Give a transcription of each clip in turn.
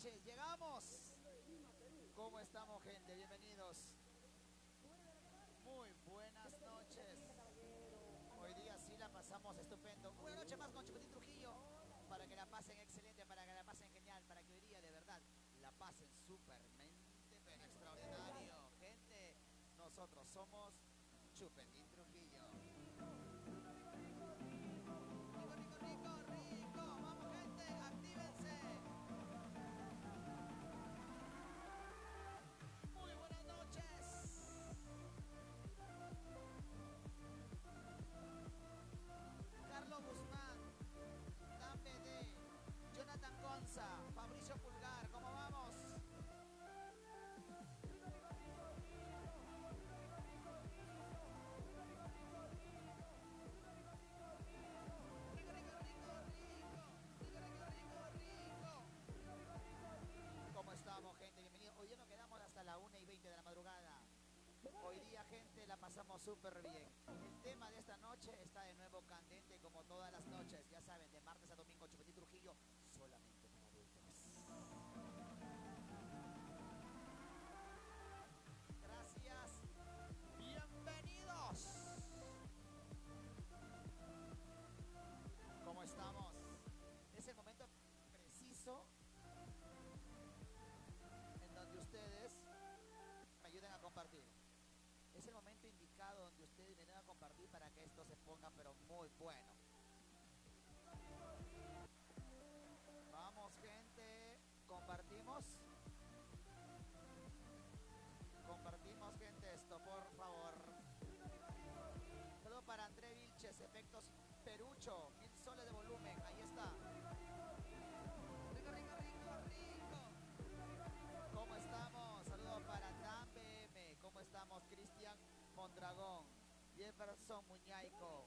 Llegamos. ¿Cómo estamos, gente? Bienvenidos. Muy buenas noches. Hoy día sí la pasamos estupendo. Una noche más con Chupetín Trujillo. Para que la pasen excelente, para que la pasen genial, para que hoy día de verdad la pasen supermente, pero extraordinario. Gente, nosotros somos Chupetín súper bien. 8 mil soles de volumen. Ahí está. Rico, rico, rico, rico. ¿Cómo estamos? Saludos para Dan BM. ¿Cómo estamos? Cristian Mondragón, Jefferson Muñaico.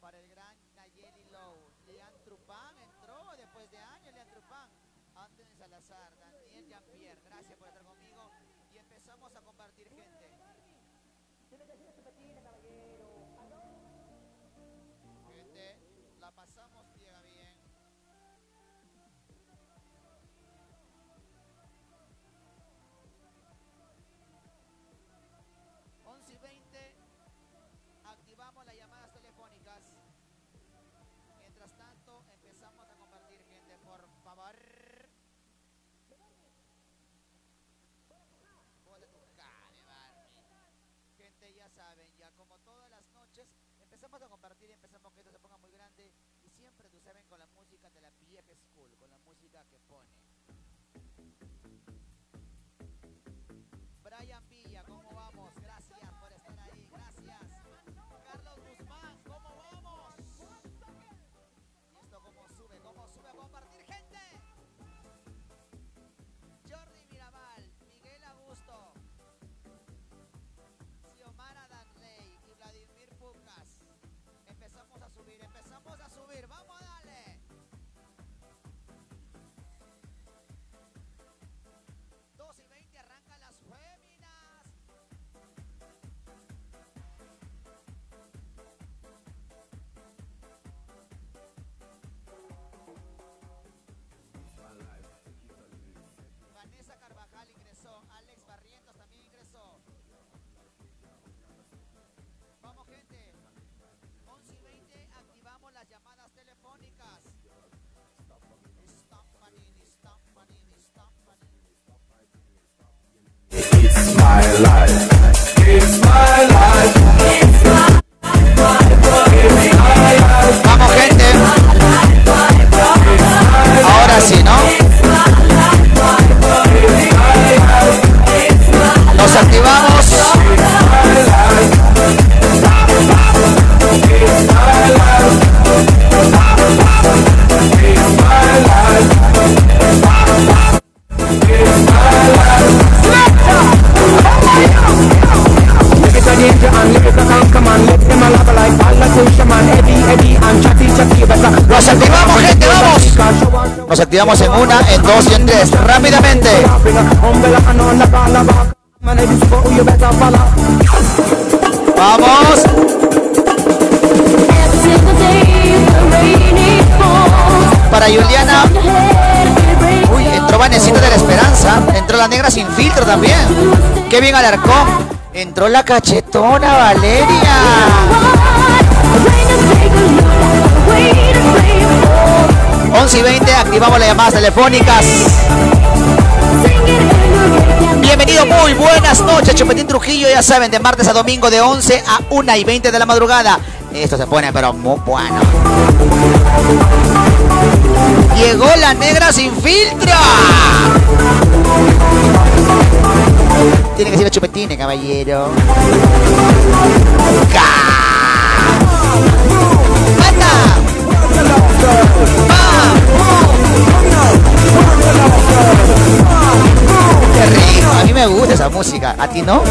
Para el gran Nayeli Low. Lean Trupán entró después de años. Lean Trupán. Anthony Salazar, Daniel Jean-Pierre. Gracias por estar conmigo. Y empezamos a compartir gente. Siempre, tú saben, con la life. Activamos en una, en dos y en tres. Rápidamente. Vamos. Para Juliana la negra sin filtro también. Kevin Alarcón. Entró la cachetona Valeria. 11 y 20, activamos las llamadas telefónicas. Bienvenido, muy buenas noches, Chupetín Trujillo, ya saben, de martes a domingo de 11 a 1 y 20 de la madrugada. Esto se pone pero muy bueno. Llegó la negra sin filtro. Tiene que ser chupetines, caballero. Rico, a mí me gusta esa música, ¿a ti no?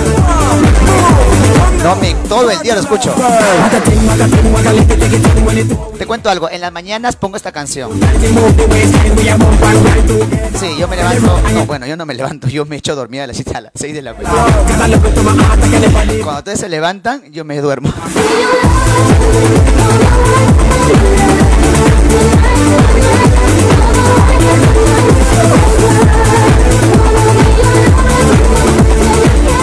No, me, todo el día lo escucho. Te cuento algo, en las mañanas pongo esta canción. Sí, yo me levanto, no, bueno, yo no me levanto, yo me echo dormida a las 6 de la mañana. Cuando ustedes se levantan, yo me duermo.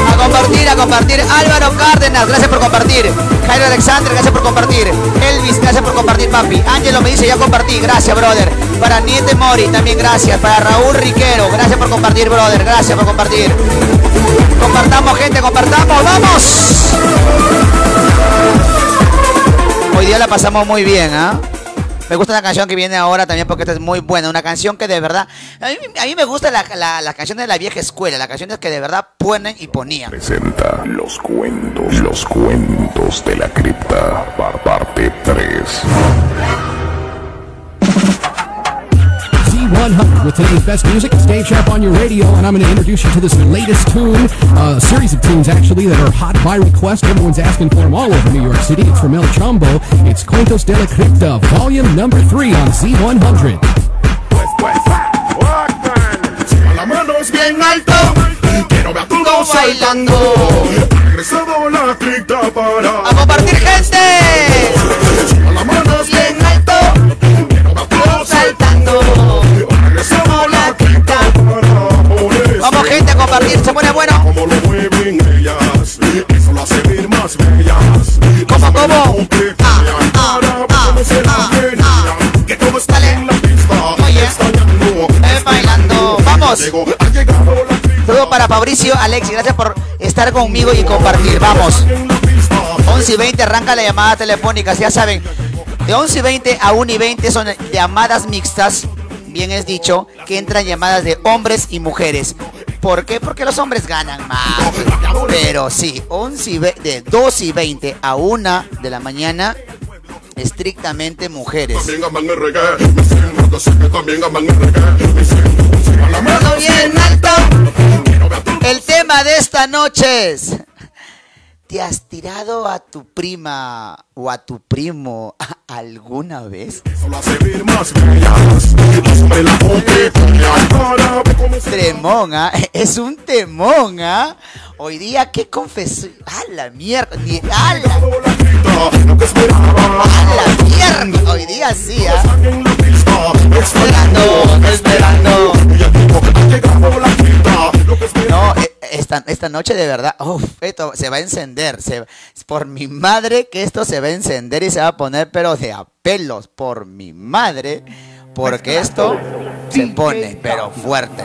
A compartir, a compartir. Álvaro Cárdenas, gracias por compartir. Jairo Alexander, gracias por compartir. Elvis, gracias por compartir, papi. Ángelo me dice, ya compartí. Gracias, brother. Para Niete Mori, también gracias. Para Raúl Riquero, gracias por compartir, brother. Gracias por compartir. Compartamos, gente, compartamos. ¡Vamos! Día la pasamos muy bien, ¿ah? Me gusta la canción que viene ahora también porque esta es muy buena. Una canción que de verdad. A mí, me gusta la, la, las canciones de la vieja escuela. Las canciones que de verdad ponen y ponían. Presenta los cuentos, los cuentos de la cripta, parte 3. 100 with today's best music. It's Dave Sharp on your radio, and I'm going to introduce you to this latest tune, uh, a series of tunes actually that are hot by request. Everyone's asking for them all over New York City. It's from El Chombo. It's Cuentos de la Cripta, volume number three on Z100. Pues, pues, la mano es bien alto, quiero ver a todos bailando. Regresado la cripta para... ¡A compartir gente! Se pone bueno. Como lo mueven ellas, eso lo hace ver más bellas. Ah, ah, ah, que todo está en la pista, Oye, bailando. Vamos. Todo para Fabricio, Alexi, gracias por estar conmigo y compartir. Vamos. 11 y 20 arranca la llamada telefónica, ya saben. De 11 y 20 a 1 y 20 son llamadas mixtas bien es dicho, que entran llamadas de hombres y mujeres. ¿Por qué? Porque los hombres ganan más. Pero sí, 11 de 2 y 20 a 1 de la mañana, estrictamente mujeres. El tema de esta noche es ¿Te has tirado a tu prima o a tu primo alguna vez? Tremón, ¿ah? Es un temón, ¿ah? Hoy día, ¿qué confesó? ¡A la mierda! ¡A la... ¡A la mierda! Hoy día sí, ¿ah? Esperando, esperando. No, eh, esta, esta noche de verdad, uf, esto se va a encender. Se, por mi madre que esto se va a encender y se va a poner, pero de a pelos. Por mi madre, porque esto se pone, pero fuerte.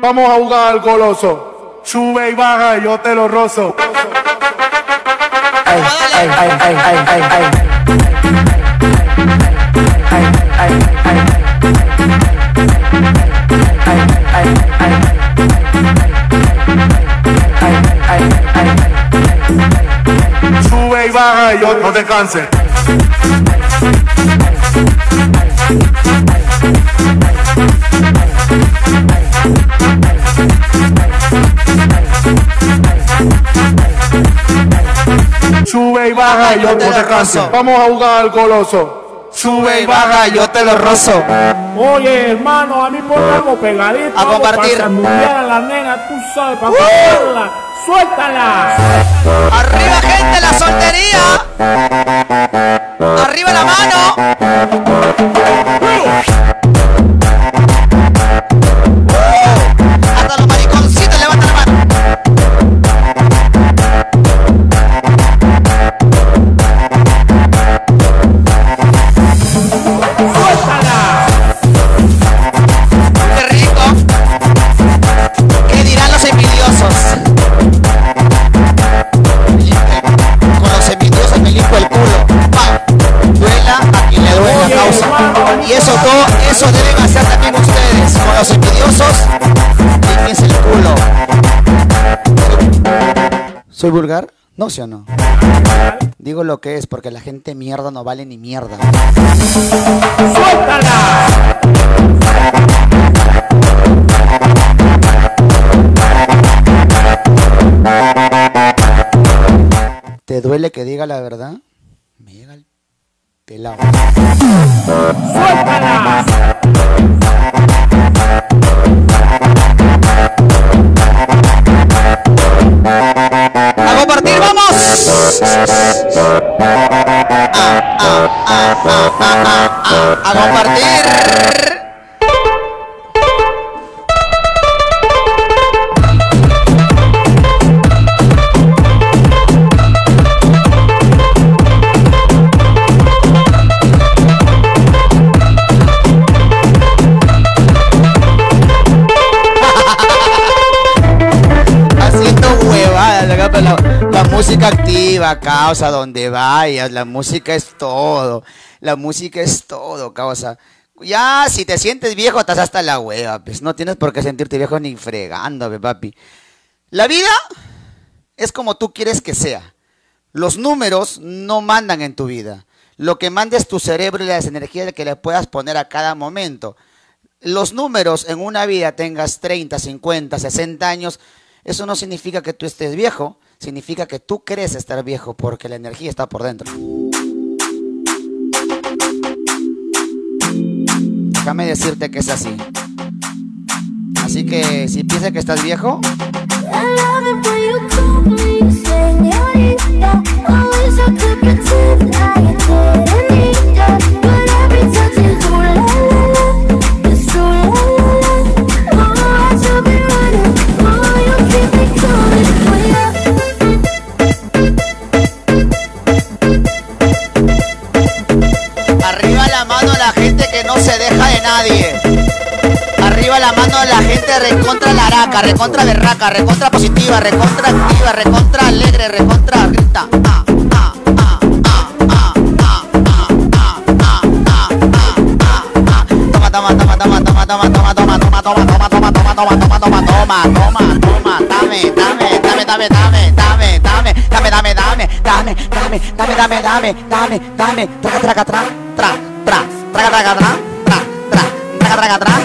Vamos a jugar al goloso. Sube y baja, yo te lo rozo. Sube y baja y yo no te canses. Sube y baja y yo te canso. Vamos a jugar al goloso. Sube y baja, yo te lo rozo. Oye, hermano, a mí algo pegadito. A compartir. Para a la nena, tú sabes, para ¡Uh! ¡Suéltala! Arriba, gente, la soltería. Arriba la mano. Eso deben hacer también ustedes. Con los envidiosos, limpiense el culo. ¿Soy vulgar? No, sí o no. Digo lo que es, porque la gente mierda no vale ni mierda. ¡Suéltala! ¿Te duele que diga la verdad? pelado. ¡A compartir, vamos! ¡A compartir! Activa, causa, donde vayas, la música es todo, la música es todo, causa. Ya, si te sientes viejo, estás hasta la hueva, pues no tienes por qué sentirte viejo ni fregando, papi. La vida es como tú quieres que sea. Los números no mandan en tu vida. Lo que manda es tu cerebro y las energías que le puedas poner a cada momento. Los números en una vida tengas 30, 50, 60 años, eso no significa que tú estés viejo, significa que tú crees estar viejo porque la energía está por dentro. Déjame decirte que es así. Así que si piensas que estás viejo, la mano a la gente recontra recontra berraca, recontra positiva, recontra activa, recontra alegre, recontra grita. Ah, ah, ah, ah, ah, ah, ah, ah, ah, ah, ah, ah. Toma, toma, toma, toma, toma, toma, toma, toma, toma, toma, toma, toma, toma, toma, toma, toma, toma, toma, dame, dame, dame, dame, dame, dame, dame, dame, dame, dame, dame, dame, dame, dame, dame, dame, dame, traga, traga, tra, tra, tra, traga, traga, tra, tra, tra, traga, traga, tra, tra, tra,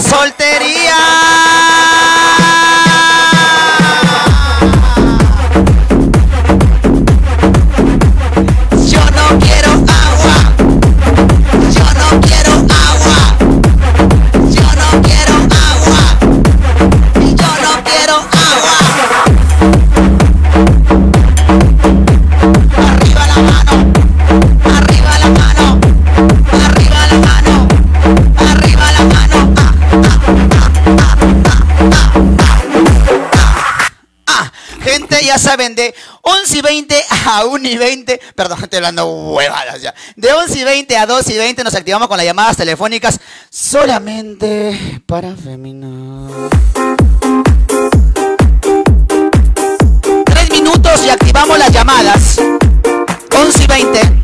soltería. Ya saben, de 11 y 20 a 1 y 20, perdón, estoy hablando huevadas ya. De 11 y 20 a 2 y 20 nos activamos con las llamadas telefónicas solamente para féminas. Tres minutos y activamos las llamadas. 11 y 20.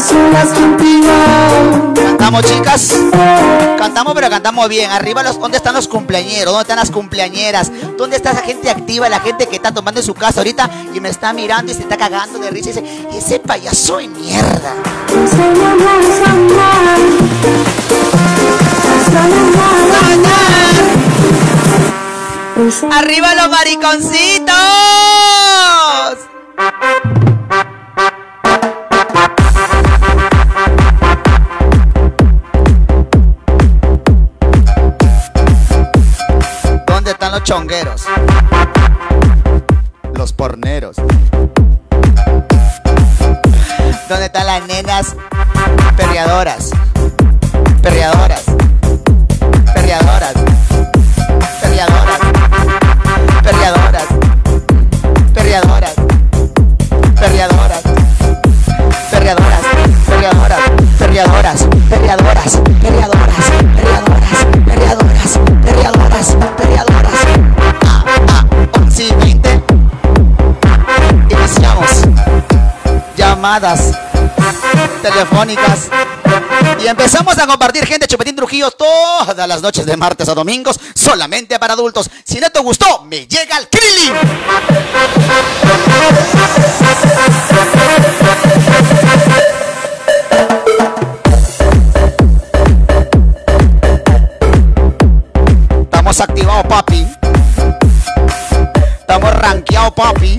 Solas contigo. Cantamos, chicas. Cantamos, pero cantamos bien. Arriba, los, ¿dónde están los cumpleañeros? ¿Dónde están las cumpleañeras? ¿Dónde está esa gente activa, la gente que está tomando en su casa ahorita y me está mirando y se está cagando de risa y dice, ese payaso de mierda? ¡Arriba los mariconcitos! Los chongueros? Los porneros. ¿Dónde están las nenas? Perreadoras. Perreadoras. Perreadoras. Perreadoras. Perreadoras. Llamadas telefónicas. Y empezamos a compartir gente Chupetín Trujillo todas las noches de martes a domingos, solamente para adultos. Si no te gustó, me llega el Krillin. Estamos activados, papi. Estamos rankeados, papi.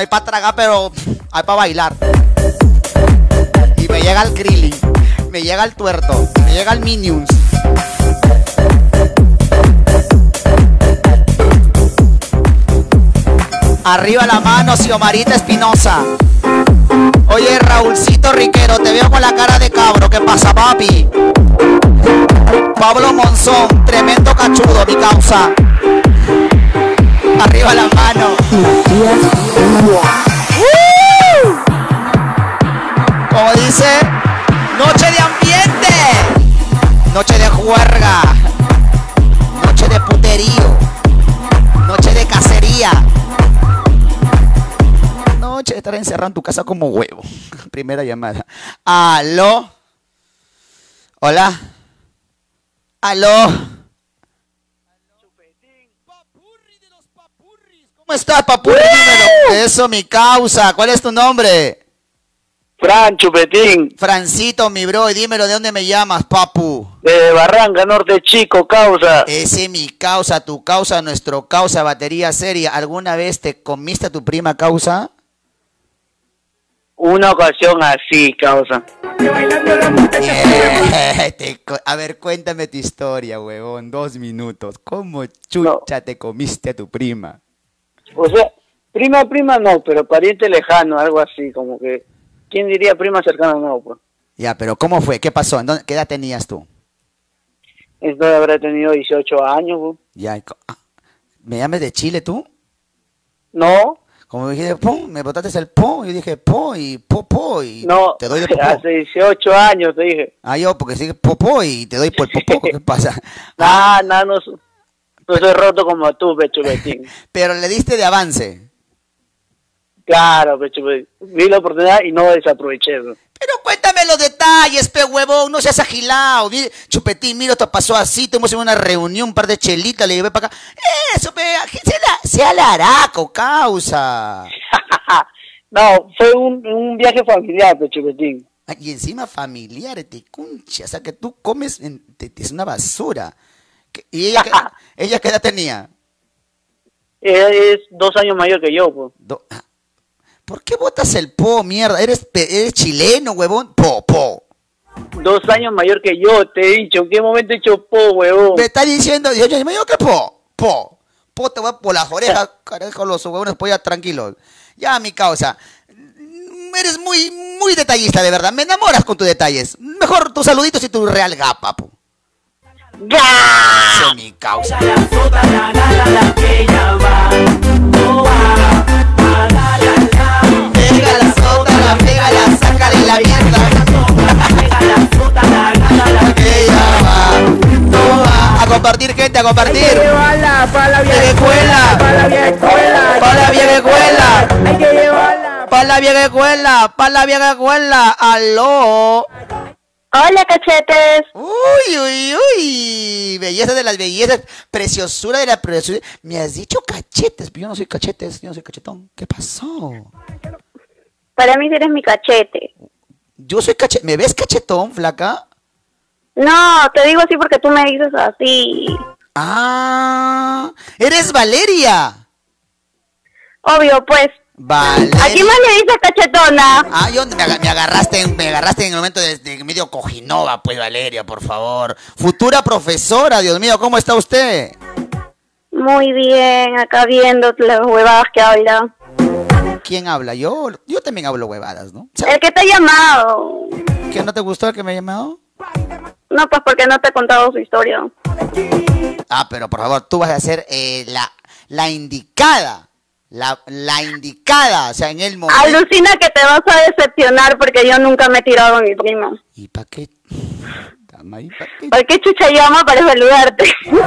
No hay para tragar, pero hay para bailar. Y me llega el Krillin, me llega el tuerto, me llega el Minions. Arriba la mano, Xiomarita Espinosa. Oye, Raulcito Riquero, te veo con la cara de cabro. ¿Qué pasa, papi? Pablo Monzón, tremendo cachudo, mi causa. Arriba la mano. Como dice, noche de ambiente, noche de juerga, noche de puterío, noche de cacería, noche de estar encerrado en tu casa como huevo. Primera llamada. Aló. Hola. Aló. ¿Cómo estás, papurri? Dímelo. Eso, mi causa. ¿Cuál es tu nombre? Fran Chupetín, Francito, mi bro. Y dímelo, ¿de dónde me llamas, papu? de Barranca Norte Chico, causa. Ese mi causa, tu causa, nuestro causa, batería seria. ¿Alguna vez te comiste a tu prima causa? Una ocasión así, causa. Te co- a ver, cuéntame tu historia, huevón. Dos minutos. ¿Cómo chucha te comiste a tu prima? O sea, prima, prima no, pero pariente lejano, algo así, como que. ¿Quién diría prima cercana? No, pues. Ya, pero ¿cómo fue? ¿Qué pasó? ¿En dónde- ¿Qué edad tenías tú? Entonces habrá tenido 18 años, pues. Ya, ah, ¿Me llamas de Chile tú? No, Como dije, po, me botaste el po, yo dije po y po po y no, te doy de popó. hace 18 años te dije. Ah, yo, porque sigue popó y te doy por el popó, ¿qué pasa? Nah, no, so- no soy roto como tú, Pechupetín. Pero le diste de avance. claro, Pechupetín. Vi la oportunidad y no desaproveché. Pero cuéntame los detalles, pe huevón, no seas agilado. Chupetín, mira, esto pasó así, tuvimos una reunión, un par de chelitas, le llevé para acá. Eso, pe, sea, la, sea laraco, causa. no, fue un, un viaje familiar, Pechupetín. Ah, Y encima familiar, te cuncha, o sea, que tú comes, en- te- te- es una basura. Que- ¿Y ella, qué- ella qué edad tenía? Él es dos años mayor que yo, pues. Do- ¿Por qué botas el po, mierda? ¿Eres, eres chileno, huevón? Po, po. Dos años mayor que yo, te he dicho. ¿En qué momento he hecho po, huevón? Me está diciendo, yo, yo, yo, ¿qué po? Po. Po te va por las orejas, carajo, los huevones, pues ya tranquilos. Ya, mi causa. Eres muy, muy detallista, de verdad. Me enamoras con tus detalles. Mejor tus saluditos y tu real gapa, po. Es mi causa. Pega la sota, la pega, la saca de la mierda. Que ella va, no va. compartir, gente, a compartir. Hay que llevarla para la vieja Vieja escuela. Para la vieja escuela. Para la vieja escuela. Hay que llevarla. Para la vieja escuela, para la vieja escuela. Aló. Hola, cachetes. Uy, uy, uy. Belleza de las bellezas. Preciosura de la preciosura. Me has dicho cachetes, pero yo no soy cachetes, yo no soy cachetón. ¿Qué pasó? Para mí eres mi cachete. Yo soy cachetón. ¿Me ves cachetón, flaca? No, te digo así porque tú me dices así. Ah, eres Valeria. Obvio, pues. Valeria. ¿A quién más le dices cachetona? Ah, yo me, aga- me agarraste, en- me agarraste en el momento de, de medio cojinova, pues Valeria, por favor. Futura profesora, Dios mío, ¿cómo está usted? Muy bien, acá viendo las huevadas que habla. ¿Quién habla? Yo, yo también hablo huevadas, ¿no? El que te ha llamado. ¿Que no te gustó el que me ha llamado? No, pues porque no te he contado su historia. Ah, pero por favor, tú vas a ser eh, la, la indicada. La, la indicada, o sea, en el momento. Alucina que te vas a decepcionar porque yo nunca me he tirado a mi prima. ¿Y para qué? ¿y pa' qué? ¿Por qué chucha llama para saludarte? ¿Que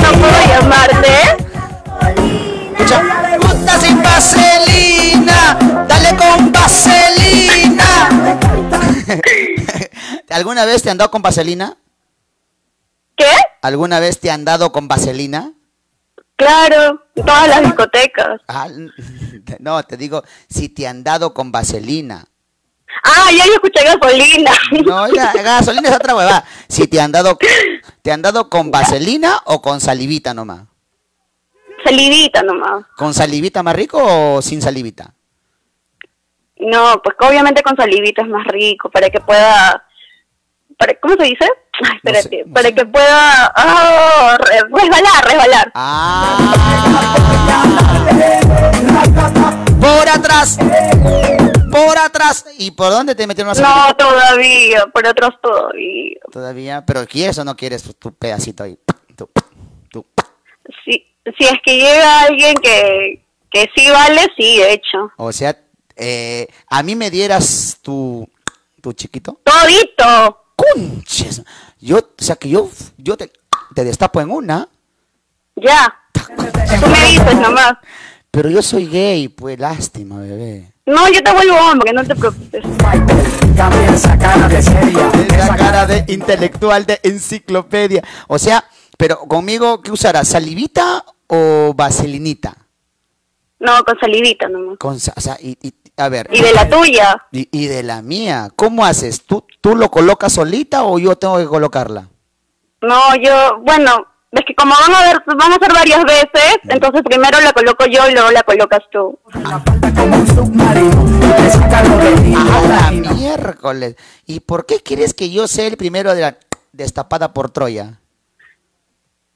no puedo llamarte? Escucha. Puta sin vaselina, dale con vaselina. ¿Alguna vez te dado con vaselina? ¿Qué? ¿Alguna vez te han dado con vaselina? Claro, en todas las discotecas. Ah, no, te digo, si te han dado con vaselina. Ah, ya yo escuché gasolina. No, ya, gasolina es otra huevada. Si te han dado, te han dado con vaselina o con salivita nomás. Salivita nomás. ¿Con salivita más rico o sin salivita? No, pues obviamente con salivita es más rico para que pueda... Para, ¿Cómo se dice? Ay, espérate. para que pueda... ah, re- resbalar, resbalar. Por atrás. Por atrás. ¿Y por dónde te metieron una No, todavía, por otros todavía. Todavía. ¿Pero quieres o no quieres tu pedacito ahí? Tu- tu- Si, si es que llega alguien que, que sí vale, sí, de hecho. O sea, eh, a mí me dieras tu, tu chiquito. Todito. Conches. Yo, o sea que yo, yo te, te destapo en una. Ya. Tú me dices nomás. Pero yo soy gay, pues lástima, bebé. No, yo te vuelvo hombre, no te preocupes. Cambia esa cara de seria. Esa cara de intelectual de enciclopedia. O sea, pero conmigo, ¿qué usarás? ¿Salivita o vaselinita? No, con salivita nomás. Con, o sea, y, y- a ver. Y de la tuya. Y, y de la mía. ¿Cómo haces? ¿Tú, ¿Tú lo colocas solita o yo tengo que colocarla? No, yo, bueno, es que como van a ver, van a hacer varias veces, entonces primero la coloco yo y luego la colocas tú. Como un submarino. Te saca lo de ti. ¡A la miércoles! ¿Y por qué quieres que yo sea el primero de la destapada por Troya?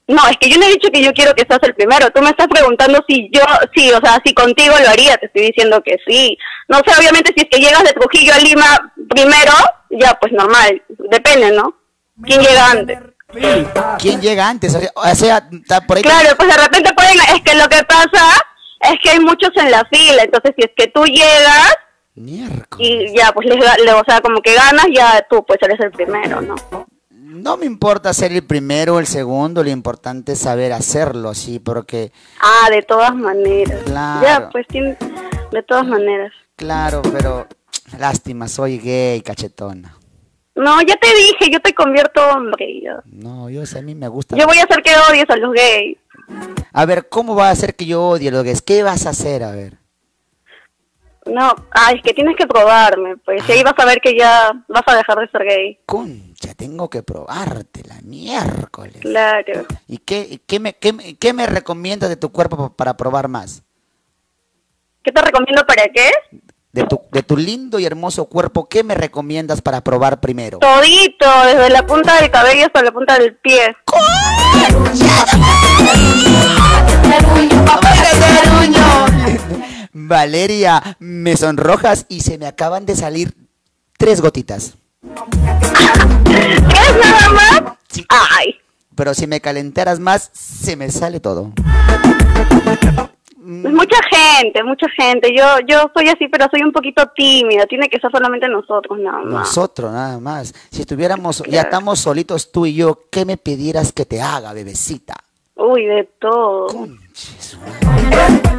No, es que yo no he dicho que yo quiero que seas el primero. Tú me estás preguntando si yo, sí, o sea, si contigo lo haría. Te estoy diciendo que sí. No sé, obviamente, si es que llegas de Trujillo a Lima primero, ya, pues normal. Depende, ¿no? ¿Quién llega antes? ¿Quién llega antes? O sea, está por ahí. Claro, pues de repente pueden, es que lo que pasa es que hay muchos en la fila. Entonces, si es que tú llegas Miércoles. y ya, pues, les, le- o sea, como que ganas, ya tú, pues, eres el primero, ¿no? No me importa ser el primero o el segundo, lo importante es saber hacerlo así, porque, Ah, de todas maneras. Claro. Ya, pues, tiene- de todas maneras. claro, pero lástima, soy gay, cachetona. No, ya te dije, yo te convierto hombre. ya. No, yo a mí me gusta. Yo voy a hacer que odies a los gays. A ver, ¿cómo va a hacer que yo odie a los gays? ¿Qué vas a hacer? A ver. No, ah, es que tienes que probarme, pues. Y ahí vas a ver que ya vas a dejar de ser gay. Concha, tengo que probarte la miércoles. Claro. ¿Y qué, y qué, me, qué, me- qué me recomiendas de tu cuerpo pa- para probar más? ¿Qué te recomiendo para qué? De tu, de tu lindo y hermoso cuerpo, ¿qué me recomiendas para probar primero? Todito, desde la punta del cabello hasta la punta del pie. Valeria, me sonrojas y se me acaban de salir tres gotitas. ¿Qué es nada más? Sí. Ay, Pero si me calentaras más, se me sale todo. Es mucha gente, mucha gente. Yo yo soy así, pero soy un poquito tímida. Tiene que ser solamente nosotros, nada más. Nosotros, nada más. Si estuviéramos, ya estamos solitos tú y yo, ¿qué me pidieras que te haga, bebecita? Uy, de todo.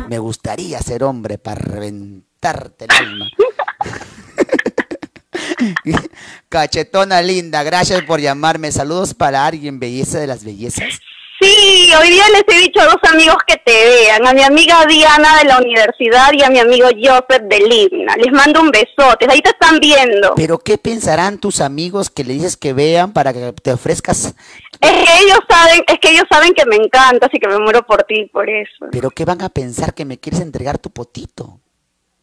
Me gustaría ser hombre para reventarte el alma. Cachetona linda, gracias por llamarme. Saludos para alguien, belleza de las bellezas. Sí, hoy día les he dicho a dos amigos que te vean, a mi amiga Diana de la universidad y a mi amigo Joseph de Limna. Les mando un besote, ahí te están viendo. Pero ¿qué pensarán tus amigos que le dices que vean para que te ofrezcas? Es que ellos saben, es que ellos saben que me encantas y que me muero por ti, por eso. Pero ¿qué van a pensar que me quieres entregar tu potito?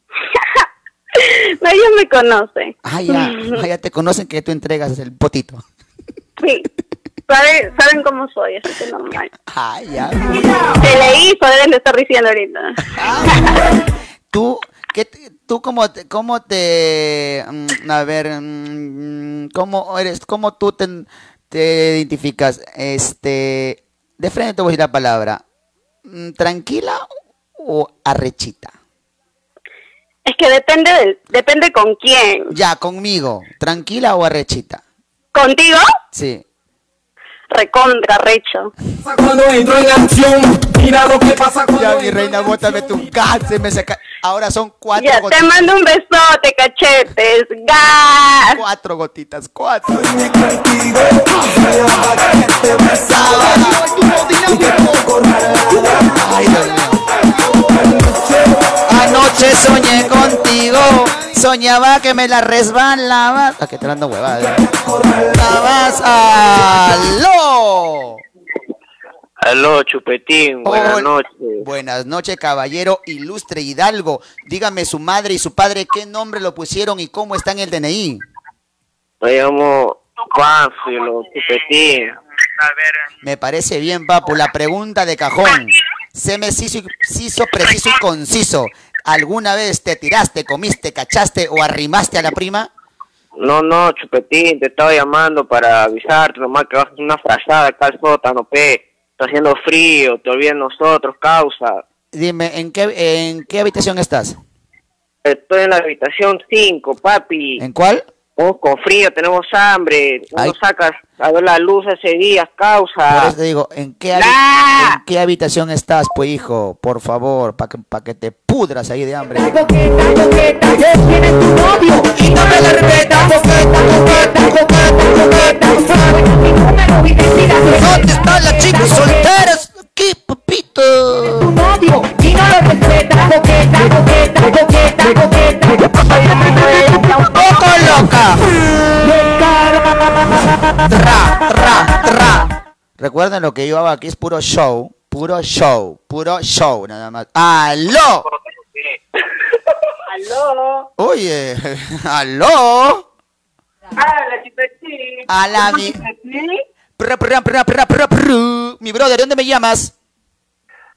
No, ellos me conocen. Ah, ya, ah, ya te conocen que tú entregas el potito. Sí. Saben, saben cómo soy, así que normal. Ah, ya. Se le hizo, deben de estar diciendo ahorita. Tú, ¿qué, tú cómo te, cómo te, mm, a ver, mm, cómo eres, cómo tú te, te identificas, este, de frente te voy a decir la palabra, mm, tranquila o arrechita. Es que depende del, depende con quién. Ya, conmigo, tranquila o arrechita. ¿Contigo? Sí. Recontra, recho. Cuando entro en acción, mira lo que pasa cuando Ya, mi reina, bótame tu cáncer, me saca. Ahora son cuatro Ya, te gotitas. mando un besote, cachetes. ¡Gas! Cuatro gotitas, cuatro. Anoche soñé contigo, soñaba que me la resbalabas. ¿A qué te dando huevada? Estabas aló. Aló, Chupetín, buenas noches. Buenas noches, caballero ilustre Hidalgo. Dígame su madre y su padre qué nombre lo pusieron y cómo está en el DNI. Me llamo Pánfilo, Chupetín. Me parece bien, papu. La pregunta de cajón. Se me hizo, hizo preciso y conciso. ¿Alguna vez te tiraste, comiste, cachaste o arrimaste a la prima? No, no, Chupetín, te estaba llamando para avisarte, nomás que vas una frazada acá al sótano, pe. Está haciendo frío, te olvides nosotros, causa. Dime, ¿en qué, en qué habitación estás? Estoy en la habitación 5, papi. ¿En cuál? Con frío, tenemos hambre. No Ay. nos sacas a ver la luz ese día, Por causa. eso te digo, ¿en qué, habi- ¿en qué habitación estás, pues, hijo? Por favor, para que, pa' que te pudras ahí de hambre. ¿Dónde están las chicas solteras? Papito. Tu novio, y no lo respeta. Coqueta, coqueta, coqueta, coqueta. Poco loca. Tra, tra, tra. Recuerden lo que yo hago aquí es puro show, puro show, puro show, nada más. ¡Aló! Aló. Oye, ¿aló? Hola, Chupetín. A la mi... Mi brother, ¿de dónde me llamas?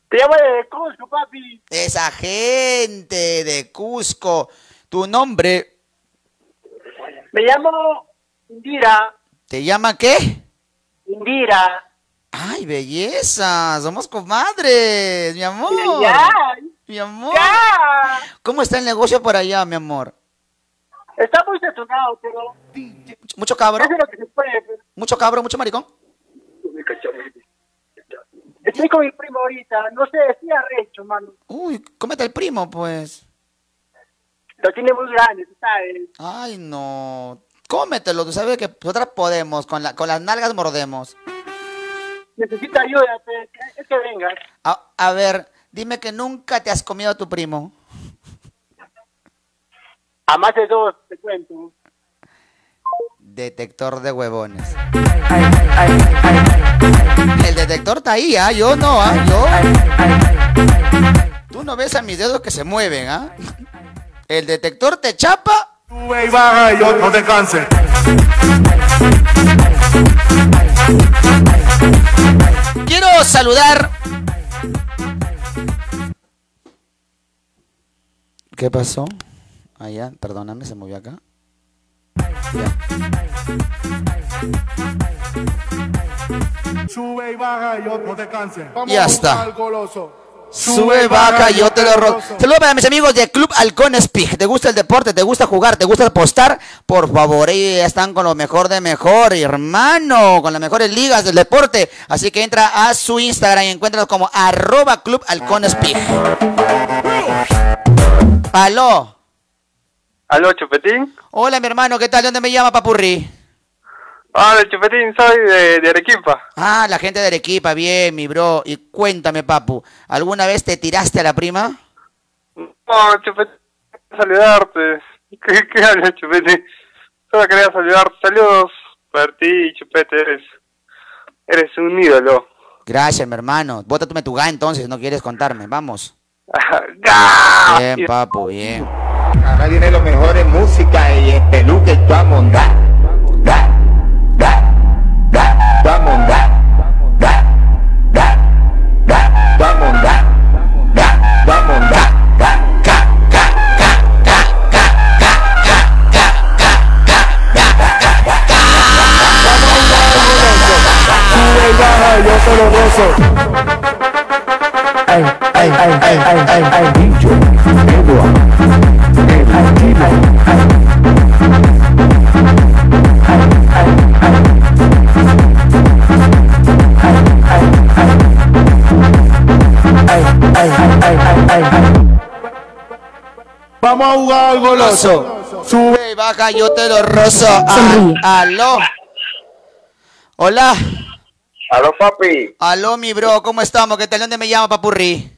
Te llamo de Cusco, papi. Esa gente de Cusco. Tu nombre, Me llamo Indira. ¿te llama qué? Indira. Ay, belleza, somos comadres, mi amor. Ya. Mi amor. Ya. ¿Cómo está el negocio por allá, mi amor? Está muy saturado, pero... ¿Mucho cabro? Hace lo que se puede, pero- ¿Mucho cabro, mucho maricón? Estoy con mi primo ahorita. No sé, estoy arrecho, mano. Uy, cómete el primo, pues. Lo tiene muy grande, tú sabes. Ay, no. Cómetelo, tú sabes que nosotras podemos, con, la, con las nalgas mordemos. Necesita ayuda, pe. es que vengas. A, a ver, dime que nunca te has comido a tu primo. A más de dos, te cuento. Detector de huevones. El detector está ahí, ¿ah? Yo no, ¿ah? Yo. Tú no ves a mis dedos que se mueven, ¿ah? El detector te chapa. Sube y baja y no te canses. Quiero saludar. ¿Qué pasó? Allá, perdóname, se movió acá. Sube y baja y no te canses. Vamos Ya está. buscar al goloso. Sube, baja, yo te lo. Saludos para mis amigos de Club Halcones Pig. ¿Te gusta el deporte? ¿Te gusta jugar? ¿Te gusta apostar? Por favor, ellos están con lo mejor de mejor, hermano. Con las mejores ligas del deporte. Así que entra a su Instagram y encuéntralos como arroba Club Halcones Pig. Aló. Aló, Chupetín. Hola, mi hermano. ¿Qué tal? ¿De dónde me llama, Papurri? Hola, Chupetín, soy de, de Arequipa. Ah, la gente de Arequipa. Bien, mi bro. Y cuéntame, papu. ¿Alguna vez te tiraste a la prima? No, Chupetín, saludarte. ¿Qué, qué hablas, Chupetín? Solo quería saludarte. Saludos para ti, Chupete, eres, eres un ídolo. Gracias, mi hermano. Bótatme tu ga entonces, no quieres contarme. Vamos. Bien, papu, bien. Acá viene lo mejor en música y en peluque vamos a dar, Ay, ay, ay, ay, ay, ay, DJ, el. Vamos a jugar al goloso. Sube y baja, yo te lo rozo. Ah, aló. Hola. Aló, papi. Aló, mi bro. ¿Cómo estamos? ¿Qué tal? ¿Dónde me llama, Papurri?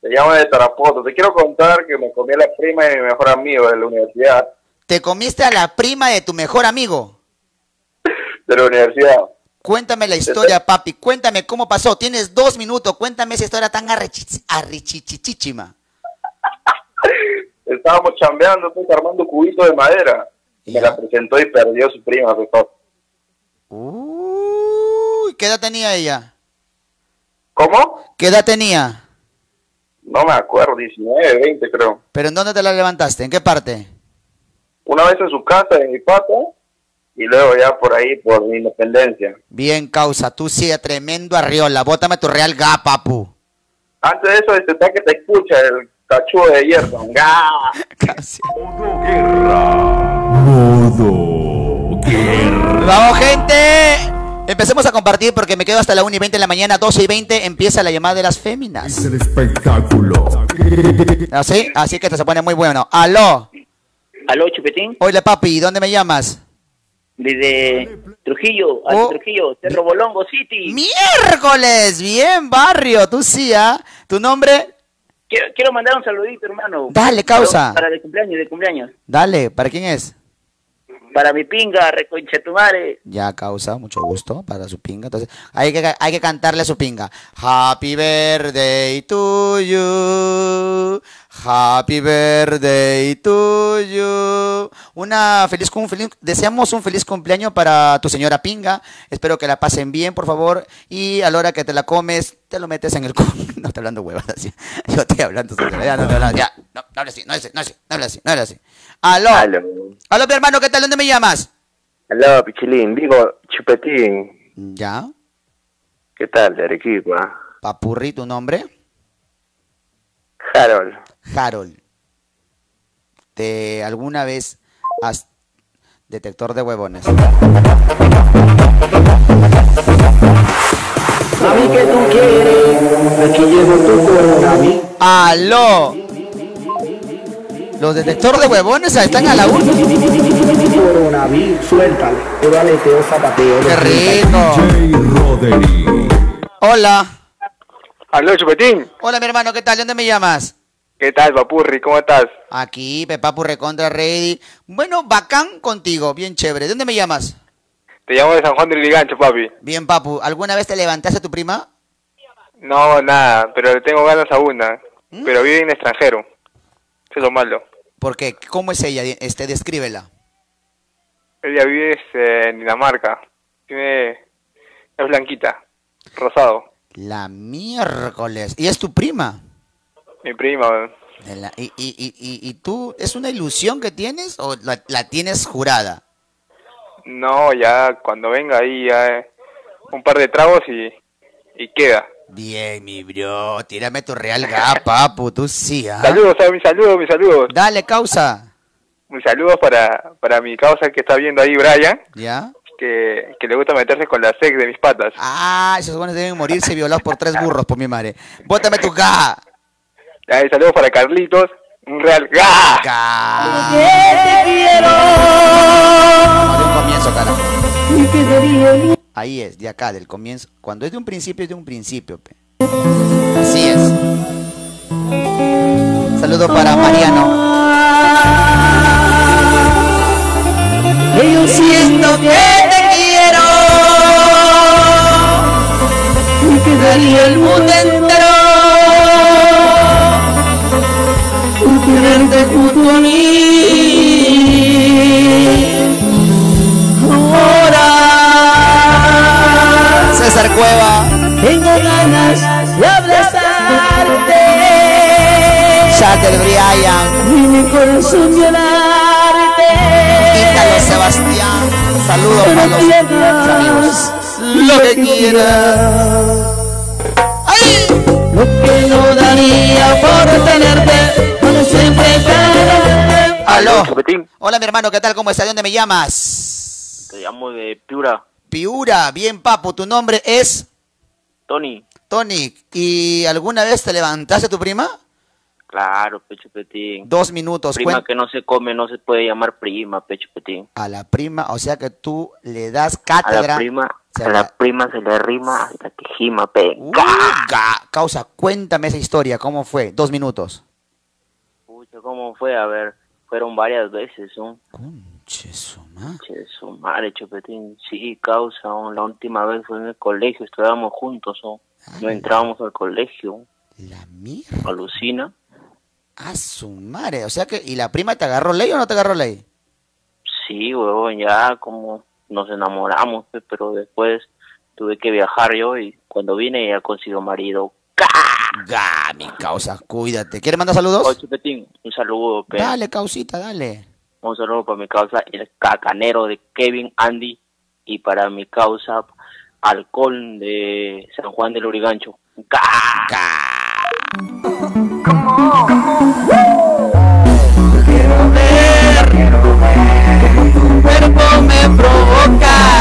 Te llamo de Tarapoto. Te quiero contar que me comí a la prima de mi mejor amigo de la universidad. ¿Te comiste a la prima de tu mejor amigo? De la universidad. Cuéntame la historia, papi. Cuéntame cómo pasó. Tienes dos minutos. Cuéntame esa historia tan arrichichichichima. Estábamos chambeando, pues, armando cubitos de madera. Y me la presentó y perdió su prima, papi. Uy, ¿qué edad tenía ella? ¿Cómo? ¿Qué edad tenía? No me acuerdo, 19, 20 creo. ¿Pero en dónde te la levantaste? ¿En qué parte? Una vez en su casa, en mi pata, y luego ya por ahí, por mi independencia. Bien, causa. Tú sí, tremendo arriola. Bótame tu real ga, papu. Antes de eso, este está que te escucha el cachudo de hierro. ¡Gah! Vamos, gente. Empecemos a compartir porque me quedo hasta la 1 y 20 de la mañana, 12 y 20 empieza la llamada de las féminas. el espectáculo. ¿Así? Así que esto se pone muy bueno. Aló. Aló, Chupetín, Hola, papi. ¿Dónde me llamas? desde Trujillo, a Oh. Trujillo, Cerro Bolongo City. Miércoles. Bien, barrio. Tú sí, ¿ah? ¿Tu nombre? Quiero, quiero mandar un saludito, hermano. Dale, causa. Para el cumpleaños, de cumpleaños. Dale. ¿Para quién es? Para mi pinga, reconchetumare. Ya, causa, mucho gusto para su pinga. Entonces, hay que, hay que cantarle a su pinga. Happy birthday to you. Happy birthday to you. Una feliz, un feliz, deseamos un feliz cumpleaños para tu señora pinga. Espero que la pasen bien, por favor. Y a la hora que te la comes, te lo metes en el cu. No estoy hablando huevas así. Yo estoy hablando. Ya, no, no, no, ya. No, así, no hables así, no hables así, no así, no así. Aló. Aló. Aló, mi hermano, ¿qué tal? ¿Dónde me llamas? Aló, Pichilín. Digo, Chupetín. ¿Ya? ¿Qué tal, de Arequipa? Papurri, ¿tu nombre? Harold. Harold. ¿De alguna vez has detector de huevones? Mami, que tú quieres? Aquí llevo tu coronavirus. ¡Aló! Los detectores de huevones están a la una. Coronavirus. Yo zapateo. ¡Qué rico! Hola. Aló, Chupetín. Hola, mi hermano, ¿qué tal? ¿De dónde me llamas? ¿Qué tal, Papurri? ¿Cómo estás? Aquí, Pepapu Recontra Ready. Bueno, bacán contigo, bien chévere. ¿De dónde me llamas? Te llamo de San Juan del Ligancho, papi. Bien, papu. ¿Alguna vez te levantaste a tu prima? No, nada, pero le tengo ganas a una. Pero vive en extranjero. Eso es lo malo. ¿Por qué? ¿Cómo es ella? Este, descríbela. Ella vive este, en Dinamarca. Tiene... Es blanquita. Rosado. La miércoles. ¿Y es tu prima? Mi prima. la- y, y, y, y, tú, es una ilusión que tienes o la, la tienes jurada? No, ya cuando venga ahí ya eh, un par de tragos y, y queda. Bien, mi bro. Tírame tu real ga, papu. Tú sí, ¿ah? Saludos, a mis saludos, mis saludos. Dale, causa. Mis saludos para, para mi causa que está viendo ahí, Brian, ¿Ya? que, que le gusta meterse con la sex de mis patas. Ah, esos buenos deben morirse violados por tres burros, por mi madre. Bótame tu ga. Ahí, saludos para Carlitos, un real. De un comienzo, carajo. Ahí es, de acá, del comienzo. Cuando es de un principio, es de un principio. pe. Así es. Saludo para Mariano. Yo siento que te quiero y que el mundo tenerte junto a mí. Ahora César Cueva. tengo ganas de abrazarte Shatter Brian. y mi corazón llenarte. Ítalo Sebastián. Saludos para los amigos. Lo que quieras. Lo que no daría por tenerte. Aló. Hola, mi hermano, ¿qué tal? ¿Cómo estás? ¿De dónde me llamas? te llamo de Piura, Piura. Bien, papu. ¿Tu nombre es? Tony. Tony. ¿Y alguna vez te levantaste tu prima? Claro, Pecho Petín. Dos minutos. Prima que no se come no se puede llamar prima, Pecho Petín. A la prima, o sea que tú le das A cátedra. la prima, Se a la- la prima se le rima hasta que gima, pe. Uh, Causa, cuéntame esa historia, ¿cómo fue? Dos minutos. Pucha, ¿cómo fue? A ver, fueron varias veces, ¿no? Che, su madre. Che, su madre, Chupetín. Sí, causa, ¿no? la última vez fue en el colegio, estudiábamos juntos, ¿no? No entrábamos al colegio. La mierda. Alucina. A su madre, o sea que, ¿y la prima te agarró ley o no te agarró ley? Sí, huevón, ya como nos enamoramos, pe, pero después tuve que viajar yo y cuando vine ya consiguió marido. Ga, mi causa, cuídate. ¿Quieres mandar saludos? Oye, Chupetín, un saludo, pe. Dale, causita, dale. Un saludo para mi causa, el cacanero de Kevin Andy, y para mi causa, Alcohol de San Juan del Urigancho. Tu cuerpo me provoca,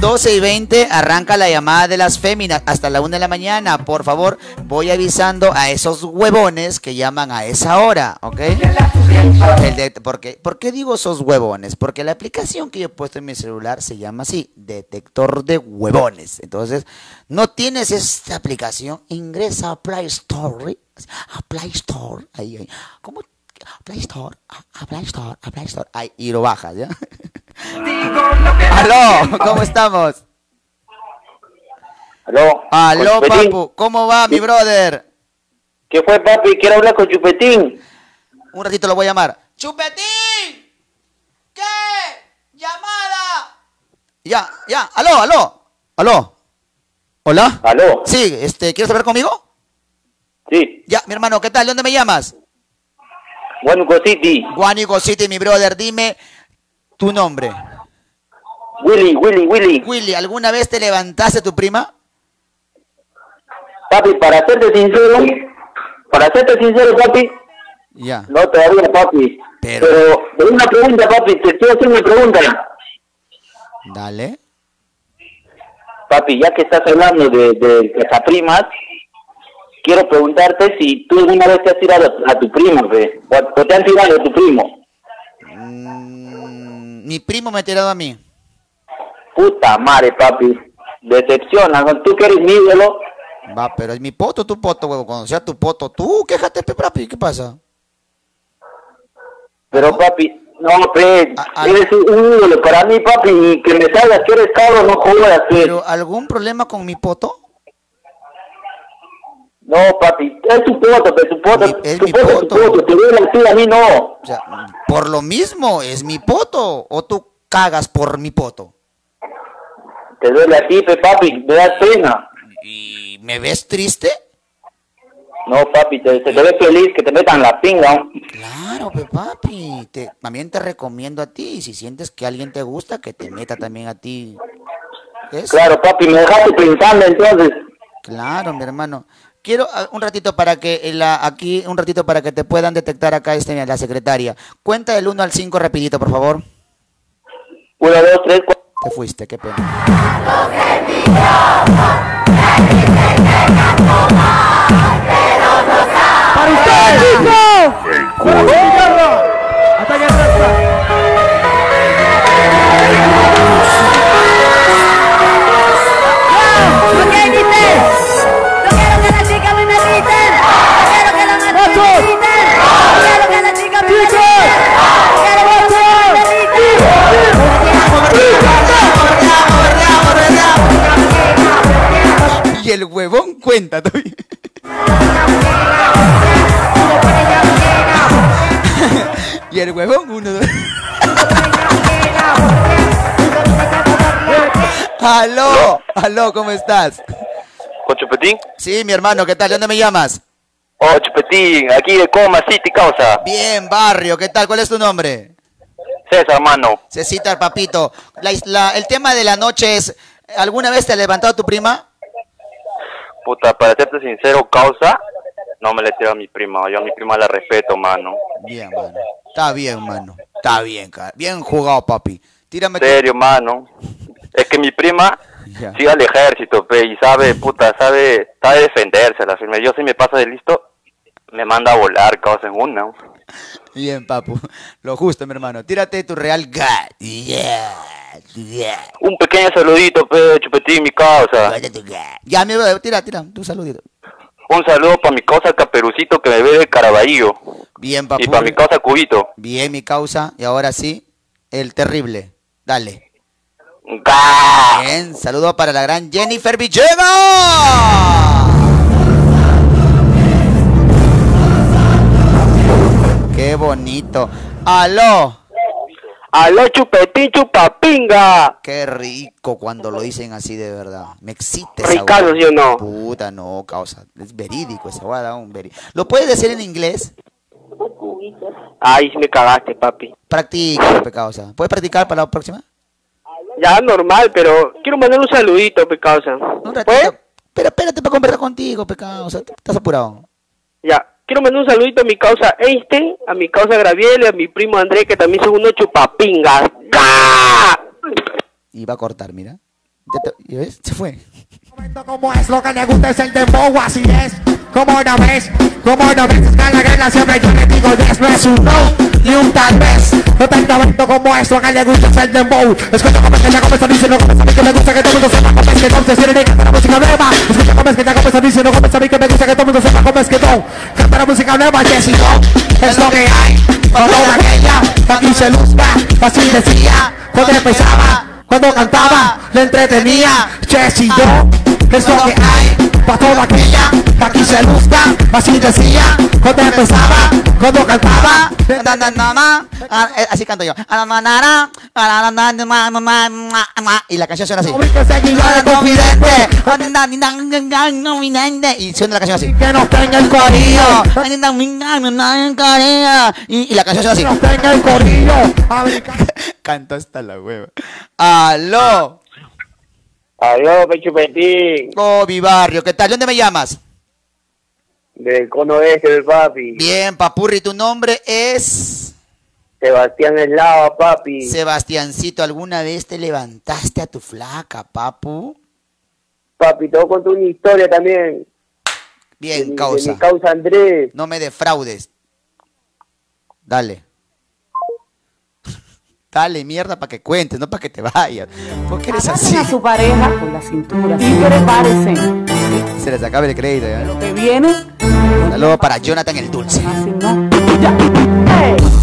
12 y 20 arranca la llamada de las féminas hasta la 1 de la mañana. Por favor, voy avisando a esos huevones que llaman a esa hora, ¿ok? El de- porque, ¿Por qué digo esos huevones? Porque la aplicación que yo he puesto en mi celular se llama así, detector de huevones. Entonces, no tienes esta aplicación, ingresa a Play Store, a Play Store, ahí, ahí. ¿Cómo? Play Store, a, a Play Store, a Play Store, ahí, y lo bajas, ¿ya? Aló, ¿cómo estamos? Aló. Aló, papu, ¿cómo va, mi brother? ¿Qué fue, papi? Quiero hablar con Chupetín. Un ratito lo voy a llamar. ¡Chupetín! ¿Qué? ¡Llamada! Ya, ya, aló, aló, aló. ¿Hola? Aló. Sí, este, ¿quieres hablar conmigo? Sí. Ya, mi hermano, ¿qué tal? ¿De dónde me llamas? Huánuco City. Guánico City, mi brother, dime tu nombre. Willy, Willy, Willy. Willy, ¿alguna vez te levantaste tu prima? Papi, para serte sincero, para serte sincero, papi, Ya. no todavía, papi. Pero- Pero, una pregunta, papi, te quiero hacer una pregunta. Dale. Papi, ya que estás hablando de, de cazaprimas, quiero preguntarte si tú alguna vez te has tirado a, tu prima, o te han tirado a tu primo. Mi primo me ha tirado a mí. Puta madre, papi. Decepciona, tú que eres mi ídolo. Va, pero es mi poto, tu poto, huevo. Cuando sea tu poto, tú, quéjate, pe, papi. ¿Qué pasa? Pero papi, no, pe, a- eres un ídolo para mí, papi, y que me salgas que eres cabro, no jodas, pe. ¿Pero algún problema con mi poto? No, papi, es tu poto, pe, tu poto, es tu mi poto, poto. tu poto, te duele a ti, a mí no. O sea, por lo mismo, es mi poto. ¿O tú cagas por mi poto? Te duele a ti, pe, papi, me das pena. ¿Y me ves triste? No, papi, te, te, te ves feliz que te metan la pinga. Claro, pe papi. Te, también te recomiendo a ti, si sientes que alguien te gusta, que te meta también a ti. Claro, papi, me dejaste pensando entonces. Claro, mi hermano. Quiero ah, un ratito para que eh, la, aquí, un ratito para que te puedan detectar acá este, la secretaria. Cuenta del 1 al 5 rapidito, por favor. 1, 2, 3, 4. Te fuiste, qué pena. ¡Para usted, chico! ¡Para el huevón cuenta y el huevón, uno, dos. aló, aló, ¿cómo estás? ¿Con Chupetín? Sí, mi hermano, ¿qué tal? ¿De dónde me llamas? Oh, Chupetín, aquí de Coma City, causa. Bien, barrio, ¿qué tal? ¿Cuál es tu nombre? César, mano. Cecita, papito. La, la- el tema de la noche es, ¿alguna vez te ha levantado tu prima? Puta, para serte sincero, causa, no me le tiro a mi prima. Yo a mi prima la respeto, mano. Bien, mano. Está bien, mano. Está bien, cara. Bien jugado, papi. Tírame tu- serio, mano. Es que mi prima sigue al ejército, pe, y sabe, puta, sabe, sabe defenderse la firme. Yo si me pasa de listo, me manda a volar, causa en una. Bien, papu. Lo justo, mi hermano. Tírate tu real gat. Yeah. Un pequeño saludito, pe, Chupetín, mi causa. Ya, mi brother, tira, tira. Tu saludito. Un saludo para mi causa Caperucito que me ve de Caraballo. Bien, papu. Y para mi causa Cubito. Bien, mi causa. Y ahora sí, el terrible. Dale. Bien, saludo para la gran Jennifer Villegas. Qué bonito. Aló. Aló, chupetín, chupapinga. Qué rico cuando lo dicen así de verdad. Me excita Ricardo, hueá. ¿sí o no? Puta, no, causa. Es verídico esa guada, un verídico. ¿Lo puedes decir en inglés? Ay, me cagaste, papi. Practica, pe causa. ¿Puedes practicar para la próxima? Ya, normal, pero quiero mandar un saludito, pe causa. ¿Puedes? Pero espérate para conversar contigo, pe causa. Estás apurado. Ya. Quiero mandar un saludito a mi causa Einstein, a mi causa Graviel y a mi primo Andrés, que también son unos chupapingas. Y va a cortar, mira. ¿Ya ves? Se fue. Como es lo que le gusta es el dembow, así es. Como no ves, como no ves, es que la guerra siempre yo le digo yes, no es un no, ni un tal vez. No tanto momento como es lo que le gusta es el dembow. Escucha cómo es que ya comienza diciendo, cómo es que me gusta que todo el mundo sepa cómo es que no se tiene que cantar la música nueva. Escucha cómo es que ya comienza diciendo, cómo es que me gusta que todo el mundo sepa cómo es que no. Canta la música nueva, yes y no, es lo que hay. Para toda aquella, que aquí se luzca, así decía, cuando empezaba. Cuando cantaba, le entretenía, yo, es lo que hay para toda aquella que aquí se luzca, así decía, cuando empezaba, cuando cantaba. Ah, eh, así canto yo. Y la canción suena así. Y suena la canción así. Que nos tenga el. Y la canción suena así. Que nos tenga el. Canto hasta la hueva. ¡Aló! Aló, pe chupetín. Oh, mi barrio, ¿qué tal? ¿De dónde me llamas? Del cono este del papi. Bien, papurri, tu nombre es Sebastián Eslava, papi. Sebastiancito. ¿Alguna vez te levantaste a tu flaca, papu? Papi, te voy a contar una historia también. Bien, de causa. De mi causa Andrés. No me defraudes. Dale. Dale, mierda, para que cuentes, no para que te vayas. ¿Por qué eres así? a su pareja por la cintura y prepárese. Se les acaba el crédito, ¿ya? Lo que viene, Saludos para Jonathan el Dulce.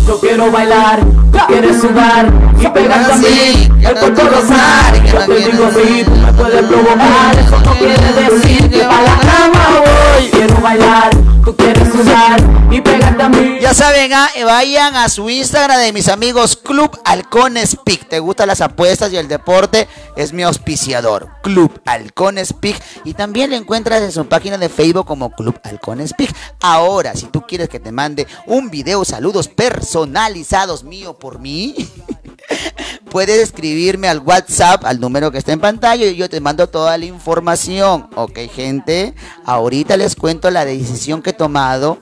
yo quiero bailar, tú quieres sudar y pegarte a mí, el cuerpo rozar. Yo te digo sí, tú me puedes provocar, eso no quiere decir que para la cama voy. Quiero bailar, Tú quieres sudar y pegarte a mí. Ya saben, ah, eh, vayan a su Instagram de mis amigos Club Halcones Peak. ¿Te gustan las apuestas y el deporte? Es mi auspiciador, Club Halcones Peak. Y también lo encuentras en su página de Facebook como Club Halcones Peak. Ahora, si tú quieres que te mande un video, saludos personalizados mío por mí. Puedes escribirme al WhatsApp, al número que está en pantalla, y yo te mando toda la información. Ok, gente. Ahorita les cuento la decisión que he tomado.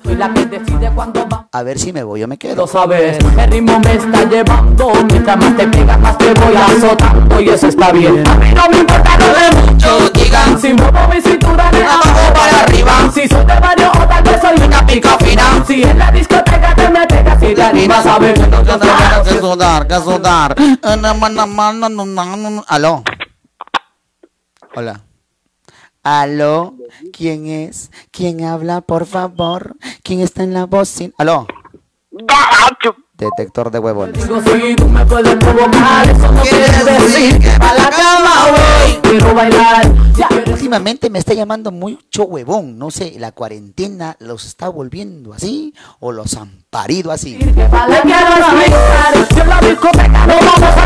A ver si me voy o me quedo. Lo sabes, el ritmo me está llevando. Mientras más te pegas, más te voy azotando. Y eso está bien. A mí no me importa lo de muchos digan. Si muevo mi cintura de abajo para arriba. Si soy de barrio o tal vez soy una pica fina. Si en la discoteca te me pegas y te animas a ver. Que sudar, que sudar. Aló. Hola. Aló. ¿Quién es? ¿Quién habla, por favor? ¿Quién está en la bocina? Aló. Detector de huevones. Digo, si tú me puedes provocar, eso no quiere decir que pa' la cama voy. Quiero bailar. Ya. Últimamente me está llamando mucho huevón. No sé, la cuarentena los está volviendo así o los han parido así. Vale, quiero no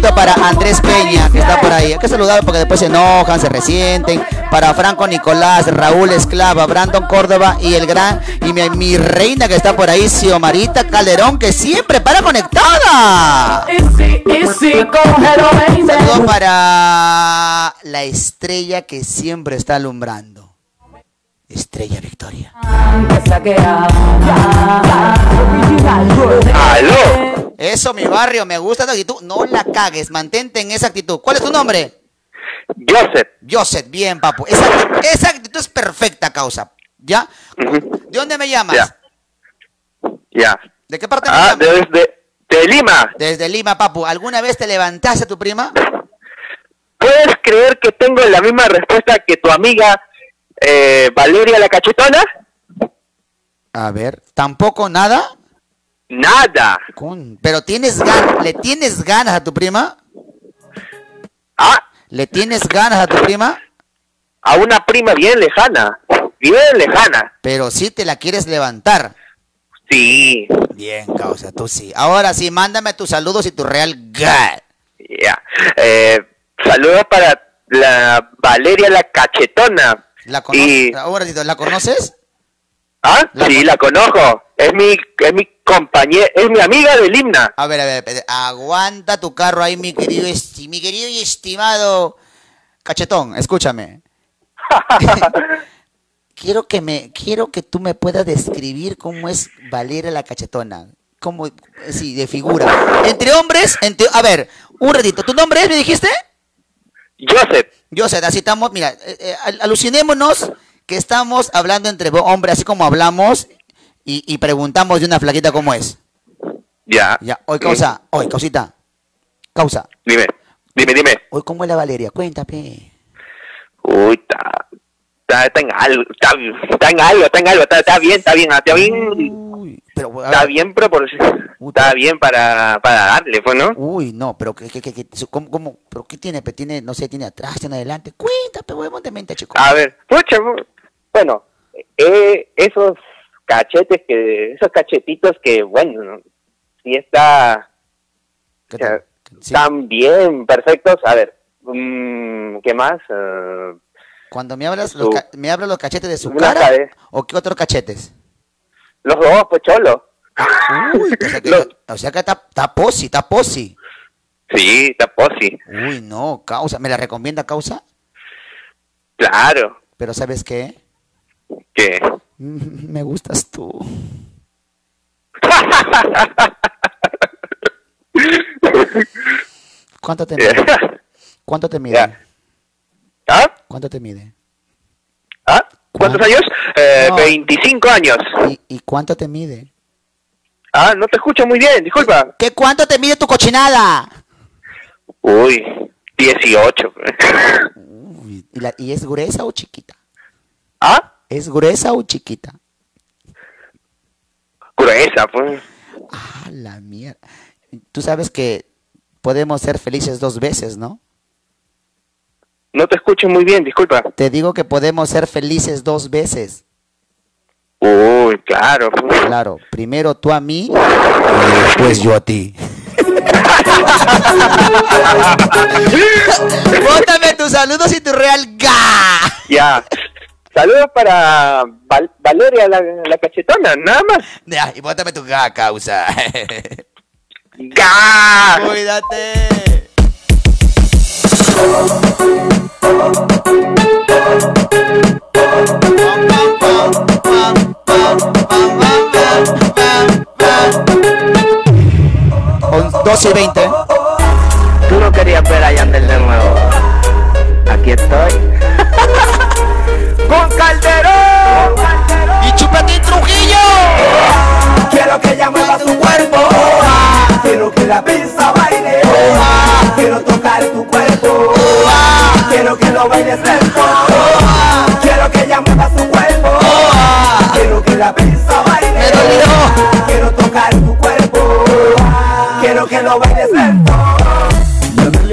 Para Andrés Peña, que está por ahí. Hay que saludar porque después se enojan, se resienten. Para Franco Nicolás, Raúl Esclava, Brandon Córdoba y el gran, y mi, reina que está por ahí, Xiomarita Calderón, que siempre para conectada. Saludo para la estrella que siempre está alumbrando. Estrella Victoria. ¡Aló! Eso, mi barrio, me gusta tu actitud. No la cagues, mantente en esa actitud. ¿Cuál es tu nombre? Joseph. Joseph, bien, papu. Esa, actitud- esa actitud es perfecta, causa. ¿Ya? ¿De dónde me llamas? Ya. ¿De qué parte me Ah, llamas? desde de Lima. Desde Lima, papu. ¿Alguna vez te levantaste a tu prima? ¿Puedes creer que tengo la misma respuesta que tu amiga eh, Valeria la cachetona? A ver, ¿tampoco nada? Nada. Con- Pero tienes ganas, ¿le tienes ganas a tu prima? Ah. ¿Le tienes ganas a tu prima? A una prima bien lejana. Bien lejana. Pero sí te la quieres levantar. Sí. Bien, causa, tú sí. Ahora sí, mándame tus saludos y tu real gat. Ya. Eh, saludos para la Valeria la cachetona. ¿La conoces? Y- Ahora, ¿la conoces? ¿Ah? sí, la conozco. Es mi, es mi compañera, es mi amiga del himna. A ver, a ver, aguanta tu carro ahí, mi querido, esti- mi querido y estimado cachetón, escúchame. quiero que me, quiero que tú me puedas describir cómo es Valeria la cachetona. Como, sí, de figura. Entre hombres, entre, a ver, un ratito. ¿Tu nombre es, me dijiste? Joseph. Joseph, así estamos, mira, eh, eh, al- alucinémonos que estamos hablando entre hombres, así como hablamos y, y preguntamos de una flaquita cómo es. Ya. Ya, hoy causa, hoy causita, causa. Dime, dime, dime. Hoy cómo es la Valeria, cuéntame. Uy, está, está, está en algo, está, está en algo, está en algo, está, está bien, está bien, está bien, Pero, a está ver, bien proporcionado, está bien para, para darle, pues, ¿no? Uy, no, pero ¿qué, qué, qué, cómo, cómo- pero qué tiene? Tiene, no sé, tiene atrás, tiene adelante. Cuéntame, huevón de mente, chico. A ver, pucha, bu- bueno, eh, esos cachetes que, esos cachetitos que, bueno, ¿no? sí está, o sea, están bien, perfectos, a ver, mm, ¿qué más? Eh, Cuando me hablas, los ca- ¿me hablas los cachetes de su Una cara o qué otros cachetes? los dos, pues, cholo. Uy, o sea que, o sea que está, está posi, está posi. Sí, está posi. Uy, no, causa. ¿Me la recomienda causa? Claro. Pero ¿sabes qué? ¿Qué? Me gustas tú. ¿Cuánto te mide? ¿Cuánto te mide? ¿Ah? ¿Cuánto te mide? ¿Ah? ¿Cuántos años? Eh, No. 25 años. ¿Y, y cuánto te mide? Ah, no te escucho muy bien, disculpa. ¿Qué cuánto te mide tu cochinada? Uy, 18. ¿Y, la- y es gruesa o chiquita? ¿Ah? ¿Es gruesa o chiquita? Gruesa, pues. Ah, la mierda. Tú sabes que podemos ser felices dos veces, ¿no? No te escucho muy bien, disculpa. Te digo que podemos ser felices dos veces. Uy, claro. Claro, primero tú a mí y después yo a ti. Bótame tus saludos y tu real ga. Ya. Saludos para Val- Valeria, la, la cachetona, nada más. Ya, y bótame tu ga, causa. ¡Ga! Cuídate. On- 12 y 20. Tú no querías ver a Yandel de nuevo. Aquí estoy. Con Calderón. Y Chupetín Trujillo. Quiero que ella mueva su cuerpo. Quiero que la pista baile. Quiero tocar tu cuerpo. Quiero que lo bailes lento. Quiero que ella mueva su cuerpo. Quiero que la pista baile. Quiero tocar tu cuerpo. Quiero que lo bailes lento.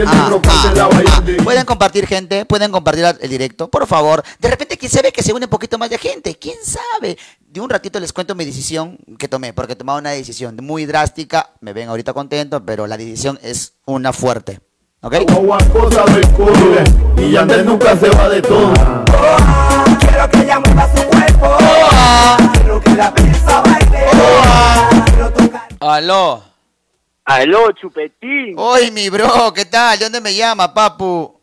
Ah, ah, ah. Pueden compartir, gente. Pueden compartir el directo, por favor. De repente, quién sabe que se une un poquito más de gente. Quién sabe. De un ratito les cuento mi decisión que tomé, porque tomaba una decisión muy drástica. Me ven ahorita contento, pero la decisión es una fuerte. ¿Ok? Y Yandel nunca se va de todo. Quiero que ella mueva su cuerpo. Quiero que la pista baile. Quiero tocar. Aló. Aló, Chupetín. Oye, mi bro, ¿qué tal? ¿De dónde me llama, papu?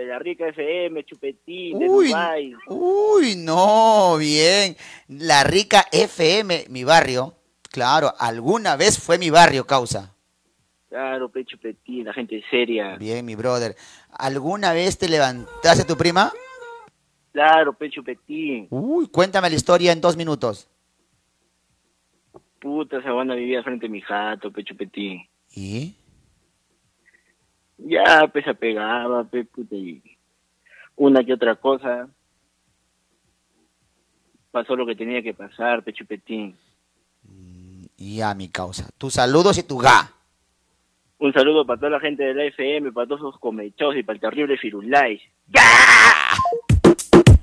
De la rica FM, Chupetín, de Uy, Dubái. Uy, no, bien. La rica FM, mi barrio. Claro, alguna vez fue mi barrio, causa. Claro, pe Chupetín, la gente seria. Bien, mi brother. ¿Alguna vez te levantaste tu prima? Claro, pe Chupetín. Uy, cuéntame la historia en dos minutos. Puta, esa banda vivía frente a mi jato, pe Chupetín. ¿Y? Ya, pues se pegaba, pe puta, y una que otra cosa. Pasó lo que tenía que pasar, pe Chupetín. Y a mi causa. Tus saludos y tu ga. Un saludo para toda la gente de la FM, para todos esos comechos y para el terrible Firulais. Vamos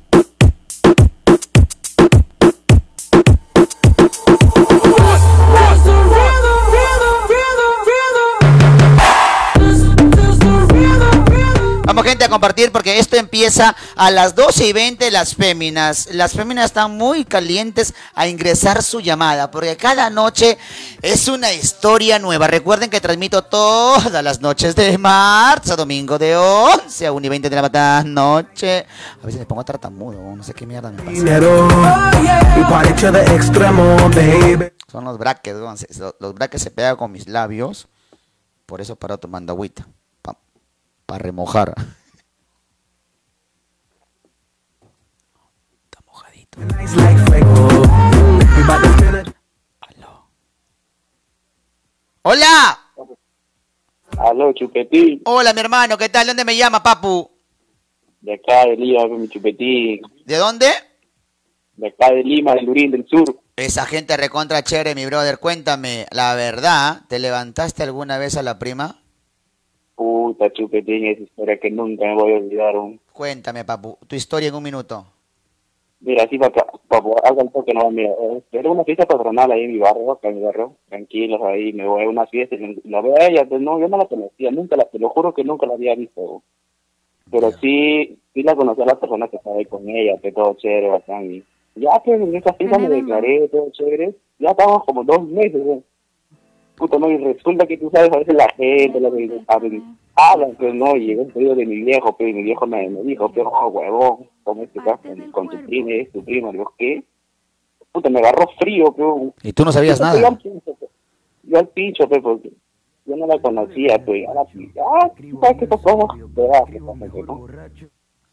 a compartir porque esto empieza a las 12 y 20 las féminas. Las féminas están muy calientes a ingresar su llamada porque cada noche es una historia nueva. Recuerden que transmito todas las noches de marzo a domingo de 11 a 1 y 20 de la noche. A veces me pongo tartamudo, no sé qué mierda me pasa. Dinero. Para de extremo, baby. Son los brackets, so- los brackets se pegan con mis labios. Por eso paro tomando agüita. Para remojar. ¡Hola! Aló, Chupetín. Hola, mi hermano, ¿qué tal? ¿Dónde me llama, papu? De acá de Lima, mi Chupetín. ¿De dónde? De acá de Lima, del Lurín del Sur. Esa gente recontra chévere, mi brother. Cuéntame, la verdad, ¿te levantaste alguna vez a la prima? Puta, Chupetín, esa historia que nunca me voy a olvidar. Cuéntame, papu, tu historia en un minuto. Mira, así para, para algo un toque, no, mira, eh, era una fiesta patronal ahí en mi barrio, acá en mi barrio, tranquilos ahí, me voy a una fiesta y la veo a ella, pues no, yo no la conocía, nunca la, te lo juro que nunca la había visto, pero sí, sí la conocí a la persona que estaba ahí con ella, que todo chévere, y ya pues en esa fiesta me declaré, todo chévere, ya estábamos como dos meses. Puta, no, y resulta que tú sabes, a veces la gente, lo que hablan, pues no, y llegó un pedido de mi viejo, y mi viejo me, me dijo, pero, oh, huevón, ¿cómo es que estás con, con tu prima, es tu prima? Digo, ¿qué? Puta, me agarró frío, pues. ¿Y tú no sabías nada? Yo al pincho, yo al pincho, porque yo no la conocía, pues, ahora sí, ah, ¿tú ¿sabes qué pasó? Pero, ah, ¿qué pasó, pues, no?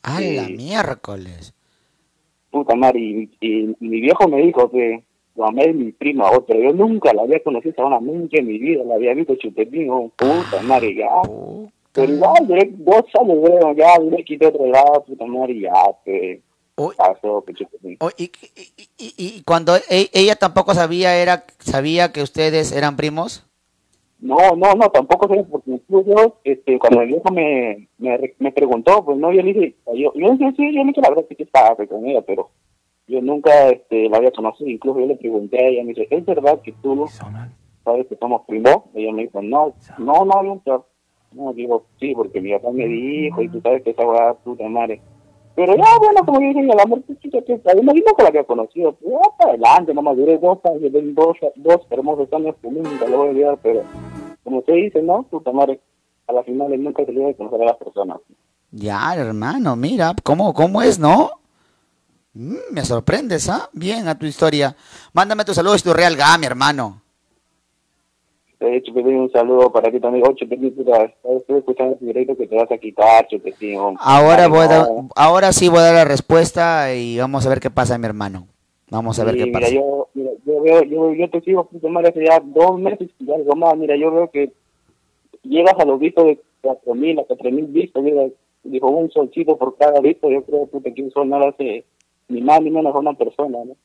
¡A la miércoles! Puta madre, y, y- y mi viejo me dijo que mamá es mi prima, oh, pero yo nunca la había conocido, nunca en mi vida la había visto chupetín, oh, puta madre, ya. Pero igual, duré dos años, creo, ya me quité otro lado, puta madre, ya, pues, pasó, pues, chupetín. Oh, y, y- y- y cuando e- ella tampoco sabía, era sabía que ustedes eran primos. No, no, no, tampoco sé, porque incluso, este, cuando mi viejo me, me, me preguntó, pues no, yo le dije, yo, yo, yo sí, yo le dije la verdad que estaba pues, con ella, pero yo nunca este, la había conocido, incluso yo le pregunté a ella, me dice, ¿es verdad que tú sabes que somos primos? Ella me dijo, no, no, no, nunca. No, digo, sí, porque mi papá me dijo, y tú sabes que esa weá puta madre. Pero ya, bueno, como yo dije, el amor, chica, que además yo nunca la había conocido, pues, ya para adelante, nomás duré dos años, dos, dos hermosos años que nunca lo voy a olvidar, pero como usted dice, ¿no? Puta madre, a la final nunca se le de conocer a las personas. Ya, hermano, mira, ¿cómo, cómo es, no? Mm, me sorprendes, ¿ah? Bien a tu historia. Mándame tus saludos tu real mi hermano. De hecho, pedir un saludo para ti también. Ocho, estoy escuchando tu directo que te vas a quitar, Chupetín. Ahora, voy a dar- ahora sí voy a dar la respuesta y vamos a ver qué pasa, mi hermano. Vamos a ver Sí, qué mira, pasa. yo, mira, yo veo, yo, yo te sigo, madre, hace ya dos meses y algo más. Mira, yo veo que llegas a los vistos de cuatro mil a cuatro mil vistos. Mira, dijo un solcito por cada visto. Yo creo que un sol no lo hace ni más ni menos a una persona, ¿no?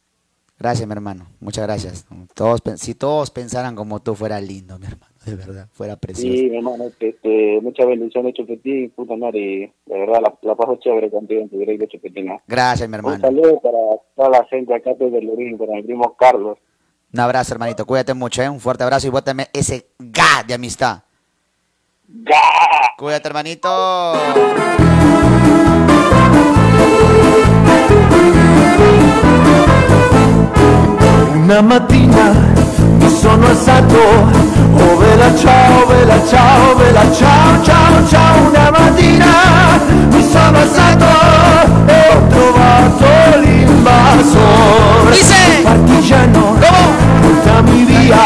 Gracias, mi hermano. Muchas gracias. Todos, si todos pensaran como tú, fuera lindo, mi hermano. De verdad, fuera precioso. Sí, mi hermano, este, muchas bendiciones, Chupetín, puta madre, de verdad la, la paso chévere contigo en tu directo, Chupetín. Gracias, mi Un hermano. saludo para toda la gente acá desde Lorín, para mi primo Carlos. Un abrazo, hermanito. Cuídate mucho, ¿eh? Un fuerte abrazo y bótame ese ga de amistad. Cuídate, hermanito. Una mattina mi sono alzato, oh vela ciao, vela ciao, vela ciao, ciao, ciao. Una mattina mi sono alzato e ho trovato l'invasore. Dice! Partigiano, portami via,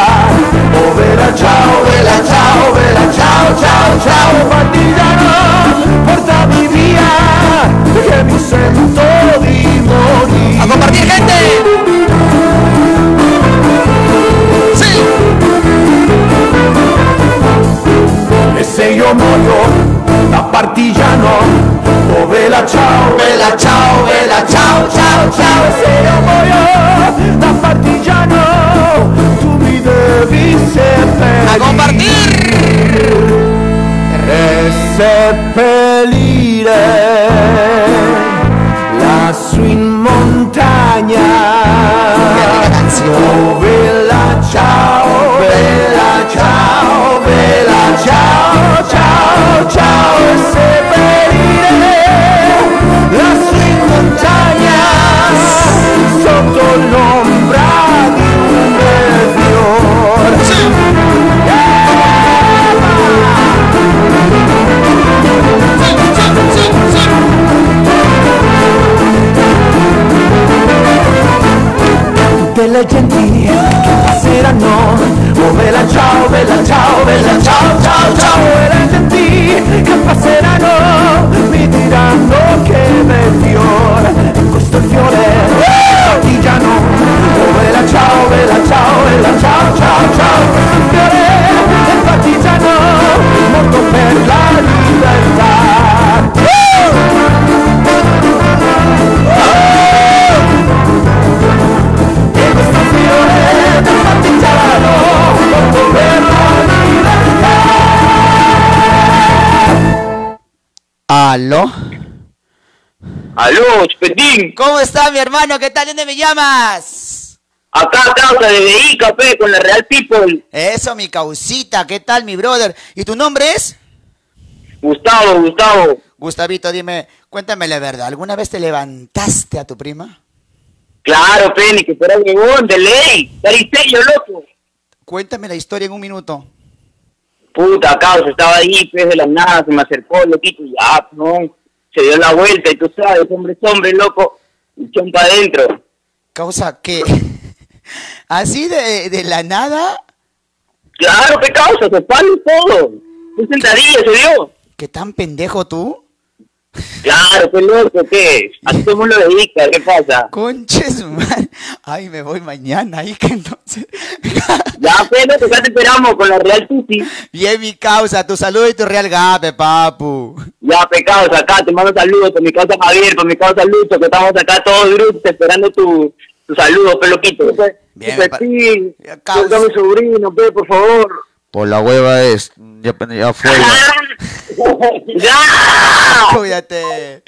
oh vela ciao, vela ciao, vela ciao, ciao, ciao. Partigiano, portami via, che mi sento di morire. A compartir gente! Se io muoio da partigiano Oh vela ciao, vela ciao, vela ciao, ciao, ciao se io muoio da partigiano Tu mi devi seppellire. A compartir! E seppellire Lassù in montagna Oh vela ciao, vela le genti che passeranno Vela ciao, vela ciao, vela ciao, ciao, ciao. E le genti che passeranno Mi diranno che bel fiore Questo fiore. Partigiano. Vela ciao, vela ciao, vela ciao, ciao, ciao ¿Aló? Aló, Chupetín. ¿Cómo está, mi hermano? ¿Qué tal? ¿Dónde me llamas? Acá, causa de BI Café con la Real People. Eso, mi causita. ¿Qué tal, mi brother? ¿Y tu nombre es? Gustavo, Gustavo. Gustavito, dime, cuéntame la verdad. ¿Alguna vez te levantaste a tu prima? Claro, Penny, que fuera huevón, de ley. Dariseño, loco. Cuéntame la historia en un minuto. Puta, causa, estaba ahí, pues de la nada, se me acercó, loquito, y ya, no. Se dio la vuelta, y tú sabes, hombre es hombre, loco. Y para adentro. Causa que... ¿Así de, de la nada? Claro, qué causa, se pan y todo. Un sentadilla se dio. ¿Qué tan pendejo tú? Claro, qué loco, ¿qué? Así somos lo dedica, ¿qué pasa? Conches, man. Ay, me voy mañana, ahí que entonces... Ya, pero que ya te esperamos con la Real Tuti. Bien, mi causa, tu saludo y tu real gape, papu. Ya, pecados, acá te mando saludos por mi causa Javier, por mi causa Lucho, que estamos acá todos grupos esperando tu, tu saludo, pe loquito. Bien, Pe, yo mi sobrino, pe, por favor. Por la hueva es. Ya, ya fue. ¡Ya! ¡Cuídate!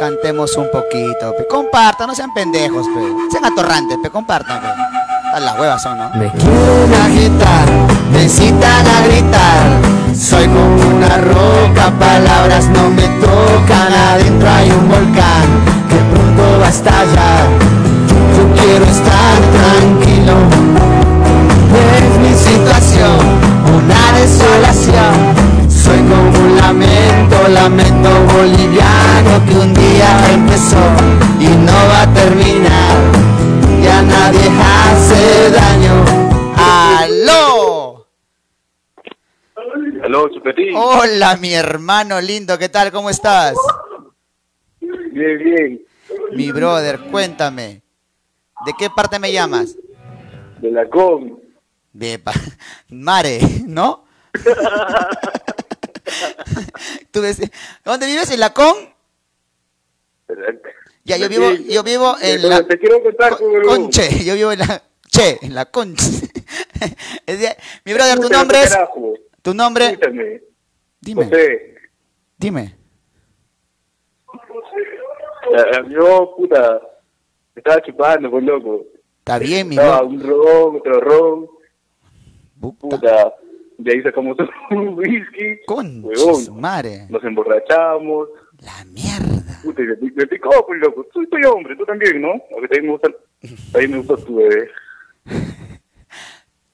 Cantemos un poquito, pe. Compartan, no sean pendejos, pe. Sean atorrantes, pe. Compartan, pe. Las huevas son, ¿no? Me quieren agitar, me citan a gritar. Soy como una roca, palabras no me tocan. Adentro hay un volcán que pronto va a estallar. Yo quiero estar tranquilo. Es mi situación, una desolación. Soy como un lamento, lamento boliviano que un día empezó y no va a terminar. Ya nadie hace daño. ¡Aló! Aló, Chupetín. Hola, mi hermano lindo, ¿qué tal? ¿Cómo estás? Bien, bien. Mi brother, cuéntame. ¿De qué parte me llamas? De la com. De pa- Mare, ¿no? ¿Tú ves- ¿Dónde vives? ¿En la con? Ya, yo vivo, yo vivo en la... Te quiero contar, Con- Conche, yo vivo en la... Che, en la Conche. Mi brother, tu nombre es... ¿Tu nombre? Dime. José, Dime. Eh, yo, puta, estaba chupando, pues loco. Está bien, mi Estaba un ron, otro ron. Puta, de ahí sacamos un whisky. Conche, su madre. Nos emborrachamos. La mierda. Puta, y me, me picó, pues loco. Soy, soy hombre, tú también, ¿no? Aunque también me gusta, también me gusta tu bebé.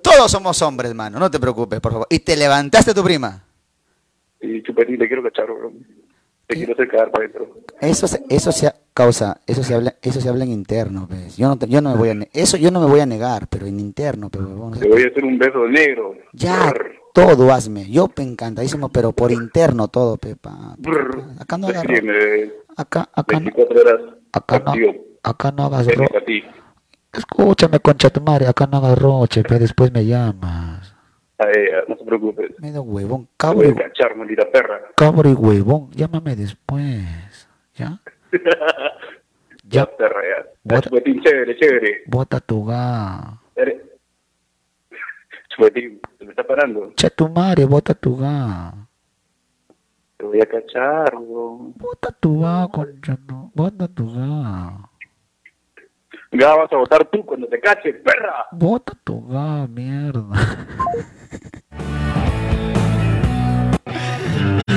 Todos somos hombres, mano, no te preocupes, por favor. ¿Y te levantaste tu prima? Y chupetín, te quiero cachar, bro. Te quiero hacer cagar para. Eso se, eso se causa, eso se habla, eso se habla en interno, pues. Yo no, te- yo no me voy a, eso yo no me voy a negar, pero en interno, pero huevón, Te voy a hacer un beso negro. ya todo hazme. Yo pe encantadísimo, pero por interno todo, pepa. Acá no Sígueme acá, acá no, 24 horas. acá no, acá no hagas. Escúchame, concha tu madre, acá no hagas roche, pero después me llamas. Ay, no te preocupes. Me da huevón, Te cabro voy a cachar, maldita perra. cabro y huevón, llámame después, ¿ya? ya, perra, ya. Ya, Bota- Chupetín, chévere, chévere. Bota tu ga. Chupetín, se me está parando. Che tu madre, bota tu ga. Te voy a cachar, bro. Bota tu ga, concha, no. Bota tu ga. Ya vas a votar tú cuando te caches, perra. Bota tu ga, mierda.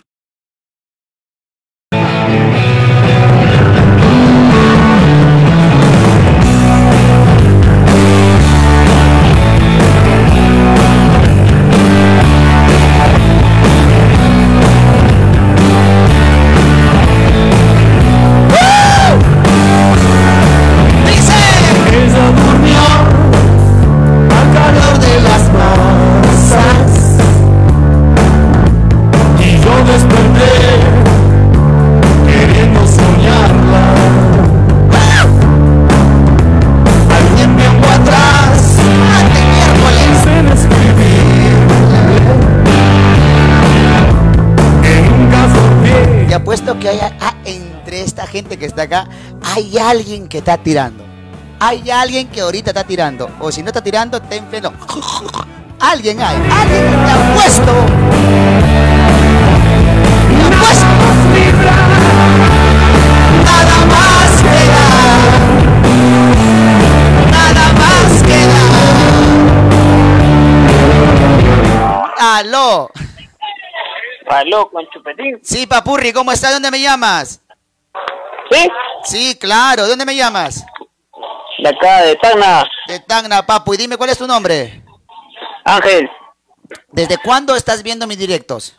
gente que está acá, hay alguien que está tirando. Hay alguien que ahorita está tirando. O si no está tirando, ten fe. no. Alguien hay. Alguien te apuesto. Te apuesto. Nada más queda. Nada más queda. Aló. Aló, con chupetín. Sí, papurri, ¿cómo estás? ¿Dónde me llamas? ¿Sí? Sí, claro. ¿Dónde me llamas? De acá, de Tacna. De Tacna, papu. Y dime, ¿cuál es tu nombre? Ángel. ¿Desde cuándo estás viendo mis directos?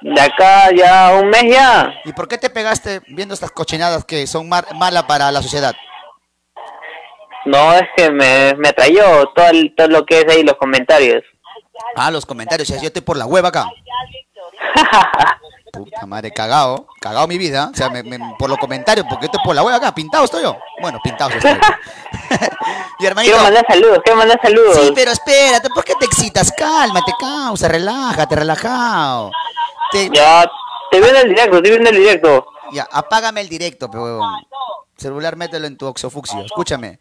De acá ya un mes ya. ¿Y por qué te pegaste viendo estas cochinadas que son malas para la sociedad? No, es que me, me atrayó todo, el- todo lo que es ahí los comentarios. Ah, los comentarios. Yo estoy por la web acá. Puta madre, cagado. Cagado mi vida. O sea, me- me- por los comentarios, porque yo estoy por la web acá. Pintado estoy yo. Bueno, pintado estoy. y hermanito. Quiero mandar saludos, quiero mandar saludos. Sí, pero espérate, ¿por qué te excitas? Cálmate, causa, relájate, relajado. Te- Ya, te veo en el directo, te veo en el directo. Ya, apágame el directo, pe huevón. Celular, mételo en tu oxofuxio. Escúchame.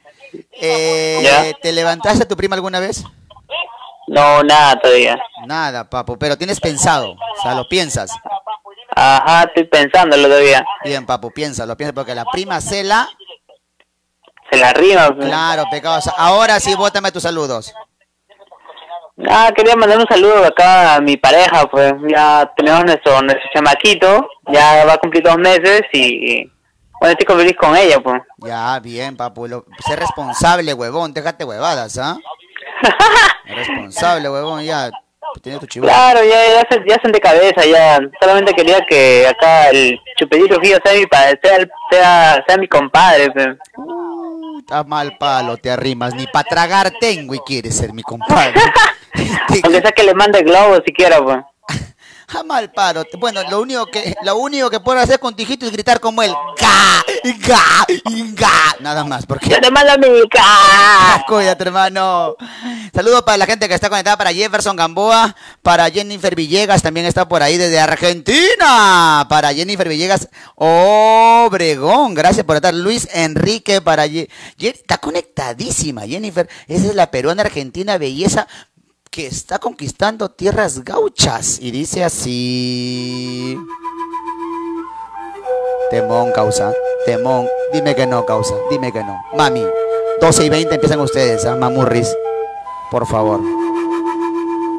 Eh. ¿Te levantaste a tu prima alguna vez? No, nada todavía. Nada, papo, pero tienes pensado. O sea, lo piensas. Ajá, estoy pensándolo todavía. Bien, papu, piénsalo, piénsalo, porque la prima Cela... Se la rima. Claro, pecado. Ahora sí, bótame tus saludos. Ah, quería mandar un saludo acá a mi pareja, pues ya tenemos nuestro, nuestro chamaquito, ya va a cumplir dos meses y bueno, estoy feliz con ella, pues. Ya, bien, papu. lo- sé responsable, huevón. Déjate huevadas, ¿ah? responsable, huevón, ya. Tienes tu chivo. Claro, ya, ya, se, ya son de cabeza, ya. Solamente quería que acá el chupetito Gio sea mi, pa- sea, sea, sea mi compadre, pues. Estás mal palo, te arrimas. Ni para tragar tengo y quieres ser mi compadre. Aunque sea que le mande globos siquiera, pues. Mal palo. Bueno, lo único que lo único que puedo hacer con tu hijito es gritar como él. ¡Ga! ¡Ga! ¡Ga! Nada más, porque... ¡Yo te mando mi ¡Ga! Cuídate, hermano. Saludos para la gente que está conectada, para Jefferson Gamboa, para Jennifer Villegas, también está por ahí desde Argentina. Para Jennifer Villegas, Obregón, gracias por estar. Luis Enrique, para... Ye- Ye- está conectadísima, Jennifer. Esa es la peruana argentina belleza que está conquistando tierras gauchas. Y dice así... Temón, causa. Temón. Dime que no, causa. Dime que no. Mami, 12 y 20 empiezan ustedes, ¿ah? Mamurris. Por favor.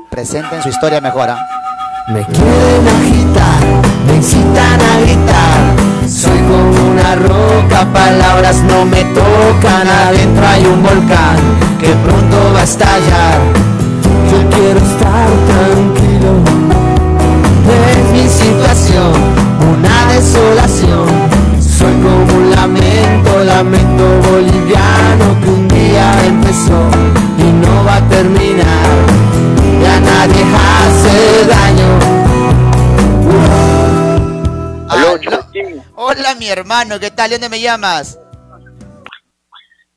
Presenten su historia mejor, ¿ah? Me quieren agitar, me incitan a gritar. Soy como una roca, palabras no me tocan. Adentro hay un volcán que pronto va a estallar. Yo quiero estar tranquilo. Es mi situación, una desolación. Soy como un lamento, lamento boliviano que un día empezó y no va a terminar. Ya nadie hace daño. Hola, mi hermano, ¿qué tal? ¿De dónde me llamas?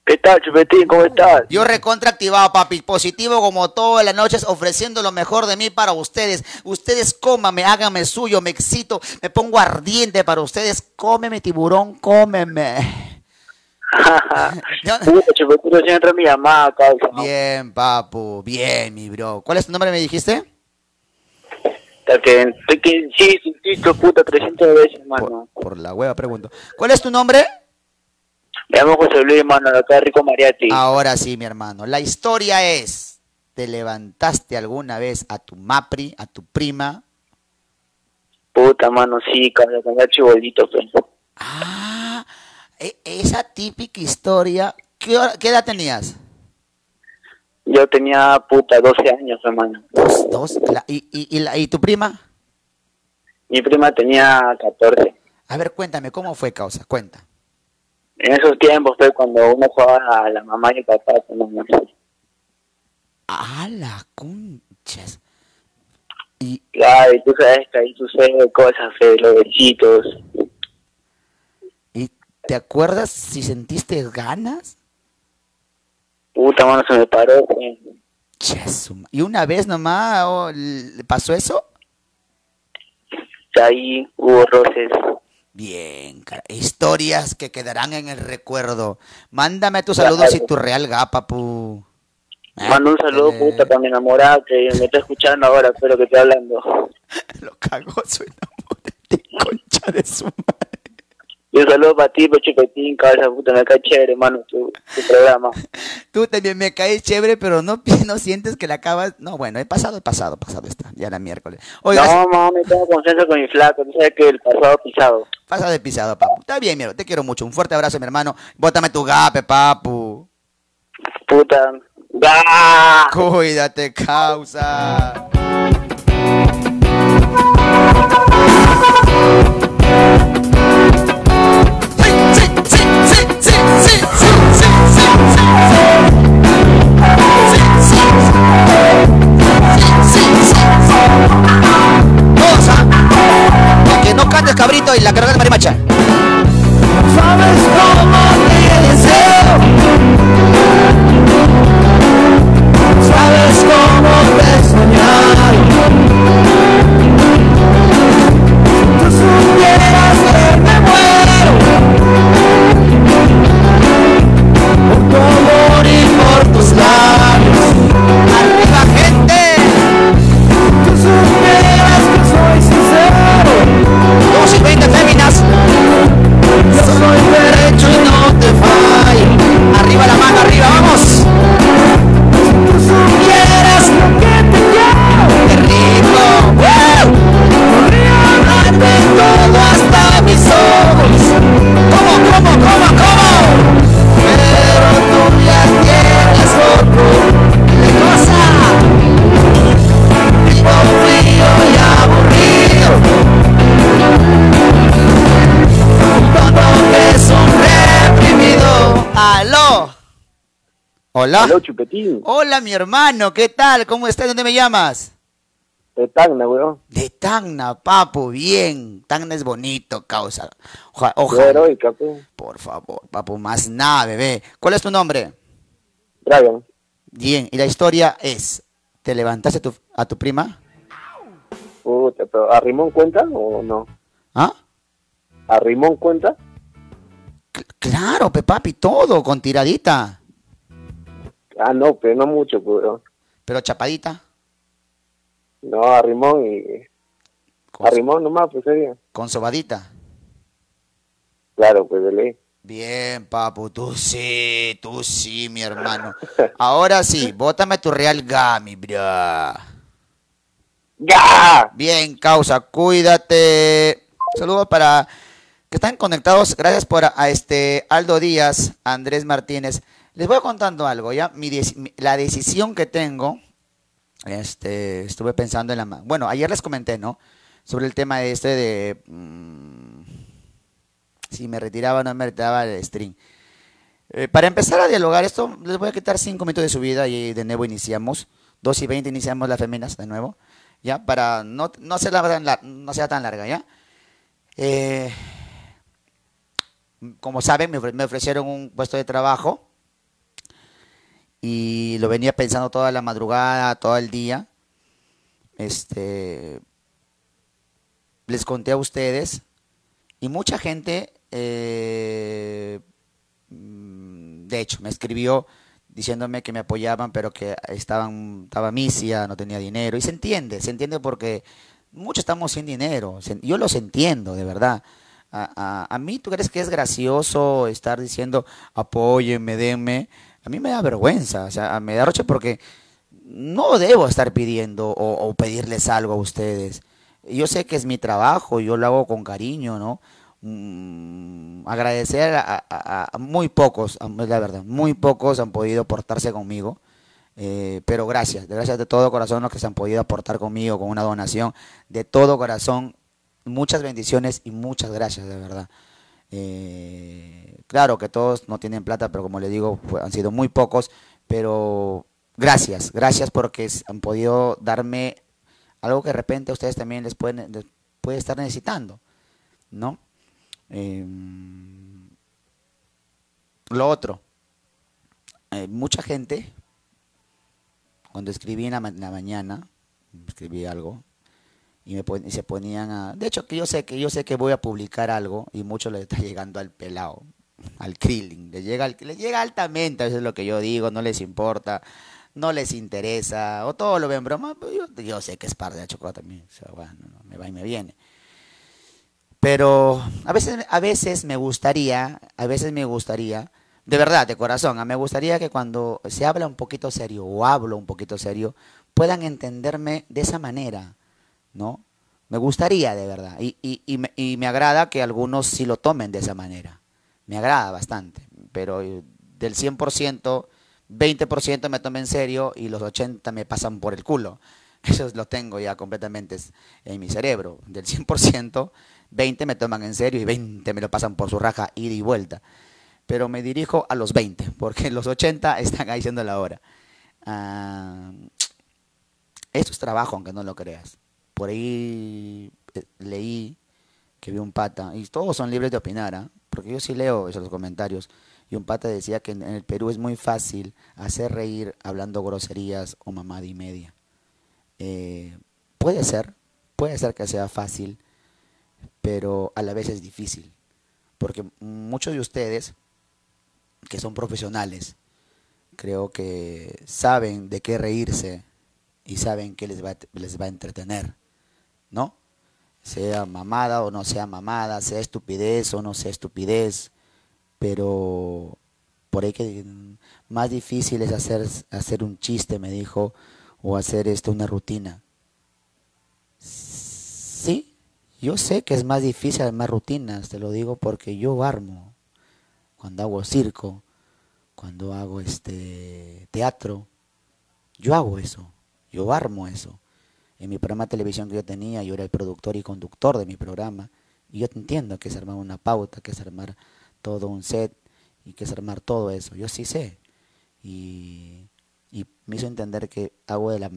¿Qué tal, Chupetín? ¿Cómo estás? Yo recontra activado, papi. Positivo como todas las noches, ofreciendo lo mejor de mí para ustedes. Ustedes cómame, háganme suyo, me excito, me pongo ardiente para ustedes. Cómeme, tiburón, cómeme. Chupetín, entró mi llamada, causa. Bien, papu, bien, mi bro. ¿Cuál es tu nombre, me dijiste? Que que insisto, insisto, puta, 300 veces, mano. Por la hueva pregunto. ¿Cuál es tu nombre? Llamo José Luis, mano, de acá Rico Mariati. Ahora sí, mi hermano. La historia es, ¿te levantaste alguna vez a tu mapri, a tu prima? Puta, mano, sí, con el chibolito, pues. E- esa típica historia, ¿qué, hora- qué edad tenías? Yo tenía, puta, 12 años, hermano. Dos, dos. La- y, y, y la- ¿Y tu prima? Mi prima tenía 14. A ver, cuéntame, ¿cómo fue causa? Cuenta. En esos tiempos fue cuando uno jugaba a la mamá y el papá, no, no. ¡Ah, la conchas! Claro, y tú sabes que ahí suceden cosas, fe, los besitos. ¿Te acuerdas si sentiste ganas? Puta, mano, se me paró, pues. ¿Y una vez nomás oh, le pasó eso? Ahí hubo roces. Bien, historias que quedarán en el recuerdo. Mándame tus saludos y tu real gapa, pu. Mando un saludo, puta, para mi enamorada que me está escuchando ahora, espero que esté hablando. Lo cagó su enamorada, concha de su madre. Y un saludo para ti, pues, Chupetín, cabeza puta, me cae chévere, hermano, tu, tu programa. Tú también me caes chévere, pero no, no sientes que la acabas. No, bueno, he pasado, he pasado, pasado está. Ya era miércoles. Oiga, no, mami, tengo confianza con mi flaco, tú sabes que el pasado pisado. Pasa de pisado, papu. Está bien, mira, te quiero mucho. Un fuerte abrazo, mi hermano. Bótame tu gape, papu. Puta. Cuídate, causa. Que no cantes cabrito y la carga de marimacha. Sabes cómo te deseo. Sabes cómo te Hola. Hola, Chupetín. Hola, mi hermano, ¿qué tal? ¿Cómo estás? ¿Dónde me llamas? De Tacna, weón. De Tacna, papu, bien. Tacna es bonito, causa. Oja- Ojalá. heroica, pe. Por favor, papu, más nada, bebé. ¿Cuál es tu nombre? Brian. Bien, y la historia es, ¿te levantaste a tu, a tu prima? Puta, pero ¿a Rimón cuenta o no? ¿Ah? ¿A Rimón cuenta? Claro, pe papi, todo, con tiradita. Ah, no, pero no mucho, pues, weón. Pero chapadita. No, a Rimón y... A Rimón nomás, pues sería. Con sobadita. Claro, pues de ley. Bien, papu, tú sí, tú sí, mi hermano. Ahora sí, bótame tu Real Gami, bro. ¡Ya! Bien, causa, cuídate. Saludos para que están conectados. Gracias por a este Aldo Díaz, Andrés Martínez. Les voy contando algo, ¿ya? Mi la decisión que tengo, este, estuve pensando en la... Bueno, ayer les comenté, ¿no? Sobre el tema este de... mm, si me retiraba o no me retiraba el stream. Eh, para empezar a dialogar esto, les voy a quitar cinco minutos de su vida y de nuevo iniciamos. Dos y veinte iniciamos las féminas de nuevo. ¿Ya? Para no, no, hacerla tan lar- no sea tan larga, ¿ya? Eh, como saben, me ofrecieron un puesto de trabajo y lo venía pensando toda la madrugada, todo el día. Este, les conté a ustedes y mucha gente, eh, de hecho, me escribió diciéndome que me apoyaban, pero que estaban, estaba misia, no tenía dinero. Y se entiende, se entiende porque muchos estamos sin dinero. Yo los entiendo, de verdad. A mí, ¿tú crees que es gracioso estar diciendo apóyenme, denme? A mí me da vergüenza, o sea, me da roche porque no debo estar pidiendo o, pedirles algo a ustedes. Yo sé que es mi trabajo, yo lo hago con cariño, ¿no? Mm, agradecer a, a- a- a muy pocos, a- la verdad, muy pocos han podido portarse conmigo, eh, pero gracias, gracias de todo corazón los que se han podido aportar conmigo con una donación, de todo corazón, muchas bendiciones y muchas gracias, de verdad. Eh, claro que todos no tienen plata, pero como le digo, fue- han sido muy pocos, pero gracias, gracias porque han podido darme algo que de repente a ustedes también les pueden les puede estar necesitando, ¿no? Em, lo otro, eh, mucha gente, cuando escribí en la, en la mañana, escribí algo, y, me y se ponían a... De hecho, que yo sé que yo sé que voy a publicar algo, y mucho le está llegando al pelado, al Krillin, le llega, al- le llega altamente, eso es lo que yo digo, no les importa, no les interesa, o todo lo ven broma, pero yo, sé que es parte de la chocolate también, o sea, bueno, no, me va y me viene. Pero a veces, a veces me gustaría, a veces me gustaría, de verdad, de corazón, a me gustaría que cuando se habla un poquito serio o hablo un poquito serio, puedan entenderme de esa manera, ¿no? Me gustaría, de verdad. Y, y, y, me, y me agrada que algunos sí lo tomen de esa manera. Me agrada bastante. Pero eh, del 100%, 20% me tomen en serio y los 80% me pasan por el culo. Eso lo tengo ya completamente en mi cerebro. Del 100%, 20 me toman en serio y 20 me lo pasan por su raja ida y vuelta. Pero me dirijo a los 20, porque los 80 están ahí siendo la hora. Ah, esto es trabajo, aunque no lo creas. Por ahí eh, leí que vi un pata, y todos son libres de opinar, ¿ah? porque yo sí leo esos comentarios, y un pata decía que en, el Perú es muy fácil hacer reír hablando groserías o mamada y media. Eh, puede ser, puede ser que sea fácil, pero a la vez es difícil, porque muchos de ustedes que son profesionales, creo que saben de qué reírse y saben que les va, les va a entretener, ¿no? Sea mamada o no sea mamada, sea estupidez o no sea estupidez, pero por ahí que más difícil es hacer, hacer un chiste, me dijo, o hacer esto una rutina. Sí, yo sé que es más difícil armar rutinas, te lo digo porque yo armo cuando hago circo, cuando hago este teatro, yo hago eso, yo armo eso. En mi programa de televisión que yo tenía, yo era el productor y conductor de mi programa, y yo entiendo que es armar una pauta, que es armar todo un set, y que es armar todo eso, yo sí sé. y, me hizo entender que hago de la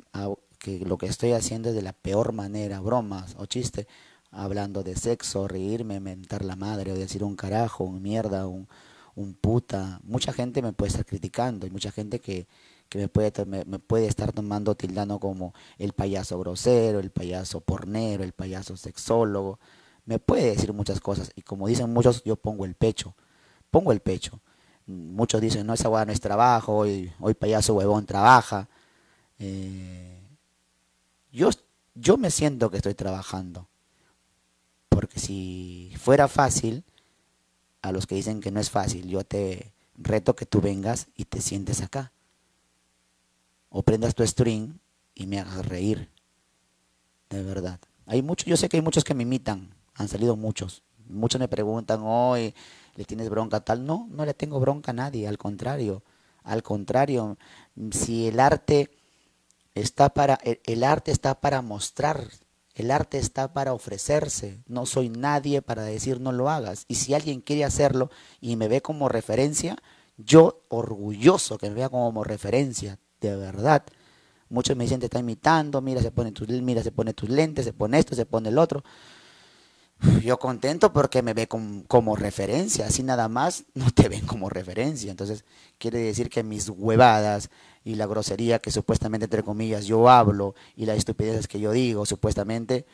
que lo que estoy haciendo es de la peor manera, bromas o chiste, hablando de sexo, reírme, mentar la madre, o decir un carajo, un mierda, un, un puta. Mucha gente me puede estar criticando y mucha gente que, que me, puede, me, puede estar tomando, tildando como el payaso grosero, el payaso pornero, el payaso sexólogo. Me puede decir muchas cosas y como dicen muchos, yo pongo el pecho. Pongo el pecho. Muchos dicen, no, esa hueá no es trabajo, hoy, hoy payaso huevón trabaja. Eh, yo, yo me siento que estoy trabajando. Porque si fuera fácil, a los que dicen que no es fácil, yo te reto que tú vengas y te sientes acá. O prendas tu string y me hagas reír. De verdad. Hay muchos, yo sé que hay muchos que me imitan. Han salido muchos. Muchos me preguntan, hoy ¿le tienes bronca tal? No, no le tengo bronca a nadie, al contrario. Al contrario, si el arte está para el arte está para mostrar, el arte está para ofrecerse. No soy nadie para decir no lo hagas. Y si alguien quiere hacerlo y me ve como referencia, yo orgulloso que me vea como referencia, de verdad. Muchos me dicen te está imitando, mira se pone tus mira se pone tus lentes, se pone esto, se pone el otro. Yo contento porque me ve com- como referencia, así nada más no te ven como referencia. Entonces quiere decir que mis huevadas y la grosería que supuestamente, entre comillas, yo hablo y las estupideces que yo digo, supuestamente,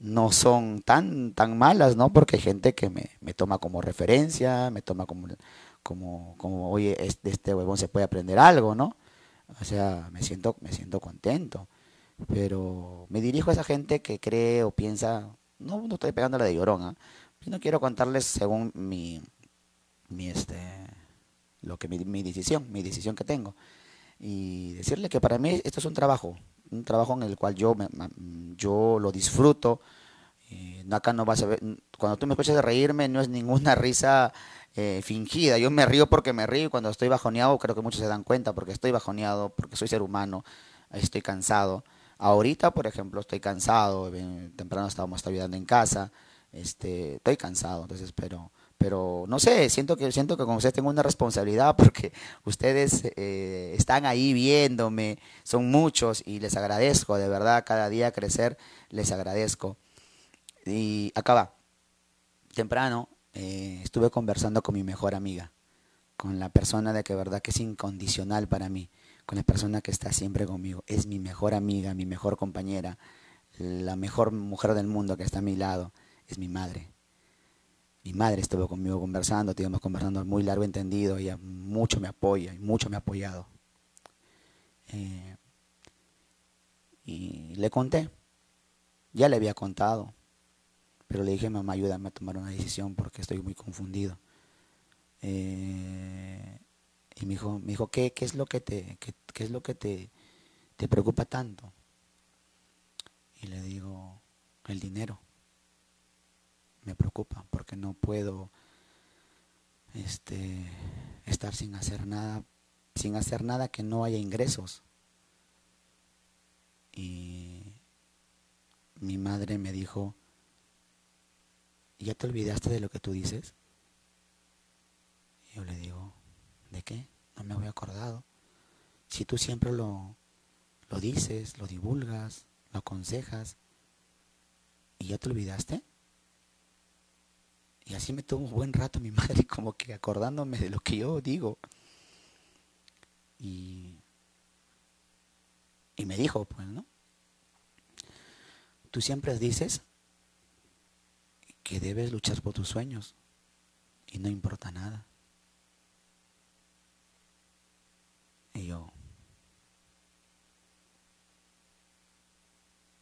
no son tan, tan malas, ¿no? Porque hay gente que me, me toma como referencia, me toma como, como, como oye, es- de este huevón se puede aprender algo, ¿no? O sea, me siento, me siento contento. Pero me dirijo a esa gente que cree o piensa, no, no estoy pegándole de llorón, ¿ah? Yo no quiero contarles según mi, mi este, lo que mi, mi decisión, mi decisión que tengo. Y decirle que para mí esto es un trabajo, un trabajo en el cual yo, me- yo lo disfruto. Eh, acá no vas a ver, cuando tú me escuchas reírme no es ninguna risa eh, fingida, yo me río porque me río y cuando estoy bajoneado creo que muchos se dan cuenta porque estoy bajoneado, porque soy ser humano, estoy cansado. Ahorita, por ejemplo, estoy cansado, eh, temprano estábamos ayudando en casa, este, estoy cansado, entonces, pero, pero no sé, siento que, siento que con ustedes tengo una responsabilidad porque ustedes eh, están ahí viéndome, son muchos y les agradezco, de verdad, cada día crecer, les agradezco. Y acá va, temprano eh, estuve conversando con mi mejor amiga, con la persona de que verdad que es incondicional para mí, con la persona que está siempre conmigo, es mi mejor amiga, mi mejor compañera, la mejor mujer del mundo que está a mi lado, es mi madre. Mi madre estuvo conmigo conversando, estuvimos conversando muy largo entendido, ella mucho me apoya y mucho me ha apoyado. Eh, y le conté, ya le había contado, pero le dije, mamá, ayúdame a tomar una decisión porque estoy muy confundido. Eh, y me dijo, me dijo ¿qué, qué es lo que te, qué, qué es lo que te, te preocupa tanto? Y le digo, el dinero. Me preocupa porque no puedo este, estar sin hacer nada, sin hacer nada que no haya ingresos. Y mi madre me dijo, ¿ya te olvidaste de lo que tú dices? Y yo le digo, ¿de qué? No me había acordado. Si tú siempre lo, lo dices, lo divulgas, lo aconsejas, ¿y ya te olvidaste? Y así me tuvo un buen rato mi madre, como que acordándome de lo que yo digo. Y, y me dijo, pues, ¿no? Tú siempre dices que debes luchar por tus sueños y no importa nada. Y yo,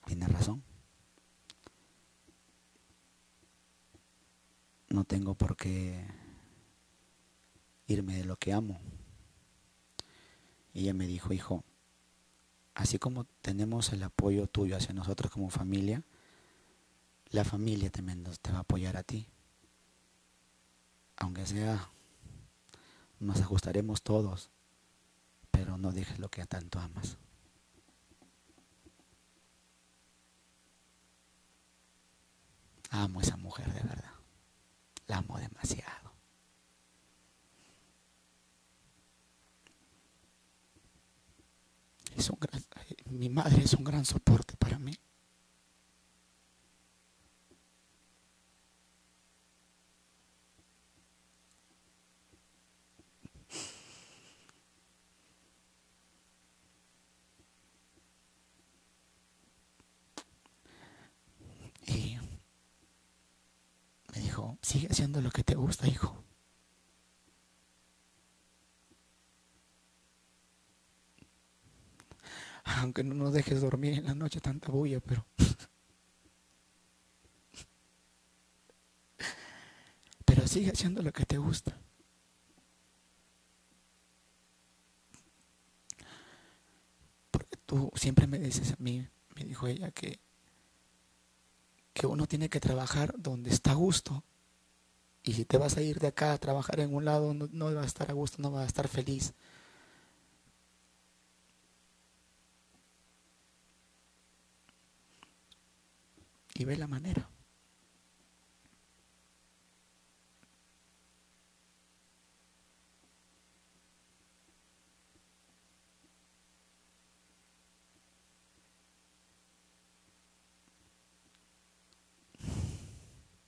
tienes razón. No tengo por qué irme de lo que amo. Y ella me dijo, hijo, así como tenemos el apoyo tuyo hacia nosotros como familia, la familia también nos- te va a apoyar a ti. Aunque sea, nos ajustaremos todos, pero no dejes lo que tanto amas. Amo a esa mujer de verdad. La amo demasiado. es un mi madre es un gran soporte para mí. Y me dijo, sigue haciendo lo que te gusta, hijo. Aunque no nos dejes dormir en la noche tanta bulla, pero... Pero sigue haciendo lo que te gusta. Porque tú siempre me dices a mí, me dijo ella, que, que uno tiene que trabajar donde está a gusto. Y si te vas a ir de acá a trabajar en un lado, no, no vas a estar a gusto, no vas a estar feliz. y ve la manera.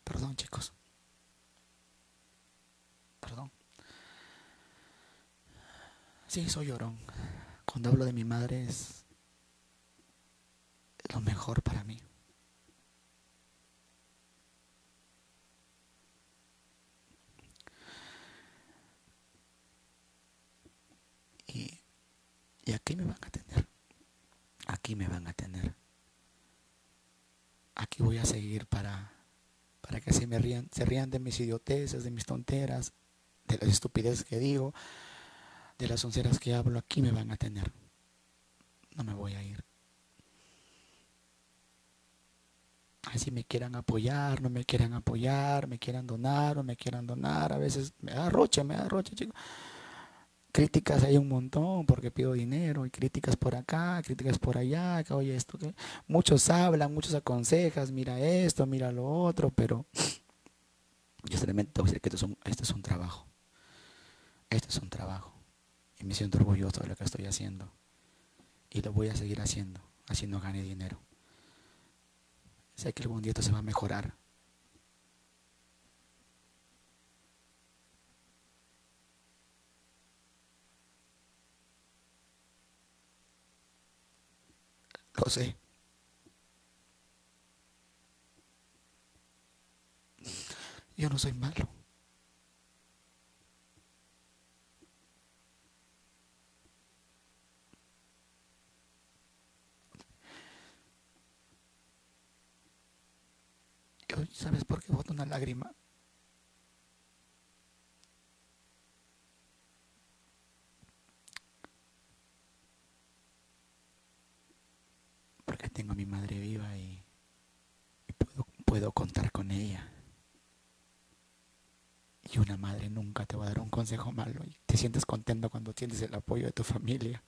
Perdón, chicos. Perdón. Sí, soy llorón. Cuando hablo de mi madre es lo mejor para mí. Y, y aquí me van a tener. Aquí me van a tener. Aquí voy a seguir para, para que se me rían, se rían de mis idioteces, de mis tonteras, de las estupideces que digo, de las onceras que hablo. Aquí me van a tener. No me voy a ir. Así me quieran apoyar, no me quieran apoyar, me quieran donar, no me quieran donar. A veces me da roche, me da roche, chicos críticas hay un montón porque pido dinero y críticas por acá, críticas por allá, que oye esto, que muchos hablan, muchos aconsejas, mira esto, mira lo otro, pero yo solamente te voy a decir que esto es, un, esto es un trabajo. Esto es un trabajo. Y me siento orgulloso de lo que estoy haciendo. Y lo voy a seguir haciendo, haciendo gane dinero. Sé que algún día esto se va a mejorar. Lo sé. Yo no soy malo. ¿Sabes por qué boto una lágrima? porque tengo a mi madre viva y, puedo contar con ella. Y una madre nunca te va a dar un consejo malo y te sientes contento cuando tienes el apoyo de tu familia.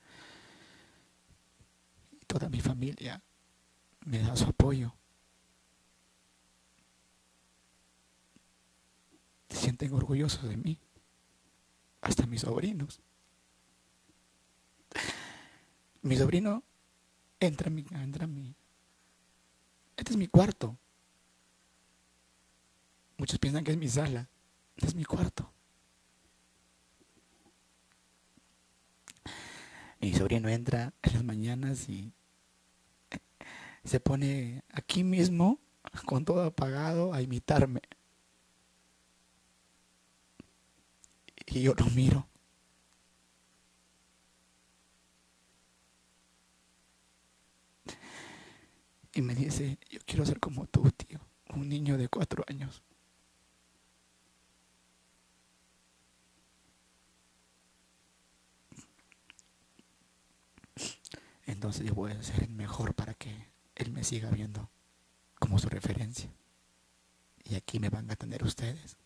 Y toda mi familia me da su apoyo. Se sienten orgullosos de mí. Hasta mis sobrinos. Mi sobrino entra a mi, entra a mi. Este es mi cuarto. Muchos piensan que es mi sala. Este es mi cuarto. Mi sobrino entra en las mañanas y se pone aquí mismo, con todo apagado, a imitarme. Y yo lo miro. Y me dice, yo quiero ser como tú, tío, un niño de cuatro años. Entonces yo voy a ser el mejor para que él me siga viendo como su referencia. Y aquí me van a tener ustedes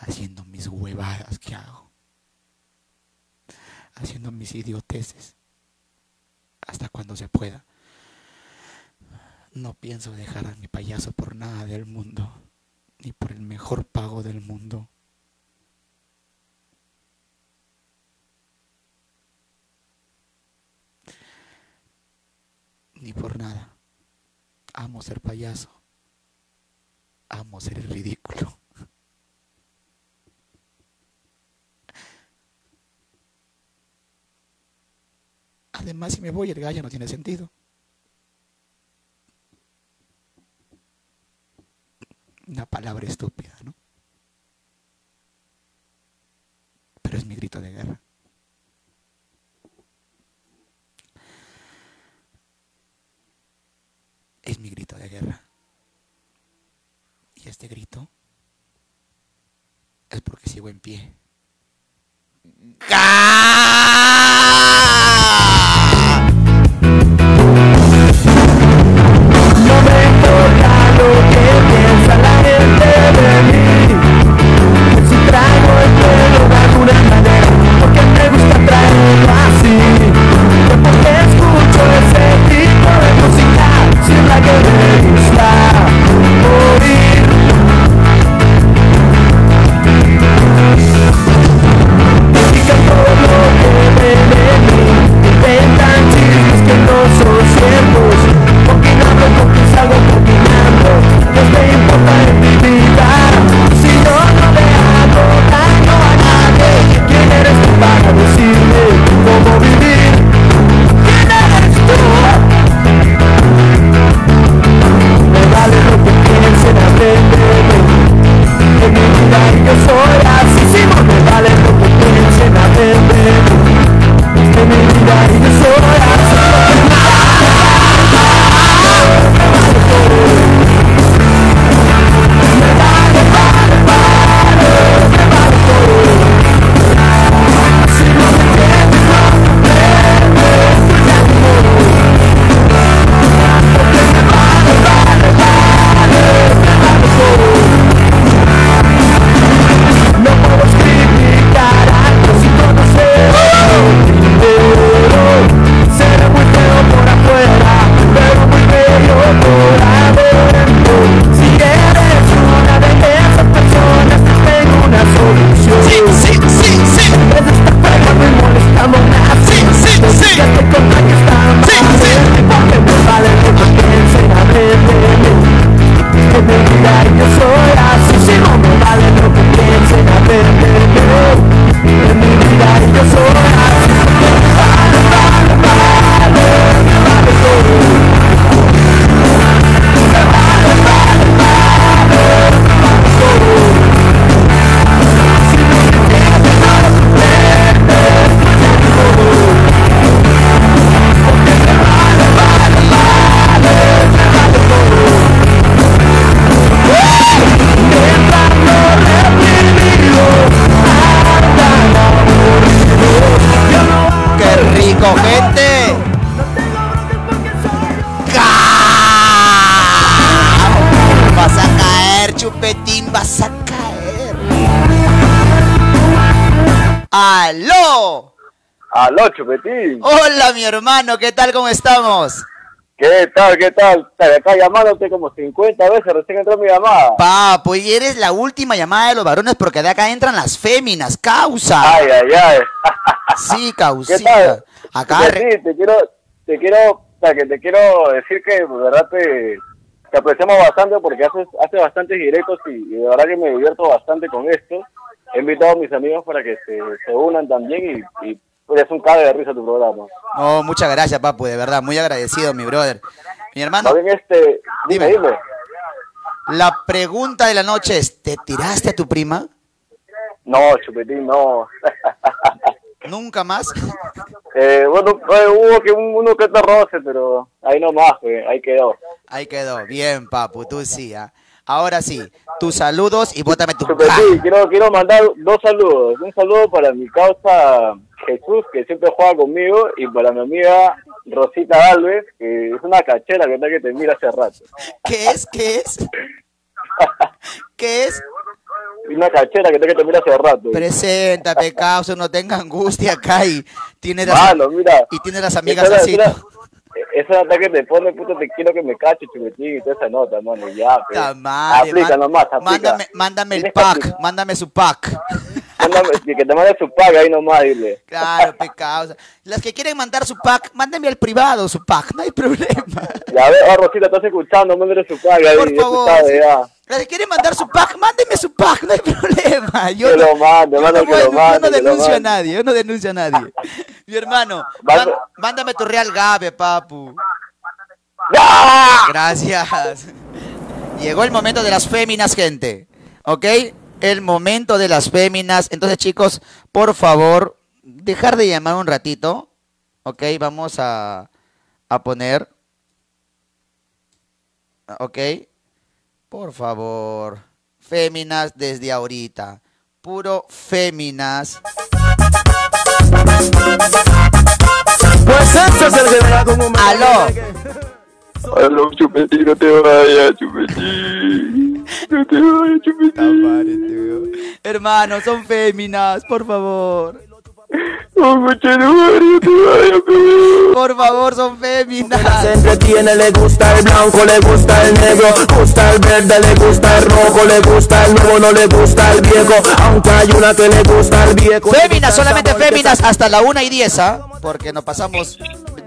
haciendo mis huevadas que hago, haciendo mis idioteces, hasta cuando se pueda. No pienso dejar a mi payaso por nada del mundo, ni por el mejor pago del mundo. Ni por nada. Amo ser payaso. Amo ser ridículo. Además, si me voy, el gallo no tiene sentido. Una palabra estúpida, ¿no? Pero es mi grito de guerra. Es mi grito de guerra. Y este grito es porque sigo en pie. No Chupetín. Hola, mi hermano, ¿qué tal? ¿Cómo estamos? ¿Qué tal? ¿Qué tal? Acá llamándote como 50 veces, recién entró mi llamada. Papo, y eres la última llamada de los varones porque de acá entran las féminas, causa. Ay, ay, ay. Sí, ¿Qué causita. tal? Acá, Chupetín, te quiero, te quiero, o sea, que te quiero decir que de verdad te, te apreciamos bastante porque haces, haces bastantes directos y, y de verdad que me divierto bastante con esto. He invitado a mis amigos para que se, se unan también y, y pues, es un cabe de risa tu programa. No, muchas gracias, papu, de verdad, muy agradecido, mi brother. Mi hermano, bien este, dime, Dime. dime. la pregunta de la noche es, ¿te tiraste a tu prima? No, Chupetín, no. ¿Nunca más? Eh, bueno, eh, hubo que un- uno que otro roce, pero ahí nomás, pues, ahí quedó. Ahí quedó, bien, papu, tú sí, ¿ah? Ahora sí, tus saludos y bótame tu... Chupetín, quiero, quiero mandar dos saludos. Un saludo para mi causa Jesús, que siempre juega conmigo, y para mi amiga Rosita Alves, que es una cachera que está que te mira hace rato. ¿Qué es? ¿Qué es? ¿Qué es? Una cachera que está que te mira hace rato. Preséntate, causa, no tenga angustia acá y tiene las, Mano, mira. y tiene las amigas así. Esa nota que te pone, puto, te quiero que me cache, chupetín, y toda esa nota, mano, ya, pues. Puta madre, Aplica nomás, aplica. Mándame, mándame el pack, mándame su pack. Que te mande su pack ahí nomás, dile. Claro, pecado. Las que quieren mandar su pack, mándenme al privado su pack, no hay problema. Ya ves, oh, Rosita, estás escuchando, mándale su pack ahí. Por favor, sabes, ya. Las que quieren mandar su pack, mándenme su pack, no hay problema. Yo Que no, lo mande, yo no que voy- lo yo mande, no que lo denuncio a nadie, yo no denuncio a nadie. Mi hermano, Manda- man- mándame tu real gabe, papu. Gracias. Llegó el momento de las féminas, gente. ¿Ok? El momento de las féminas. Entonces, chicos, por favor, dejar de llamar un ratito. ¿Ok? Vamos a, a poner. ¿Ok? Por favor. Féminas desde ahorita. Puro féminas. Pues este es el Aló. Aló, chupetín, no te vayas, chupetín. No te vayas. Hermanos, son féminas, por favor. Por favor, son féminas. Se entretiene, le gusta el blanco, le gusta el negro, gusta el verde, le gusta el rojo, le gusta el nuevo, no le gusta el viejo, aunque hay una que le gusta el viejo. Féminas, solamente féminas hasta la 1 y 10, ¿ah? Porque nos pasamos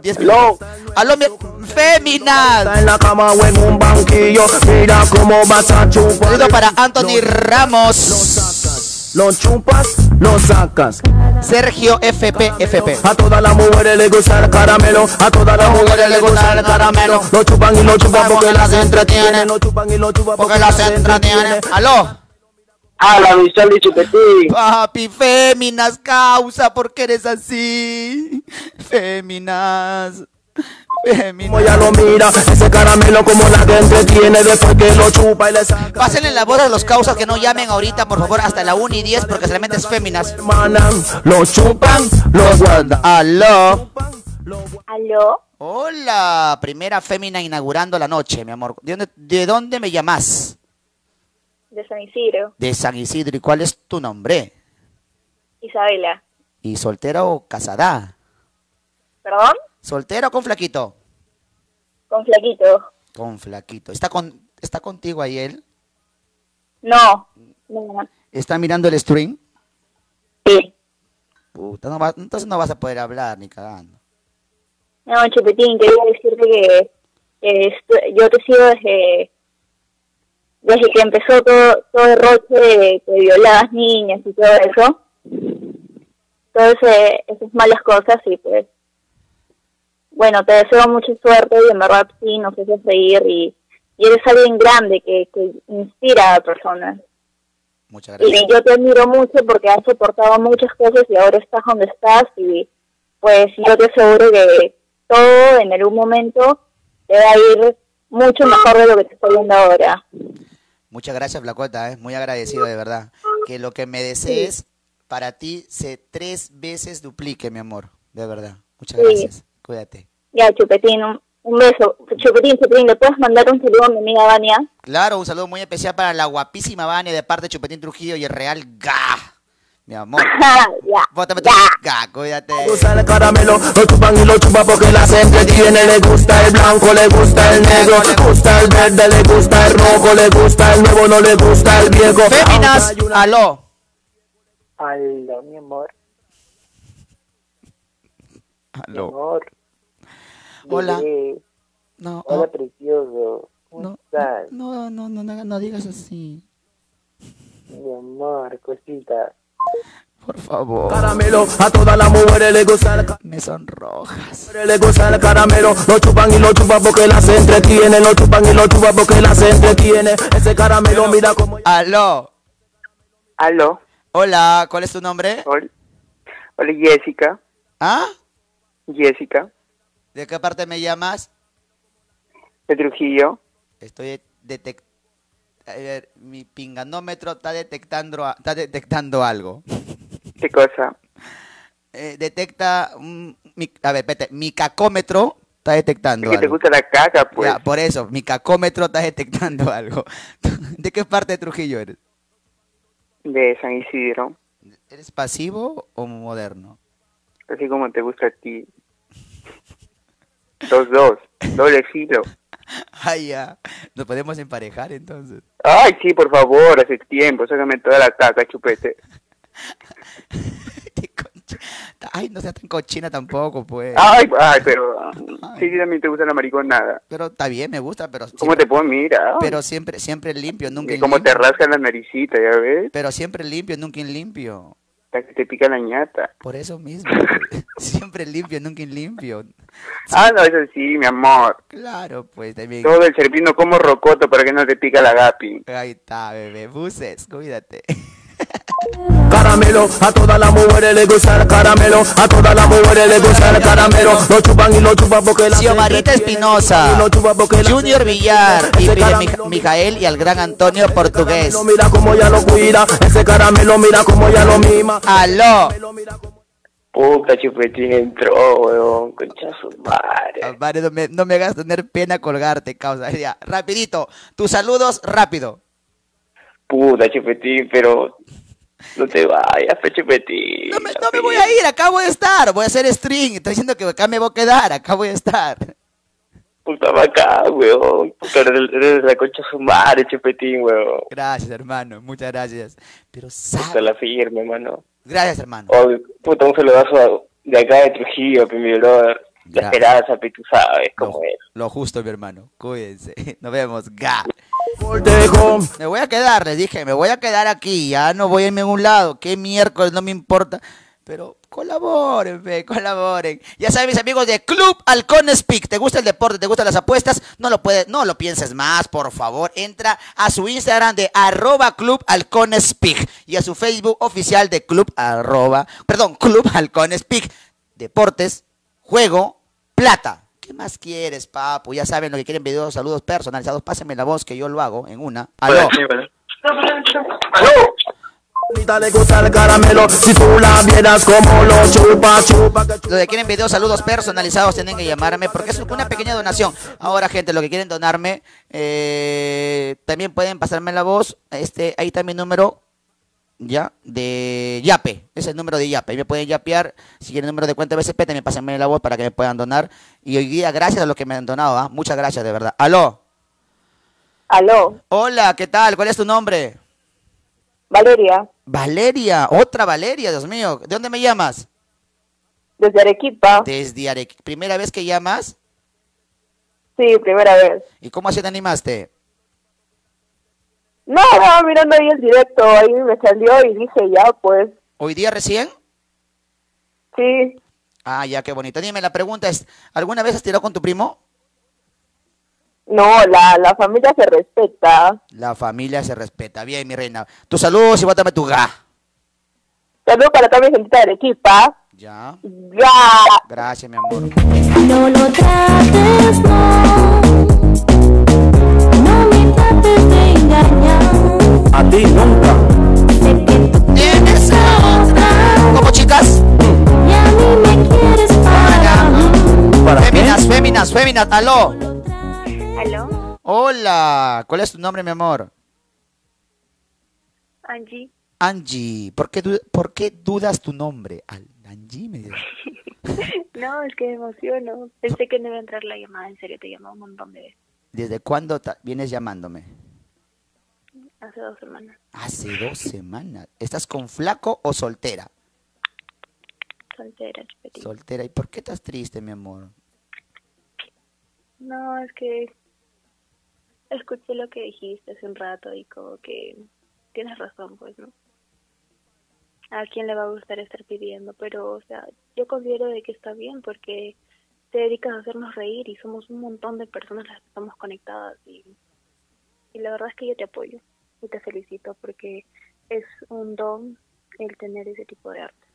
10 minutos. Aló, mi- féminas. en la cama o en un banquillo, mira cómo vas a chupar. Saludo para Anthony Ramos. Lo chupas, lo sacas. Sergio FP FP. A todas las mujeres les gusta el caramelo, a todas las mujeres les gusta el caramelo. Lo chupan y lo chupan porque las entretienen, lo chupan y lo chupan porque las entretienen. Aló. Mi sol y chupetín. Papi, féminas, causa, ¿por qué eres así? Féminas. Como ella lo mira, ese caramelo como la que entretiene después que lo chupa y le saca. Pásenle la voz a los causas que no llamen ahorita, por favor, hasta la 1 y 10, porque solamente es féminas. Lo chupan, lo guardan. Aló. ¿Aló? Hola, primera fémina inaugurando la noche, mi amor. ¿De dónde, de dónde me llamas? De San Isidro. De San Isidro. ¿Y cuál es tu nombre? Isabela. ¿Y soltera o casada? ¿Perdón? ¿Soltera o con flaquito? Con flaquito. Con flaquito. ¿Está, con, ¿Está contigo ahí él? No. No. ¿Está mirando el stream? Sí. Puta, no va- entonces no vas a poder hablar ni cagando. No, Chupetín, quería decirte que, yo te sigo desde, desde que empezó todo, todo el roche de que violabas niñas y todo eso. Todas esas malas cosas y pues, bueno, te deseo mucha suerte y en verdad sí, nos haces reír y, y eres alguien grande que, que inspira a personas. Muchas Y yo te admiro mucho porque has soportado muchas cosas y ahora estás donde estás y pues yo te aseguro que todo en algún momento te va a ir mucho mejor de lo que te está yendo ahora. Muchas gracias, Flacota, ¿eh? muy agradecido de verdad. Que lo que me desees para ti se tres veces duplique, mi amor, de verdad. Muchas Sí. gracias. Cuídate. Ya, Chupetín, un, un beso. Chupetín, Chupetín, ¿le puedes mandar un saludo a mi amiga Vania? Claro, un saludo muy especial para la guapísima Vania de parte de Chupetín Trujillo y el Real Ga. Mi amor. ya. Bótame tu Ga, cuídate. gusta el caramelo, lo chupan y lo chupan porque las entretiene, le gusta el blanco, le gusta el negro, le gusta el verde, le gusta el rojo, le gusta el nuevo, no le gusta el viejo. Féminas, aló. Aló, mi amor. Mi Aló. amor. Hola. Bebé. No, Hola, oh. precioso. ¿Cómo No, estás? no, no, no, no, no digas así. Mi amor, cosita. Por favor. Caramelo, a todas las mujeres le gusta el Me sonrojas. Le gusta el caramelo, lo chupan y lo chupan porque las entretiene, lo chupan y lo chupan porque las entretiene. Ese caramelo, mira cómo. Aló. Aló. Hola, ¿cuál es tu nombre? Hola. Hola, Jessica. ¿Ah? Jessica, ¿De qué parte me llamas? de Trujillo. Estoy detectando. Mi pinganómetro está detectando, está detectando algo. ¿Qué cosa? Eh, detecta. un- mi, a ver, espérate. Mi cacómetro está detectando Es que te gusta la caca, pues. Ya, por eso, mi cacómetro está detectando algo. ¿De qué parte de Trujillo eres? De San Isidro. ¿Eres pasivo o moderno? Así como te gusta a ti. Dos, dos. Doble filo. Ay, ya. Nos podemos emparejar entonces. Ay, sí, por favor, hace tiempo. Sácame toda la caca, chupete. Ay, no seas tan cochina tampoco, pues. Ay, ay, pero... Sí, sí, también te gusta la mariconada. Pero está bien, me gusta, pero... ¿Cómo te puedo mirar? Pero siempre, siempre limpio, nunca Y como te limpio. rascan la naricita, ¿ya ves? Pero siempre limpio, nunca limpio. Hasta que te pica la ñata. Por eso mismo. siempre limpio, nunca limpio. Ah, no, eso sí, mi amor. Claro, pues también. Todo el serpino como rocoto para que no te pica la gapi. Ahí está, bebé. Buses, cuídate. Caramelo, a todas las mujeres les gusta el caramelo, a todas las mujeres les gusta el caramelo, lo chupan y lo chupan porque la Xiomarita Espinosa, Junior Villar, y pide Mij- Mijael y al gran Antonio Portugués. Mira cómo ya lo cuida, ese caramelo mira cómo ya lo mima. Aló. Puta, chupetín entró, weón, concha su madre. Ah, Vale, no me, no me hagas tener pena colgarte, causa. Ya, rapidito. Tus saludos, rápido. Puta, chupetín, pero no te vayas, pe, chupetín. No me, no me voy a ir, acá voy a estar. Voy a hacer string. Estoy diciendo que acá me voy a quedar, acá voy a estar. Puta vaca, weón. Puta, eres, la concha su madre, chupetín, weón. Gracias, hermano. Muchas gracias. Pero Puta, la firme, hermano. Gracias, hermano. Oye, puta, un saludazo de acá de Trujillo, mi brother. La esperanza, pe, tú sabes cómo es. Lo justo, mi hermano. Cuídense. Nos vemos. Ga. Me voy a quedar, les dije, me voy a quedar aquí. Ya no voy a irme a un lado. Qué miércoles, no me importa. Pero colaboren, fe, colaboren. Ya saben, mis amigos de Club Halcón Speak. ¿Te gusta el deporte? ¿Te gustan las apuestas? No lo puedes, no lo pienses más, por favor. Entra a su Instagram de arroba Club Halcón Speak y a su Facebook oficial de Club arroba, perdón, Club Halcón Speak. Deportes, juego, plata. ¿Qué más quieres, papu? Ya saben lo que quieren videos, saludos personalizados. Pásenme la voz que yo lo hago en una. Aló. Ahorita le gusta el caramelo, si tú la vieras como lo chupa, chupa. que Los que quieren videos, saludos personalizados, tienen que llamarme porque es una pequeña donación. Ahora, gente, lo que quieren donarme, eh, también pueden pasarme la voz. Este, ahí está mi número, ya, de Yape. Es el número de Yape. Me pueden yapear. Si quieren el número de cuenta BCP, también pásenme la voz para que me puedan donar. Y hoy día, gracias a los que me han donado, ¿ah? Muchas gracias, de verdad. Aló. Aló. Hola, ¿qué tal? ¿Cuál es tu nombre? Valeria, Valeria, otra Valeria, Dios mío. ¿De dónde me llamas? desde Arequipa. Desde Arequipa. ¿Primera vez que llamas? Sí, primera vez. ¿Y cómo así te animaste? No, no, mirando ahí el directo, ahí me salió y dije, ya, pues, ¿Hoy día recién? sí, Ah, ya, qué bonito. Dime, la pregunta es, ¿alguna vez has tirado con tu primo? no, la, la familia se respeta. La familia se respeta. Bien, mi reina.Tus saludos y bótame tu ga. Saludos para toda mi gente de Arequipa. Ya. Ya. Gracias, mi amor. No lo trates, no. No me trates de engañar. A ti nunca. ¿Tienes a otra? ¿Cómo, chicas? Y a mí me quieres para mí. Féminas, féminas, féminas. Aló. ¿Aló? Hola. ¿Cuál es tu nombre, mi amor? Angie. Angie. ¿Por qué, du- por qué dudas tu nombre? Al- Angie me dice. No, es que me emociono. Pensé que no iba a entrar la llamada. En serio, te llamaba un montón de veces. ¿Desde cuándo vienes llamándome? Hace dos semanas. Hace dos semanas. ¿Estás con flaco o soltera? Soltera, chupetín. Soltera. ¿Y por qué estás triste, mi amor? No, es que escuché lo que dijiste hace un rato y como que tienes razón, pues, ¿no? A quién le va a gustar estar pidiendo, pero, o sea, yo considero de que está bien porque te dedicas a hacernos reír y somos un montón de personas las que estamos conectadas y, y la verdad es que yo te apoyo y te felicito porque es un don el tener ese tipo de arte.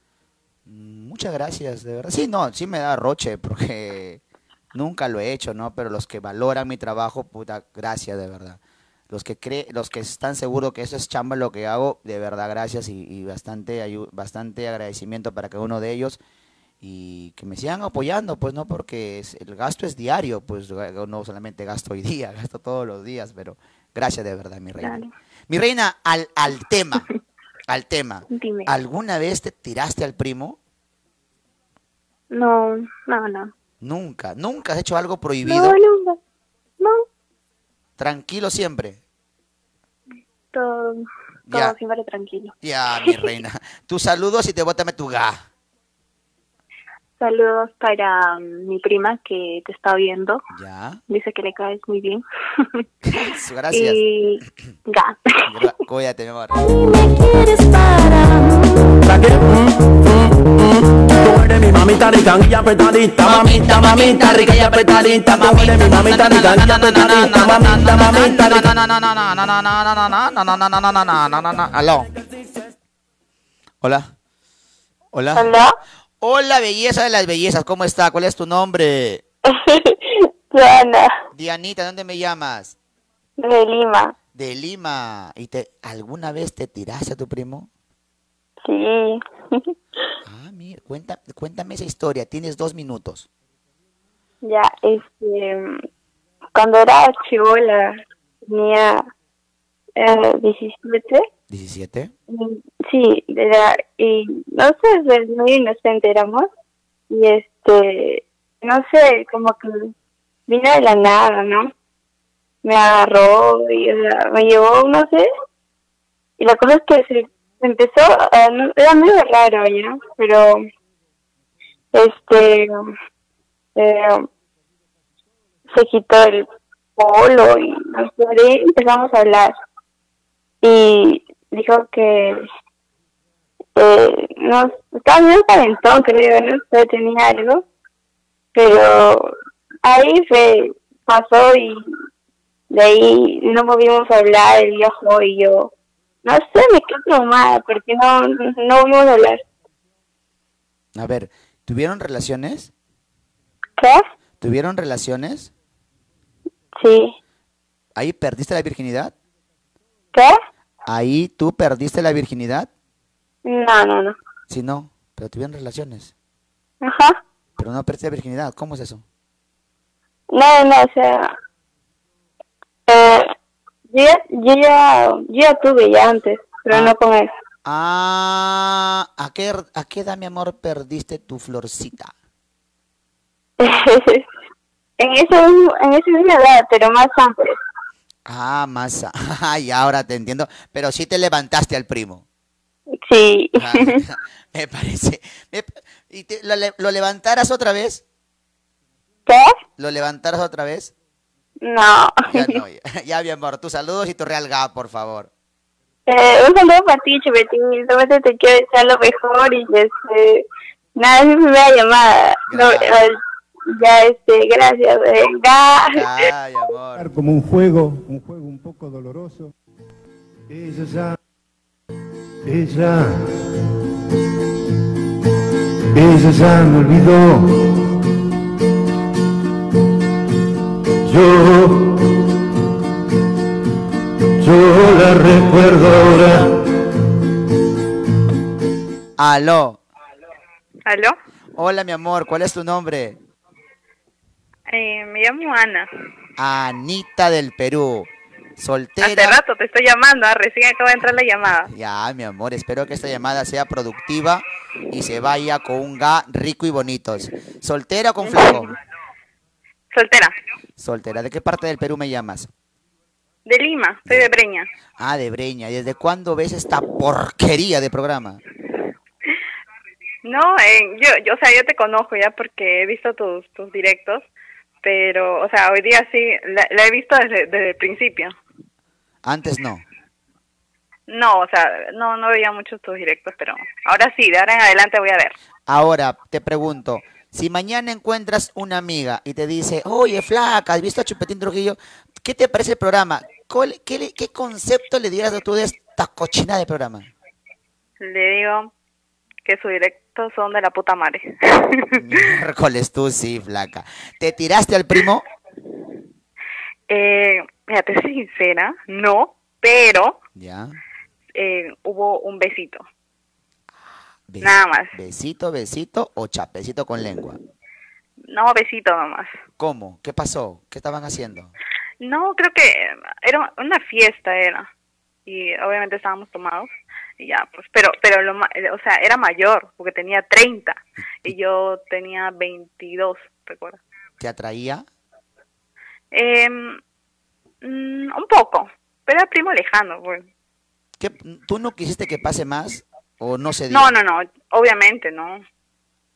Mm, Muchas gracias, de verdad. Sí, no, sí me da roche porque nunca lo he hecho, ¿no? Pero los que valoran mi trabajo, puta, gracias, de verdad. Los que cree, los que están seguros que eso es chamba lo que hago, de verdad, gracias y, y bastante, bastante agradecimiento para cada uno de ellos y que me sigan apoyando, pues no, porque es- el gasto es diario, pues no solamente gasto hoy día, gasto todos los días, pero gracias de verdad, mi reina. Claro. Mi reina, al, al tema, al tema. Dime. ¿Alguna vez te tiraste al primo? No, no, no. Nunca, nunca has hecho algo prohibido. No, nunca. No, Tranquilo siempre. todo todo Ya. siempre tranquilo. Ya, mi reina. Tus saludos y te bótame tu ga. Saludos para mm, mi prima que te está viendo. Ya. Dice que le caes muy bien. Gracias. Y. Gra- Cuídate, mi amor. Mm, mm, mm. Tú eres mi mamita rica y apretadita, mamita, mamita rica y apretadita, eres mi mamita rica y apretadita, mamita, mamita rica. Aló. Hola. Hola. Hola. Hola, belleza de las bellezas. ¿Cómo está? ¿Cuál es tu nombre? Diana, Dianita, ¿dónde me llamas? de Lima. De Lima. ¿Y te alguna vez te tiraste a tu primo? Sí. Ah, mira, cuenta, cuéntame esa historia. Tienes dos minutos. Ya, este, cuando era chivola, tenía eh, 17, ¿17? y- sí, era, y no sé, pues, muy inocente éramos, y este, no sé, como que vino de la nada, ¿no? Me agarró y o sea, me llevó, no sé, y la cosa es que se empezó, no- era medio raro ya, pero, este, eh, se quitó el polo y nos empezamos a hablar y dijo que eh, no estaba medio calentón creo no sé tenía algo pero ahí fue pasó y de ahí no a hablar él viajó y yo no sé me quedé traumada porque no no volvimos a hablar A ver, ¿tuvieron relaciones? ¿qué? ¿Tuvieron relaciones? sí ¿Ahí perdiste la virginidad? ¿qué? ¿Ahí tú perdiste la virginidad? no no no Sí, no, pero tuvieron relaciones. ajá Pero no perdiste la virginidad. ¿Cómo es eso? No, no, o sea, eh, yo, ya- yo ya, yo ya tuve ya antes, pero no con él. Ah, ¿a qué, ¿a qué edad, mi amor, perdiste tu florcita? en ese en esa misma edad, pero más antes. Ah, masa. Ay, ahora te entiendo. Pero sí te levantaste al primo. Sí. Ah, me parece. me- ¿Y te- lo, lo levantaras otra vez? ¿Qué? ¿Lo levantaras otra vez? No. Ya no, ya, ya, mi amor. Tus saludos y tu real ga, por favor. Eh, un saludo para ti, Chupetín. Solamente te quiero echar lo mejor y este, nada, es mi primera llamada. No, ya, este, gracias. Venga. Ay, amor. Como un juego, un juego un poco doloroso. Ella ya, ella, ella ya me olvidó. Yo, yo la recuerdo ahora. Aló. ¿Aló? Hola, mi amor. ¿Cuál es tu nombre? Eh, me llamo Ana. Anita del Perú. Soltera. Hace rato te estoy llamando, ah, recién acaba de entrar la llamada. Ya, mi amor, espero que esta llamada sea productiva y se vaya con un ga rico y bonito. ¿Soltera o con flaco? Soltera. Soltera. ¿De qué parte del Perú me llamas? De Lima, soy de Breña. Ah, de Breña. ¿Y desde cuándo ves esta porquería de programa? No, eh, yo, yo, o sea, yo te conozco ya porque he visto tus, tus directos, pero, o sea, hoy día sí, la, la he visto desde, desde el principio. Antes no. No, o sea, no, no veía muchos tus directos, pero ahora sí, de ahora en adelante voy a ver. Ahora, te pregunto, si mañana encuentras una amiga y te dice, oye, flaca, ¿has visto a Chupetín Trujillo? ¿Qué te parece el programa? ¿Cuál- ¿Qué, qué concepto le dieras tú de esta cochina de programa? Le digo que sus directos son de la puta madre. Miércoles tú sí, flaca. ¿Te tiraste al primo? Eh, mira, te soy sincera, no, pero Ya. eh, hubo un besito. Be- Nada más. ¿Besito, besito o chapecito con lengua? No, besito nomás. ¿Cómo? ¿Qué pasó? ¿Qué estaban haciendo? No, creo que era una fiesta era. Y obviamente estábamos tomados. Y ya, pues, pero, pero lo, ma- o sea, era mayor, porque tenía 30. Y yo tenía 22, recuerdo. ¿Te atraía? Eh, mm, un poco, pero era primo lejano, pues. ¿Qué, ¿Tú no quisiste que pase más o no se dio? No, no, no, obviamente no.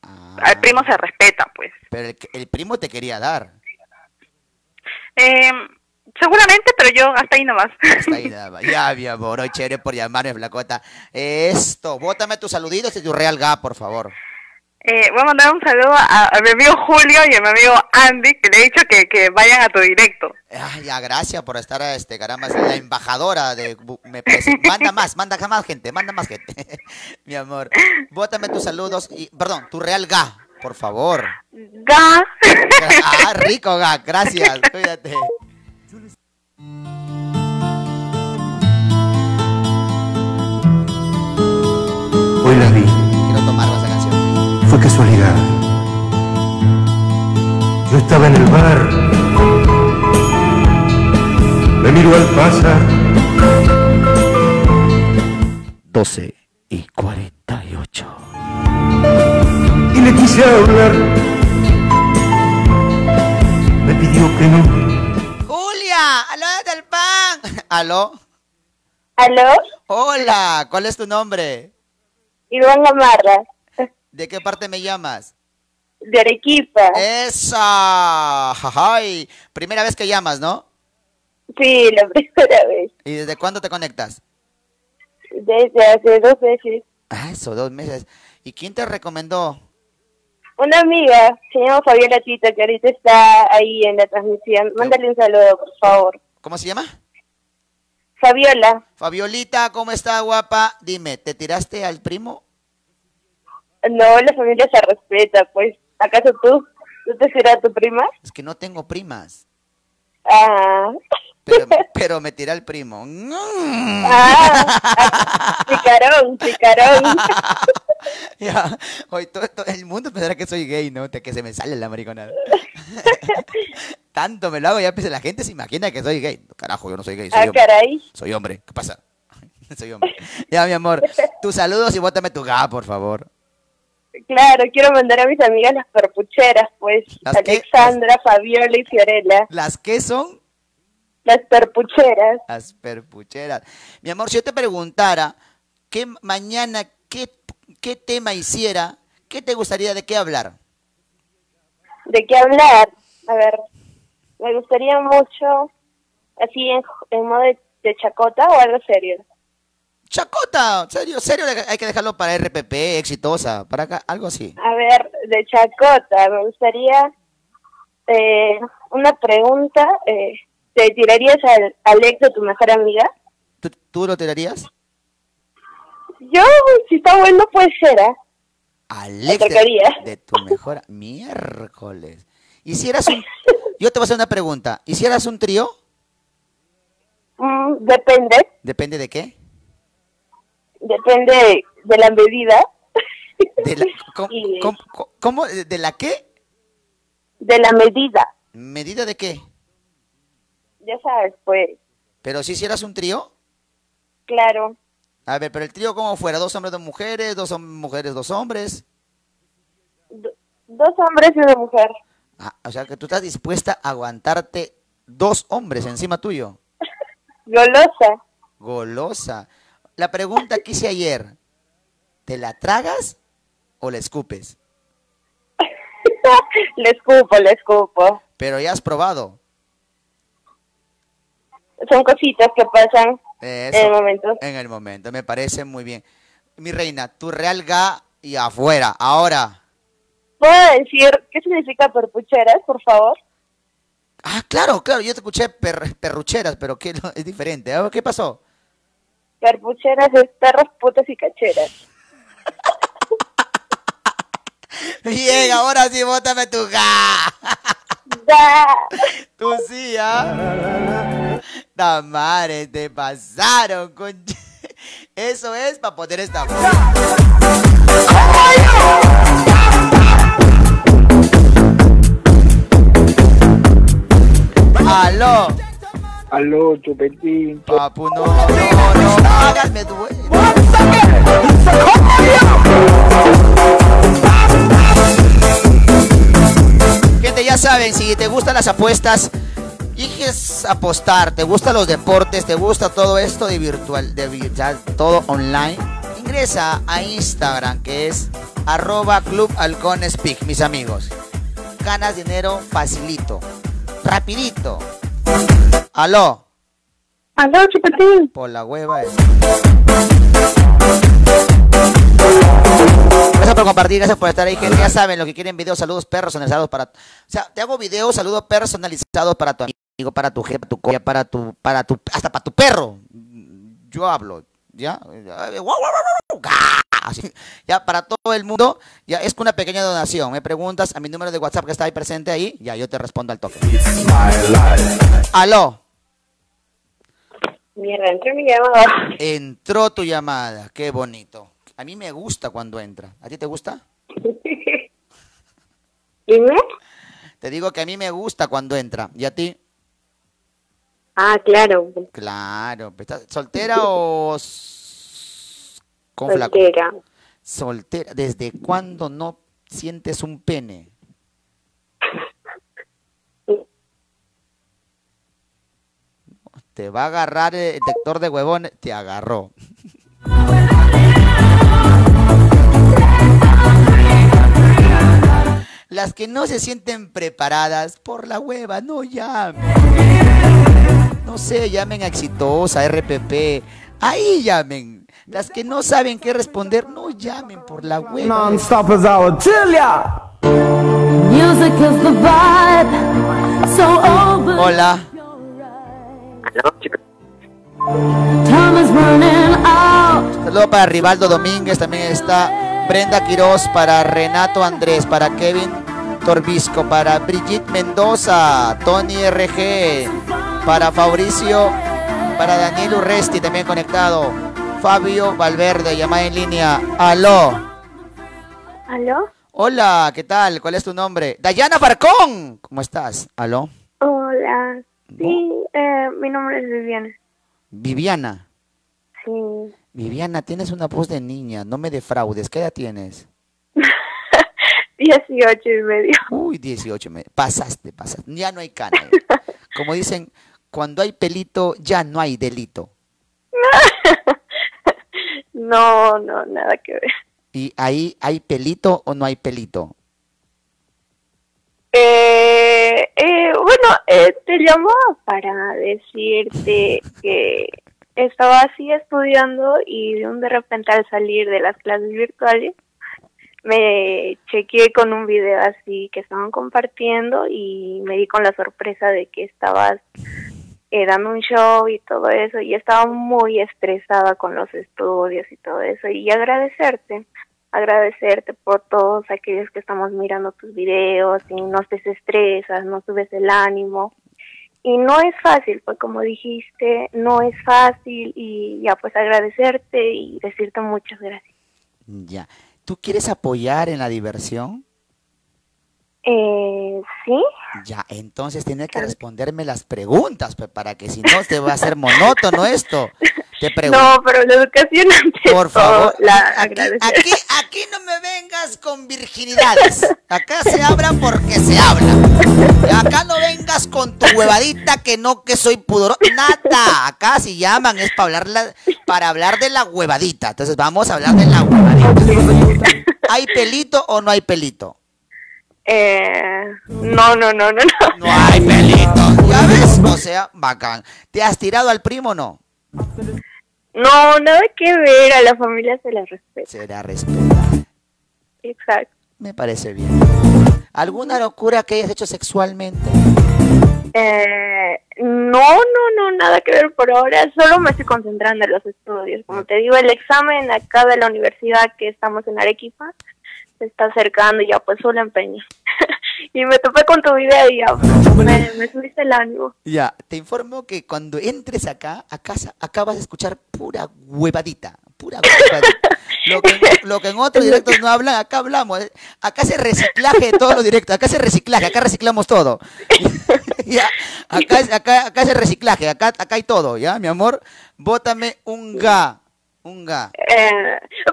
Al primo se respeta, pues. Pero el, el primo te quería dar. Eh, seguramente, pero yo hasta ahí nomás. Hasta ahí nada más. Ya, mi amor, hoy chévere por llamarme, Flacota. Esto, bótame tus saluditos y tu real ga, por favor. Eh, voy a mandar un saludo a, a mi amigo Julio y a mi amigo Andy, que le he dicho que, que vayan a tu directo. Ah, ya, gracias por estar, este, caramba, es la embajadora de... Me Manda más, manda más gente, manda más gente. mi amor, bótame tus saludos y, perdón, tu real ga, por favor. Ga. Ah, rico ga, gracias, cuídate. Hoy la vi. Quiero tomar esa canción. Fue casualidad. Yo estaba en el bar. Me miró al pasar. 12 y 48. Y le quise hablar. Me pidió que no. Julia, aló del pan. ¿Aló? ¿Aló? Hola, ¿cuál es tu nombre? Iván Gamarra, ¿De qué parte me llamas? de Arequipa. Esa. Ay, primera vez que llamas, ¿no? Sí, la primera vez. ¿Y desde cuándo te conectas? Desde hace dos meses. Ah, eso, dos meses. ¿Y quién te recomendó? Una amiga, se llama Fabiola Tita, que ahorita está ahí en la transmisión. Mándale un saludo, por favor. ¿Cómo se llama? Fabiola, Fabiolita, ¿cómo está, guapa? Dime, ¿te tiraste al primo? no, la familia se respeta, pues. ¿Acaso tú? ¿Tú te será tu prima? Es que no tengo primas, Ah, pero, pero me tiré al primo. ah, picarón, picarón. Ya, hoy todo, todo el mundo pensará que soy gay, ¿no? Que se me sale la mariconada. Tanto me lo hago, ya pues, la gente se imagina que soy gay. Carajo, yo no soy gay, soy Ah, hombre. caray. Soy hombre, ¿qué pasa? soy hombre. Ya, mi amor, tus saludos y bótame tu ga, por favor. Claro, quiero mandar a mis amigas las perpucheras, pues. ¿Las qué? Alexandra, Fabiola y Fiorella. ¿Las qué son? Las perpucheras. Las perpucheras. Mi amor, si yo te preguntara qué mañana, qué, qué tema hiciera, ¿qué te gustaría de qué hablar? ¿De qué hablar? A ver, me gustaría mucho, así en, en modo de, de chacota o algo serio. Chacota, serio, serio, hay que dejarlo para RPP, exitosa, para acá, algo así. A ver, de chacota, me gustaría eh, una pregunta. Eh, ¿Te tirarías al, al ex de tu mejor amiga? ¿Tú, tú lo tirarías? Yo, si está bueno, puede ser, ¿ah? Al ex de, de tu mejor miércoles. ¿Hicieras un... Yo te voy a hacer una pregunta. ¿Hicieras un trío? Mm, depende, ¿Depende de qué? depende de, la medida. De la, ¿cómo, cómo- cómo- ¿De de la qué? De la medida, ¿Medida de qué? Ya sabes, pues, ¿Pero si hicieras un trío? claro. A ver, pero el trío cómo fuera, dos hombres, dos mujeres, dos hom- mujeres, dos hombres. Dos hombres y una mujer. Ah, o sea que tú estás dispuesta a aguantarte dos hombres encima tuyo. Golosa. Golosa. La pregunta que hice ayer, ¿te la tragas o la escupes? le escupo, le escupo. Pero ya has probado. Son cositas que pasan Eso, en el momento. En el momento, me parece muy bien. Mi reina, tu real ga y afuera. Ahora. ¿Puedo decir qué significa perpucheras, por favor? Ah, claro, claro, yo te escuché per- perrucheras, pero ¿qué, no, es diferente. ¿Qué pasó? Perpucheras es perros, putas y cacheras. Bien, ahora sí, bótame tu ga. Tú sí, ¿ah? Tamare, te pasaron, con... Eso es para poner esta... Aló. Aló, chupetín. Papu, no, no, no, háganme duele. Ya saben, si te gustan las apuestas, hijes quieres apostar, te gustan los deportes, te gusta todo esto de virtual, de vi- ya todo online, ingresa a Instagram que es arroba Club mis amigos. Ganas dinero facilito, rapidito. Aló. Aló, chupetín. Por la hueva es. Gracias por compartir, gracias por estar ahí, gente. Ya saben lo que quieren videos, saludos personalizados para. O sea, te hago videos, saludos personalizados para tu amigo, para tu jefe, para tu copia, para tu, para tu, hasta para tu perro. Yo hablo, ¿ya? Ya, para todo el mundo, ya es con una pequeña donación. Me preguntas a mi número de WhatsApp que está ahí presente ahí, ya yo te respondo al toque. Aló. Mierda, entré mi llamada. Entró tu llamada, qué bonito. A mí me gusta cuando entra. ¿A ti te gusta? Dime. Te digo que a mí me gusta cuando entra. ¿Y a ti? Ah, claro. Claro. ¿Estás soltera o flaco? Soltera. Soltera. ¿Desde cuándo no sientes un pene? Te va a agarrar el detector de huevones. Te agarró. Las que no se sienten preparadas por la hueva, no llamen. No sé, llamen a Exitosa, RPP. Ahí llamen. Las que no saben qué responder, no llamen por la hueva. Non-stop is our. Music is the vibe. So over. Hola. Time is running out. Saludo para Rivaldo Domínguez, también está Brenda Quiroz, para Renato Andrés, para Kevin Torbisco, para Brigitte Mendoza, Tony RG, para Fabricio, para Daniel Urresti, también conectado, Fabio Valverde, llamada en línea. Aló. ¿Aló? Hola, ¿qué tal? ¿Cuál es tu nombre? Dayana Barcón. ¿Cómo estás? Aló. Hola. Sí, eh, mi nombre es Viviana. Viviana. Sí. Viviana, tienes una voz de niña, no me defraudes. ¿Qué edad tienes? 18 y medio. Uy, 18. Me... Pasaste, pasaste. Ya no hay cana. Como dicen, cuando hay pelito, ya no hay delito. No, no, nada que ver. ¿Y ahí hay pelito o no hay pelito? Eh, eh, bueno, eh, te llamaba para decirte que estaba así estudiando y de un de repente al salir de las clases virtuales me chequeé con un video así que estaban compartiendo y me di con la sorpresa de que estabas eh, dando un show y todo eso y estaba muy estresada con los estudios y todo eso y agradecerte agradecerte por todos aquellos que estamos mirando tus videos y no te estresas, no subes el ánimo. Y no es fácil, pues como dijiste, no es fácil y ya pues agradecerte y decirte muchas gracias. Ya. ¿Tú quieres apoyar en la diversión? Eh, sí, Ya, entonces tienes que responderme las preguntas, pues, para que si no te va a hacer monótono esto. Te pregunto. no, pero la educación Por favor, la aquí, aquí no me vengas con virginidades. Acá se habla porque se habla. Acá no vengas con tu huevadita que no que soy pudoroso. Nada. Acá si llaman es para hablar, la- para hablar de la huevadita. Entonces vamos a hablar de la huevadita. ¿Hay pelito o no hay pelito? Eh, no, no, no, no, no. No hay pelito. ¿Ya ves? O sea, bacán. ¿Te has tirado al primo o no? No, nada que ver, a la familia se la respeta. Será respetar. Exacto. Me parece bien. ¿Alguna locura que hayas hecho sexualmente? Eh, no, no, no, nada que ver por ahora. Solo me estoy concentrando en los estudios. Como te digo, el examen acá de la universidad que estamos en Arequipa se está acercando y ya pues solo empeño. y me topé con tu video y ya me, me subiste el ánimo. Ya, te informo que cuando entres acá, a casa, acá vas a escuchar pura huevadita, pura huevadita. Lo que, lo que en otros directos no hablan, acá hablamos. ¿eh? Acá se reciclaje de todos los directos, acá se reciclaje, acá reciclamos todo. ya, acá, es- acá, acá se reciclaje, acá, acá hay todo, ¿ya, mi amor? Bótame un ga, un ga. Eh,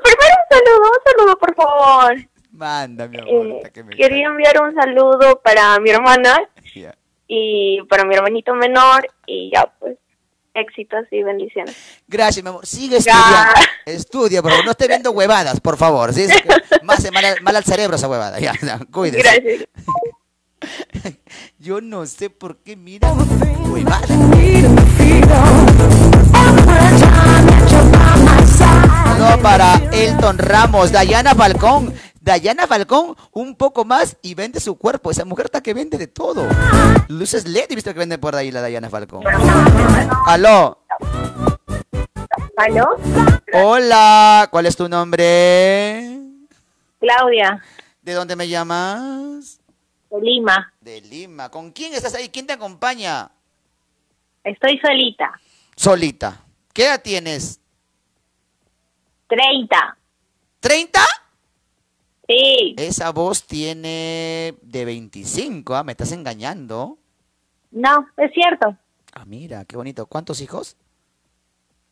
primero un saludo, un saludo por favor. Manda, mi amor. Eh, que me quería enviar un saludo para mi hermana y para mi hermanito menor y ya pues éxitos y bendiciones. Gracias, mi amor. Sigue estudiando. Estudia, por favor. No esté viendo huevadas, por favor. ¿sí? Es que me hace mal, al- mal al cerebro esa huevada. Ya, ya, cuídese. Gracias. Yo no sé por qué mira huevadas. No, para Elton Ramos, Dayana Falcón. Dayana Falcón, un poco más y vende su cuerpo. Esa mujer está que vende de todo. Luces LED, he visto que vende por ahí la Dayana Falcón. Aló. ¿Aló? Hola, ¿cuál es tu nombre? Claudia, ¿De dónde me llamas? de Lima. De Lima. ¿Con quién estás ahí? ¿Quién te acompaña? Estoy solita. Solita. ¿Qué edad tienes? 30. ¿30? Sí. Esa voz tiene de 25, ¿ah? Me estás engañando. No, es cierto. Ah, mira, qué bonito. ¿Cuántos hijos?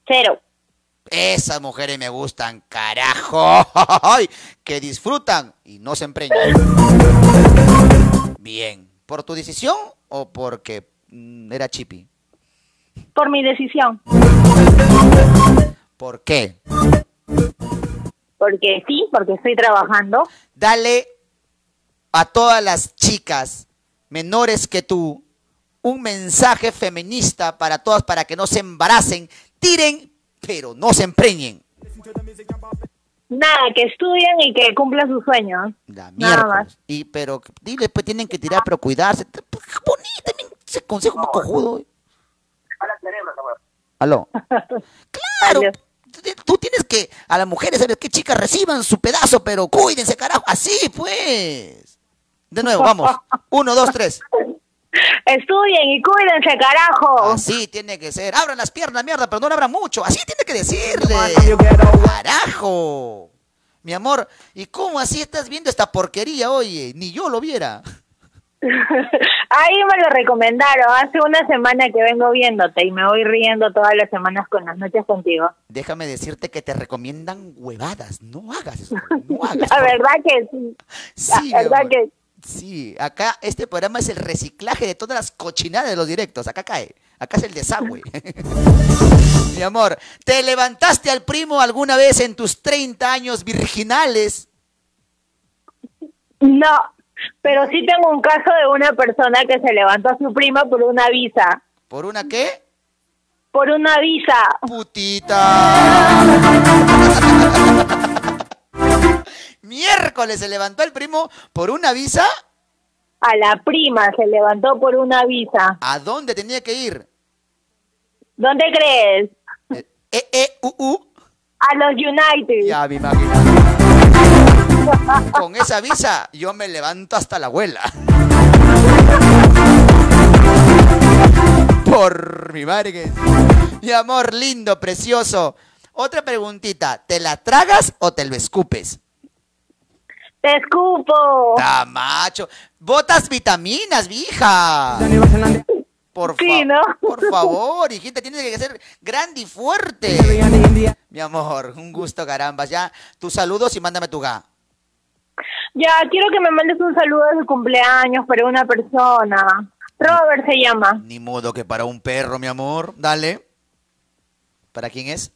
Cero. Esas mujeres me gustan, carajo. Que disfrutan y no se empreñan. Bien. ¿Por tu decisión o porque mm, era chipi? Por mi decisión. ¿Por qué? Porque sí, porque estoy trabajando. Dale a todas las chicas menores que tú un mensaje feminista para todas para que no se embaracen, tiren, pero no se empreñen. Nada, que estudien y que cumplan sus sueños. Nada más. Y pero dile, pues tienen que tirar, pero cuidarse. Pues, Bonita, también, ese consejo más cojudo. Aló. Claro. Tú tienes que a las mujeres, ¿sabes qué? Chicas, reciban su pedazo, pero cuídense, carajo. Así, pues. De nuevo, vamos. Uno, dos, tres. Estudien y cuídense, carajo. Así tiene que ser. Abran las piernas, mierda, pero no abran mucho. Así tiene que decirle. Carajo. Mi amor, ¿y cómo así estás viendo esta porquería, oye? Ni yo lo viera. Ahí me lo recomendaron. Hace una semana que vengo viéndote y me voy riendo todas las semanas con las noches contigo. Déjame decirte que te recomiendan huevadas. No hagas eso. No hagas. La verdad que sí. Sí, La verdad que Sí, acá este programa es el reciclaje de todas las cochinadas de los directos. Acá cae. Acá es el desagüe. Mi amor, ¿te levantaste al primo alguna vez en tus 30 años virginales? no. Pero sí tengo un caso de una persona que se levantó a su prima por una visa. ¿Por una qué? Por una visa. Miércoles se levantó el primo por una visa. A la prima se levantó por una visa. ¿A dónde tenía que ir? ¿Dónde crees? Eh, eh, uh, uh. A los United. Ya me imagino. Con esa visa yo me levanto hasta la abuela. Por mi madre que... Mi amor lindo, precioso. Otra preguntita, ¿te la tragas o te lo escupes? Te escupo. ¡Ta macho! ¡Botas vitaminas, vieja! Por, fa- Sí, ¿no? por favor, hijita, tienes que ser grande y fuerte. Mi amor, un gusto, carambas. Ya, tus saludos y mándame tu ga. Ya, quiero que me mandes un saludo de cumpleaños para una persona. Robert se llama. Ni modo que para un perro, mi amor. Dale. ¿Para quién es?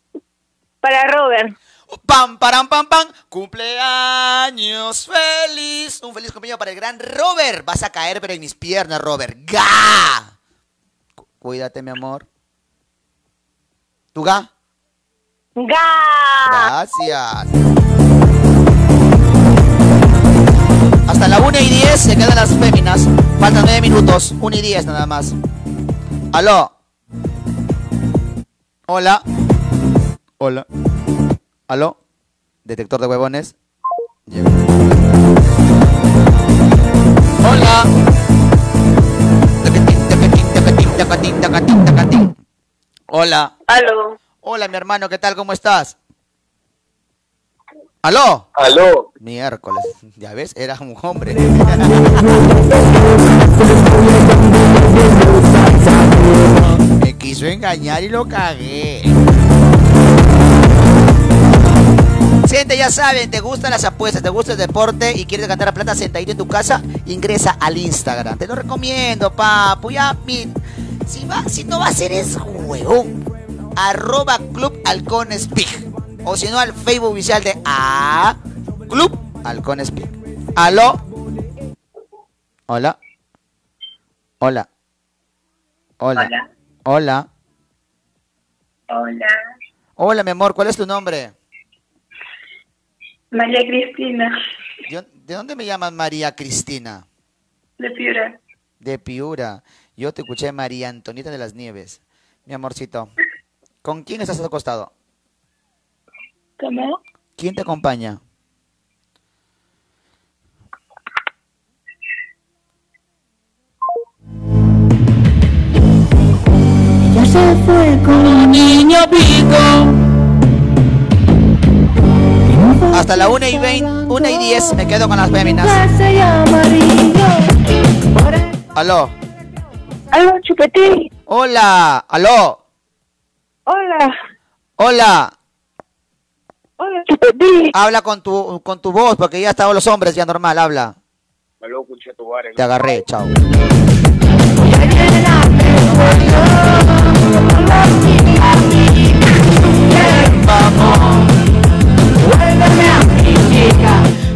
Para Robert. Pam, param, pam, pam. Cumpleaños feliz. Un feliz cumpleaños para el gran Robert. Vas a caer, pero en mis piernas, Robert. ¡Ga! Cu- Cuídate, mi amor. ¿Tu ga? ¡Ga! Gracias. Hasta la 1 y 10 se quedan las féminas. Faltan 9 minutos. 1 y 10 nada más. Aló. Hola. Hola. Aló. Detector de huevones. Llega. Hola. Hola. Aló. Hola, mi hermano, ¿qué tal? ¿Cómo estás? ¿Aló? Aló. Miércoles. Ya ves, eras un hombre. Me quiso engañar y lo cagué. Gente, ya saben, te gustan las apuestas, te gusta el deporte y quieres ganar plata sentadito en tu casa, ingresa al Instagram. Te lo recomiendo, papu. Ya, mi- si, va, si no va a ser es huevón. Arroba Club Halcones Pig. O si no, al Facebook oficial de A Club Halcones Pig. ¿Aló? Hola. Hola. Hola. Hola. Hola, Hola, mi amor, ¿cuál es tu nombre? María Cristina, ¿De, de dónde me llamas María Cristina? de Piura. De Piura. Yo te escuché María Antonieta de las Nieves. Mi amorcito. ¿Con quién estás acostado? ¿Cómo? ¿Quién te acompaña? Ya se fue con un niño pico. Hasta la 1 y 20, 1 y 10 me quedo con las féminas. Se llama Ringo. Aló. Aló, chupetín. Hola. Aló. Hola. Hola. Hola. Habla con tu, con tu voz porque ya estaban los hombres, ya normal, habla. Te agarré, chao.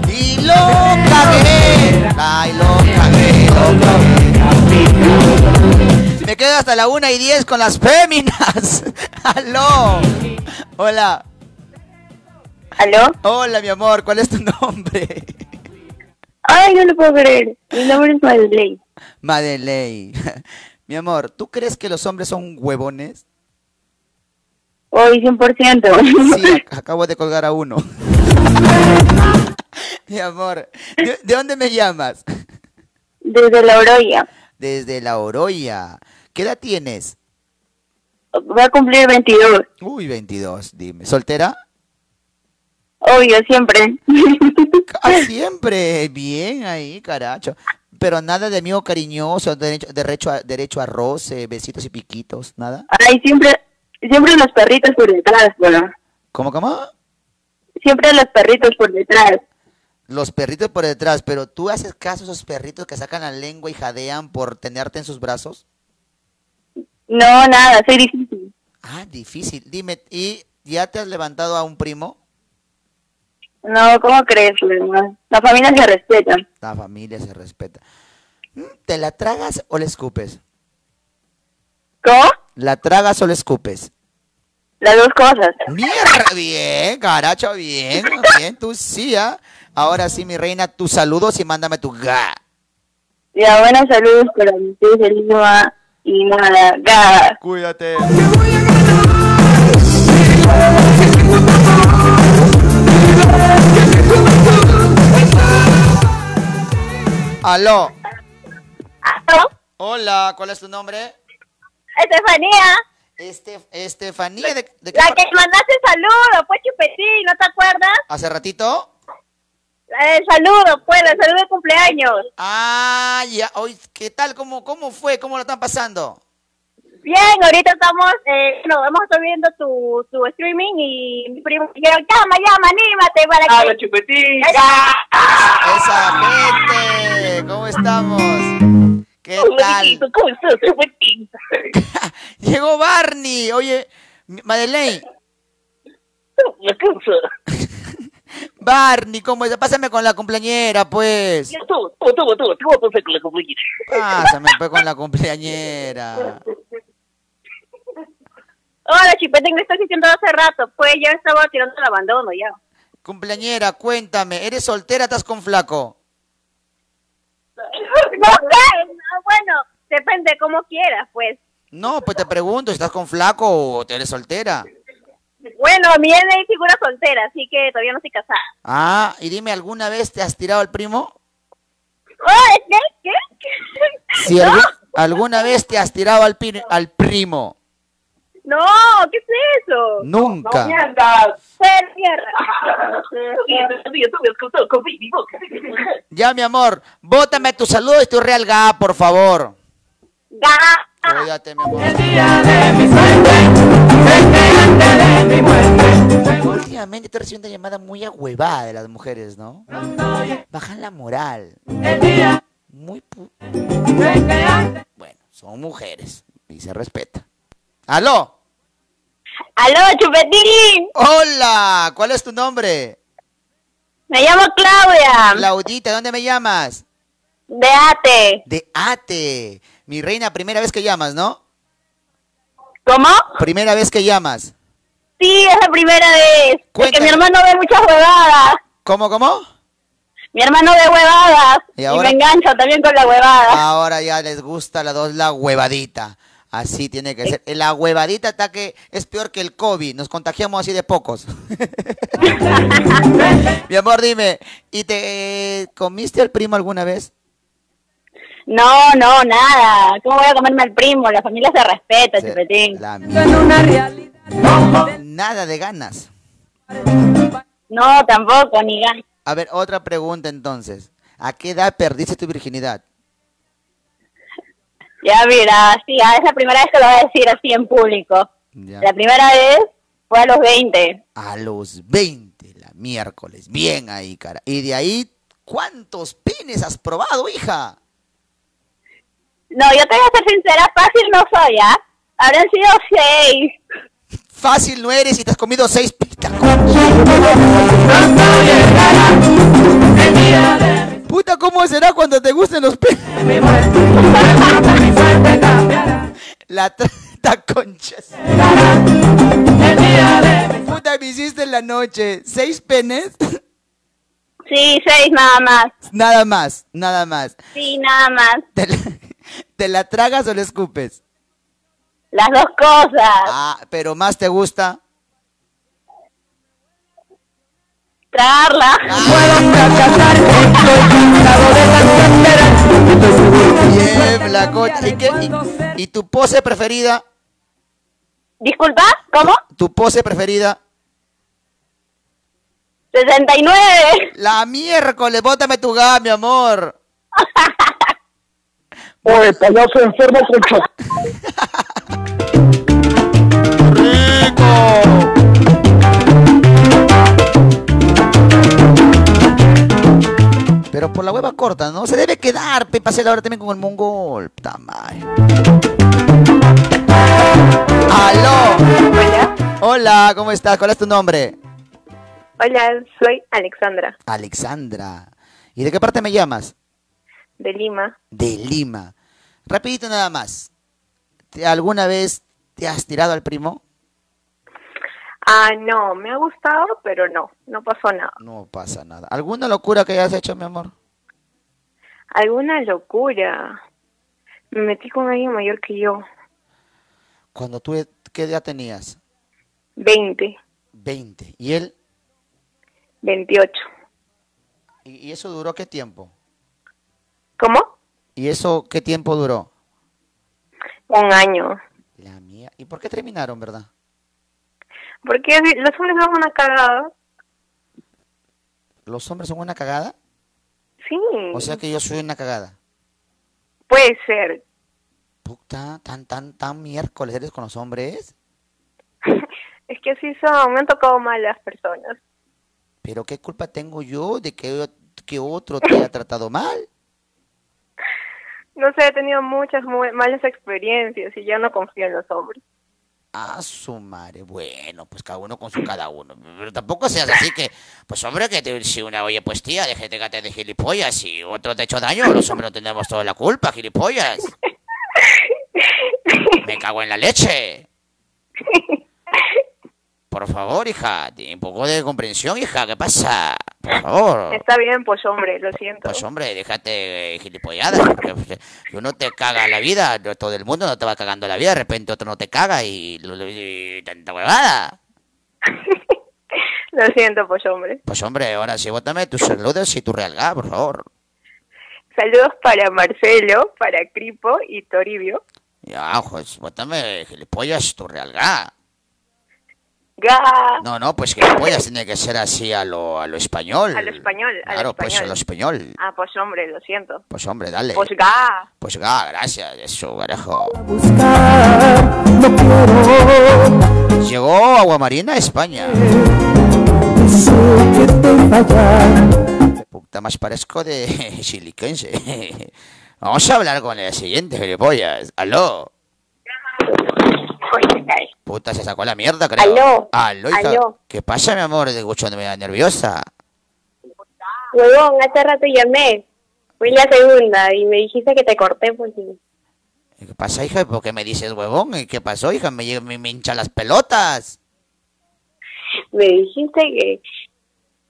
Y lo cagué. Ay, lo cagué, lo cagué. Me quedo hasta la 1 y 10 con las féminas. Aló. Hola. ¿Aló? Hola, mi amor. ¿Cuál es tu nombre? Ay, no lo puedo creer. Mi nombre es Madeleine. Madeley. Mi amor, ¿tú crees que los hombres son huevones? Hoy 100%. Sí, ac- acabo de colgar a uno. Mi amor, ¿de, de dónde me llamas? Desde la Oroya. Desde la Oroya. ¿Qué edad tienes? Voy a cumplir 22. Uy, 22, dime. ¿Soltera? Obvio, siempre. Ah, siempre. Bien ahí, caracho. Pero nada de amigo cariñoso, derecho, derecho, a, derecho a roce, besitos y piquitos, nada. Ay, siempre, siempre los perritos por detrás, bueno. ¿Cómo, cómo? Siempre los perritos por detrás. Los perritos por detrás, pero ¿tú haces caso a esos perritos que sacan la lengua y jadean por tenerte en sus brazos? No, nada, soy difícil. Ah, difícil. Dime, ¿y ya te has levantado a un primo? No, ¿cómo crees, hermano? La familia se respeta. La familia se respeta. Mm, ¿Te la tragas o le escupes? ¿Cómo? ¿La tragas o le escupes? Las dos cosas. Mierda, bien, caracho, bien, bien, tú sí, ¿ah? Ahora sí, mi reina, tus saludos y mándame tu ga. Ya, buenos saludos para ustedes de Lima y nada, ga. Cuídate. Aló. Hola, ¿cuál es tu nombre? Estefanía, Este, Estefanía, ¿de, de qué la que mandaste saludo, pues chupetín, ¿no te acuerdas? ¿Hace ratito? El saludo, pues, el saludo de cumpleaños. Ah, ya, hoy, ¿qué tal? ¿Cómo, ¿Cómo fue? ¿Cómo lo están pasando? Bien, ahorita estamos, eh, no, hemos estado viendo tu, tu streaming y mi primo dijeron, llama, llama, anímate para que... ¡Habla, chupetín! Esa gente, ¿cómo estamos? ¿Qué tal? ¿Cómo estás, chupetín? Llegó Barney. Oye, Madeleine. Barney, ¿cómo es? Pásame con la cumpleañera, pues. Tú, tú, tú, tú, tú, tú, con la compañera. Pásame pues con la cumpleañera. Hola, chupetín, me estás diciendo hace rato, pues ya estaba tirando el abandono ya. Cumpleañera, cuéntame, ¿eres soltera o estás con flaco? No sé, no, bueno, depende como quieras, pues. No, pues te pregunto, ¿estás con flaco o eres soltera? Bueno, a mí es de figura soltera, así que todavía no estoy casada. Ah, y dime, ¿alguna vez te has tirado al primo? Ay, ¿Qué? ¿Qué? Si No. algu- alguna vez te has tirado al, al primo. No, ¿qué es eso? Nunca. No, mierda. Ser mierda. Ya, mi amor, bótame tu saludo y tu real ga, por favor. Ga, Cuídate, mi amor. Últimamente estoy recibiendo llamadas muy ahuevadas de las mujeres, ¿no? Bajan la moral. Muy pu- Bueno, son mujeres y se respeta. ¡Aló! ¡Aló, Chupetín! ¡Hola! ¿Cuál es tu nombre? Me llamo Claudia. Claudita, ¿dónde me llamas? De Ate. De Ate. Mi reina, primera vez que llamas, ¿no? ¿Cómo? Primera vez que llamas. Sí, es la primera vez. Porque mi hermano ve muchas huevadas. ¿Cómo, cómo? Mi hermano ve huevadas. Y me engancho también con la huevada. Ahora ya les gusta a las dos la huevadita. Así tiene que ser. La huevadita está que es peor que el COVID. Nos contagiamos así de pocos. Mi amor, dime, ¿y te eh, comiste al primo alguna vez? No, no, nada. ¿Cómo voy a comerme al primo? La familia se respeta, Chupetín. La. Nada de ganas. No, tampoco, ni gan. A ver, otra pregunta entonces. ¿A qué edad perdiste tu virginidad? Ya mira, sí, ah, es la primera vez que lo voy a decir así en público. Ya. La primera vez fue a los 20. A los 20, la miércoles. Bien ahí, cara. Y de ahí, ¿cuántos pines has probado, hija? No, yo te voy a ser sincera, fácil no soy, ¿ah? Habrán sido seis. Fácil no eres y te has comido seis pitas. Puta, ¿cómo será cuando te gusten los penes? La trata conchas. Puta, me hiciste en la noche. ¿Seis penes? Sí, seis nada más. Nada más, nada más. Sí, nada más. ¿Te la, te la tragas o la escupes? Las dos cosas. Ah, pero más te gusta. Tragarla. Bien, la concha. ¿Y, qué- y- y tu pose preferida? ¿Disculpa? ¿Cómo? ¿Tu pose preferida? 69. La miércoles, bótame tu gas, mi amor. Oye, payaso enfermo con cho- Pero por la hueva corta, ¿no? Se debe quedar, pe, pasé ahora también con el mongol. Puta madre. ¡Aló! Hola. Hola, ¿cómo estás? ¿Cuál es tu nombre? Hola, soy Alexandra, Alexandra. ¿Y de qué parte me llamas? de Lima. De Lima. Rapidito nada más. ¿Te- ¿Alguna vez te has tirado al primo? Ah, no, me ha gustado, pero no, no pasó nada. No pasa nada. ¿Alguna locura que hayas hecho, mi amor? Alguna locura. Me metí con alguien mayor que yo, Cuando tú, ¿qué edad tenías? 20, 20. ¿Y él? 28. ¿Y y eso duró qué tiempo? ¿Cómo? ¿Y eso qué tiempo duró? Un año. La mía. ¿Y por qué terminaron, verdad? Porque los hombres son una cagada. ¿Los hombres son una cagada? Sí, O sea que yo soy una cagada. puede ser. Puta, tan, tan, tan miércoles eres con los hombres. Es que así son, me han tocado mal las personas. Pero ¿qué culpa tengo yo de que, que otro te haya tratado mal? No sé, he tenido muchas mu- malas experiencias y ya no confío en los hombres. Ah, su madre. Bueno, pues cada uno con su cada uno. Pero tampoco seas así que, pues hombre, que te, si una oye, pues tía, déjate que te de gilipollas. Si otro te ha hecho daño, los hombres no tenemos toda la culpa, gilipollas. Me cago en la leche. Por favor, hija, un poco de comprensión, hija, ¿qué pasa? Por favor. Está bien, pues hombre, lo siento. Pues hombre, déjate eh, gilipolladas, porque pues, si uno te caga la vida, todo el mundo no te va cagando la vida, de repente otro no te caga y, y tanta huevada. Lo siento, pues hombre. Pues hombre, ahora sí, bótame tus saludos y tu realga, por favor. Saludos para Marcelo, para Cripo y Toribio. Ya, pues bótame, gilipollas, tu realga. Ga. No, no, pues gilipollas tiene que ser así a lo, a lo español. Al español, al Claro, español. pues a lo español. Ah, pues hombre, lo siento. Pues hombre, dale. Pues ga. Pues ga, gracias, eso, quiero Llegó Aguamarina a España. que Puta, más parezco de chiliquense. Vamos a hablar con el siguiente, gilipollas. Aló. Puta, se sacó la mierda, creo. Aló. Aló, hija. Aló. ¿Qué pasa, mi amor? De escuchándome nerviosa. Huevón, hace rato llamé. Fui la segunda y me dijiste que te corté porque ¿Qué pasa, hija? ¿Por qué me dices huevón? ¿Y ¿Qué pasó, hija? Me, me, me hinchan las pelotas. me dijiste que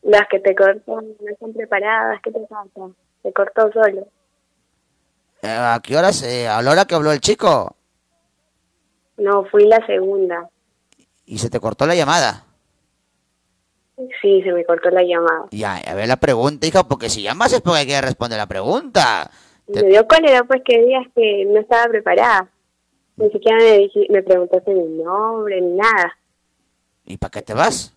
las que te cortan no están preparadas. ¿Qué te pasa? Se cortó solo. Eh, ¿A qué horas? eh, ¿A la hora que habló el chico? No, fui la segunda. Y se te cortó la llamada. Sí, se me cortó la llamada. Ya, a ver la pregunta, hija, porque si llamas es porque hay que responder la pregunta. Me dio cólera pues que digas que no estaba preparada. Ni siquiera me, dij- me preguntaste mi nombre ni nada. ¿Y para qué te vas?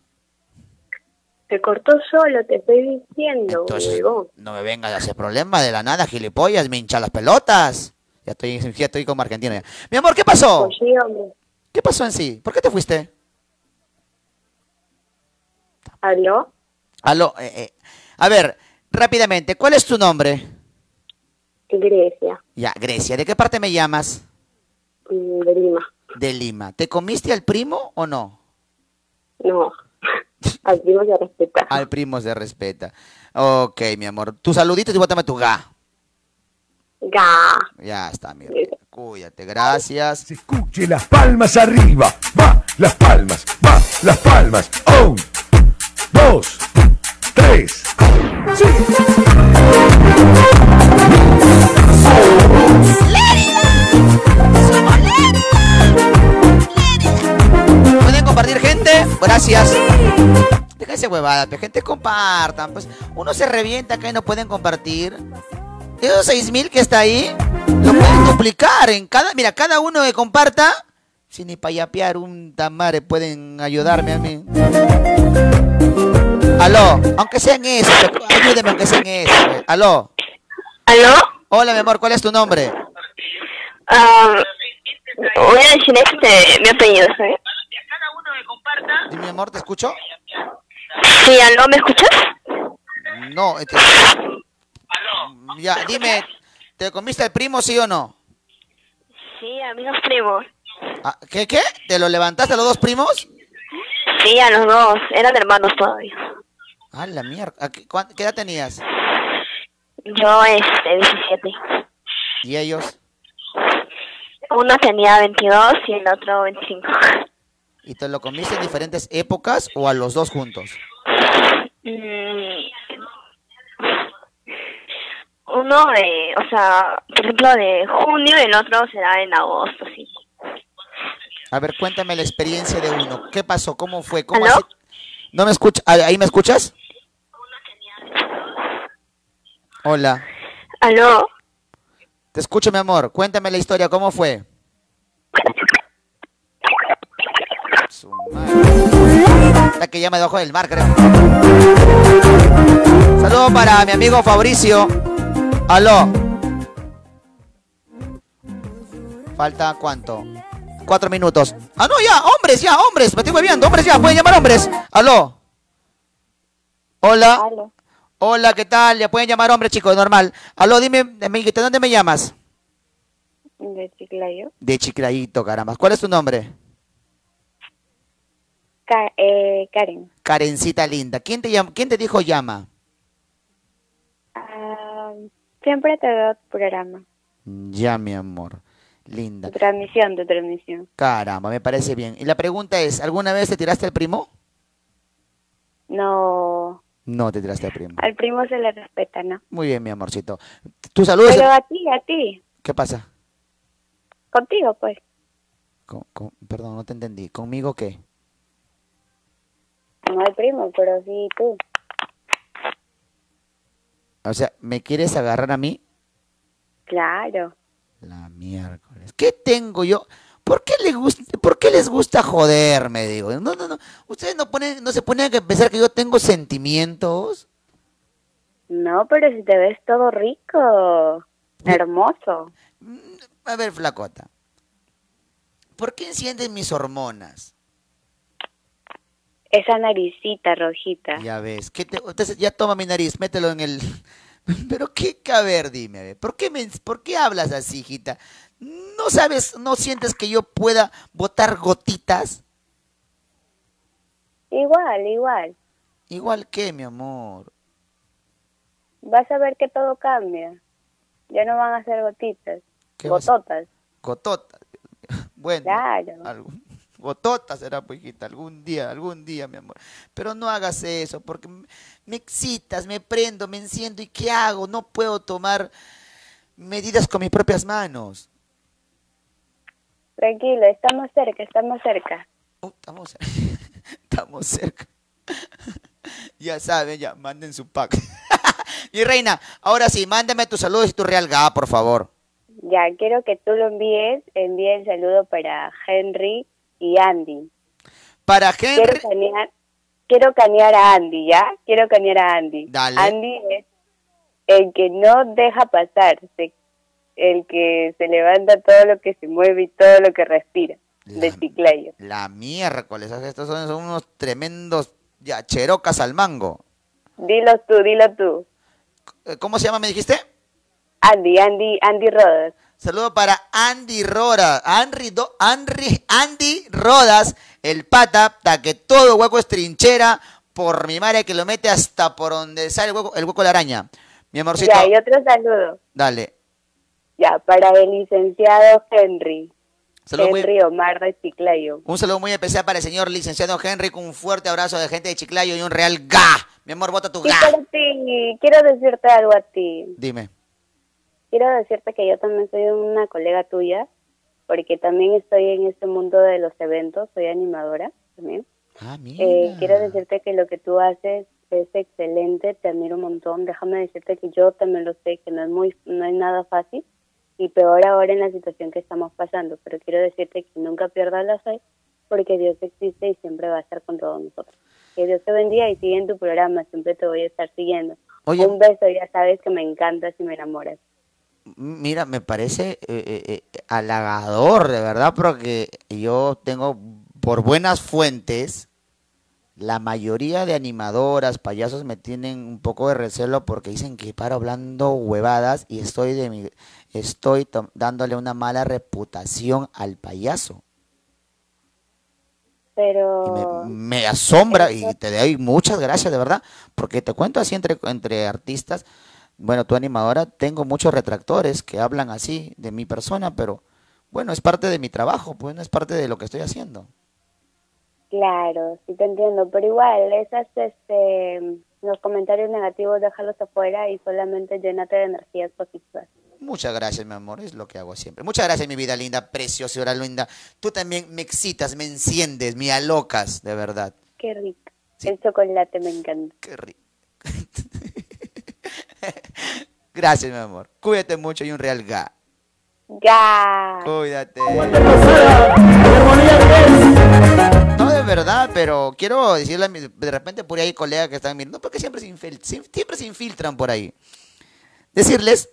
Se cortó solo, te estoy diciendo, Entonces, no me vengas a hacer problema de la nada, gilipollas, me hinchan las pelotas. Ya estoy, ya estoy como argentino ya. Mi amor, ¿qué pasó? Pues sí, hombre. ¿Qué pasó en sí? ¿Por qué te fuiste? ¿Aló? Aló, eh, eh. A ver, rápidamente, ¿cuál es tu nombre? Grecia, Ya, Grecia, ¿de qué parte me llamas? mm, de Lima. De Lima. ¿Te comiste al primo o no? No, al primo se respeta. Al primo se respeta. Ok, mi amor. Tu saludito y bótame tu ga. Ya está, mi. Cuídate, gracias. Escuche las palmas arriba. Va, las palmas. Va, las palmas. Un, dos, tres. ¿Pueden compartir, gente? Gracias. Déjense huevadas, gente, compartan. Pues uno se revienta acá y no pueden compartir. Esos seis mil que está ahí, lo pueden duplicar en cada. Mira, cada uno que comparta, sin ni payapear un tamare, pueden ayudarme a mí. Aló, aunque sean eso, ayúdeme aunque sean eso. Aló. ¿Aló? Hola, mi amor, ¿cuál es tu nombre? Voy a decir este, mi apellido, ¿sabes? Sí, mi amor, ¿te escucho? Sí, ¿aló? ¿Me escuchas? No, este- Ya, dime, ¿te comiste el primo, sí o no? Sí, a mis primos. Ah, ¿Qué, qué? ¿Te lo levantaste a los dos primos? Sí, a los dos. Eran hermanos todavía. Ah, la mierda. ¿A ¿Qué, qué edad tenías? Yo, este, 17. ¿Y ellos? Uno tenía 22 y el otro 25. ¿Y te lo comiste en diferentes épocas o a los dos juntos? Mm, Uno de, o sea, por ejemplo, de junio y el otro será en agosto, sí. A ver, cuéntame la experiencia de uno. ¿Qué pasó? ¿Cómo fue? ¿Cómo ¿Aló? ¿No me escuchas? ¿Ahí me escuchas? Hola. ¿Aló? Te escucho, mi amor. Cuéntame la historia. ¿Cómo fue? Su madre. La que llama debajo del mar, creo. Saludo para mi amigo Fabricio. Aló. Falta cuánto? Cuatro minutos. Ah, no, ya, hombres, ya, hombres. Me estoy viendo, hombres, ya, pueden llamar hombres. Aló. Hola. Hola, ¿qué tal? Ya pueden llamar hombres, chicos, normal. Aló, dime, ¿de dónde me llamas? ¿De Chiclayo? De Chiclayito, caramba. ¿Cuál es tu nombre? Ka- eh, Karen. Karencita linda. ¿Quién te, llam- ¿Quién te dijo llama? Ah, siempre te veo tu programa. Ya, mi amor. Linda. Tu transmisión, tu transmisión. Caramba, me parece bien. Y la pregunta es, ¿alguna vez te tiraste al primo? No, No te tiraste al primo. al primo se le respeta, ¿no? Muy bien, mi amorcito. ¿Tu salud es- Pero a ti, a ti. ¿Qué pasa? Contigo, pues. Con- con- Perdón, no te entendí. ¿Conmigo qué? No al primo, pero sí tú. O sea, ¿me quieres agarrar a mí? Claro. La miércoles. ¿Qué tengo yo? ¿Por qué, les gusta, ¿Por qué les gusta joderme? Digo, no, no, no. Ustedes no, ponen, no se ponen a pensar que yo tengo sentimientos. No, pero si te ves todo rico, hermoso. A ver, flacota. ¿Por qué encienden mis hormonas? Esa naricita rojita. Ya ves. ¿qué te- entonces ya toma mi nariz, mételo en el... Pero qué, a ver, dime, ¿por qué, me, ¿por qué hablas así, hijita? ¿No sabes, no sientes que yo pueda botar gotitas? Igual, igual. Igual que, mi amor. Vas a ver que todo cambia. Ya no van a ser gotitas, ¿Qué gototas. Gototas. Bueno, Claro. algún- gotota será, pues, hijita, algún día, algún día, mi amor. Pero no hagas eso, porque me excitas, me prendo, me enciendo, ¿y qué hago? No puedo tomar medidas con mis propias manos. Tranquilo, estamos cerca, estamos cerca. estamos, estamos cerca. ya saben, ya, manden su pack. y reina, ahora sí, mándame tus saludos y tu real por favor. Ya, quiero que tú lo envíes. Envíe el saludo para Henry y Andy. Para Quiero Henry, canear, quiero canear a Andy, ¿ya? Quiero canear a Andy. Dale. Andy es el que no deja pasar, el que se levanta todo lo que se mueve y todo lo que respira, de Chiclayo. la miércoles, estos son, son unos tremendos ya, cherocas al mango. Dilo tú, dilo tú. ¿Cómo se llama, me dijiste? Andy, Andy, Andy Rodas. Saludo para Andy Rodas, Andy, Andy, Andy Rodas, el pata, ta que todo hueco es trinchera, por mi madre que lo mete hasta por donde sale el hueco, el hueco de la araña. Mi amorcito, Ya, y otro saludo. dale. Ya, para el licenciado Henry. Saludo muy- Henry Omar de Chiclayo. Un saludo muy especial para el señor licenciado Henry, con un fuerte abrazo de gente de Chiclayo y un real ga. Mi amor, bota tu Y ga. para ti, quiero decirte algo a ti. Dime. Quiero decirte que yo también soy una colega tuya, porque también estoy en este mundo de los eventos, soy animadora también. Ah, mira. Eh, quiero decirte que lo que tú haces es excelente, te admiro un montón. Déjame decirte que yo también lo sé, que no es muy, no es nada fácil y peor ahora en la situación que estamos pasando. Pero quiero decirte que nunca pierdas la fe, porque Dios existe y siempre va a estar con todos nosotros. Que Dios te bendiga y sigue en tu programa, siempre te voy a estar siguiendo. Oye. Un beso, ya sabes que me encantas y me enamoras. Mira, me parece eh, eh, eh, halagador, de verdad, porque yo tengo por buenas fuentes, la mayoría de animadoras, payasos me tienen un poco de recelo porque dicen que paro hablando huevadas y estoy de mi, estoy to- dándole una mala reputación al payaso. Pero Me asombra y te doy muchas gracias, de verdad, porque te cuento así entre, entre artistas, bueno, tu animadora, tengo muchos retractores que hablan así de mi persona, pero bueno, es parte de mi trabajo, pues no es parte de lo que estoy haciendo. Claro, sí te entiendo, pero igual, esas, este, los comentarios negativos déjalos afuera y solamente llénate de energías positivas. Muchas gracias, mi amor, es lo que hago siempre. Muchas gracias, mi vida linda, preciosa, hora linda. Tú también me excitas, me enciendes, me alocas, de verdad. Qué rico. El chocolate me encanta. Qué rico. Gracias, mi amor. Cuídate mucho y un real ga. Ya. Cuídate. No, de verdad, pero quiero decirle a mi, de repente por ahí hay colegas que están mirando, porque siempre se, infil- siempre se infiltran por ahí. Decirles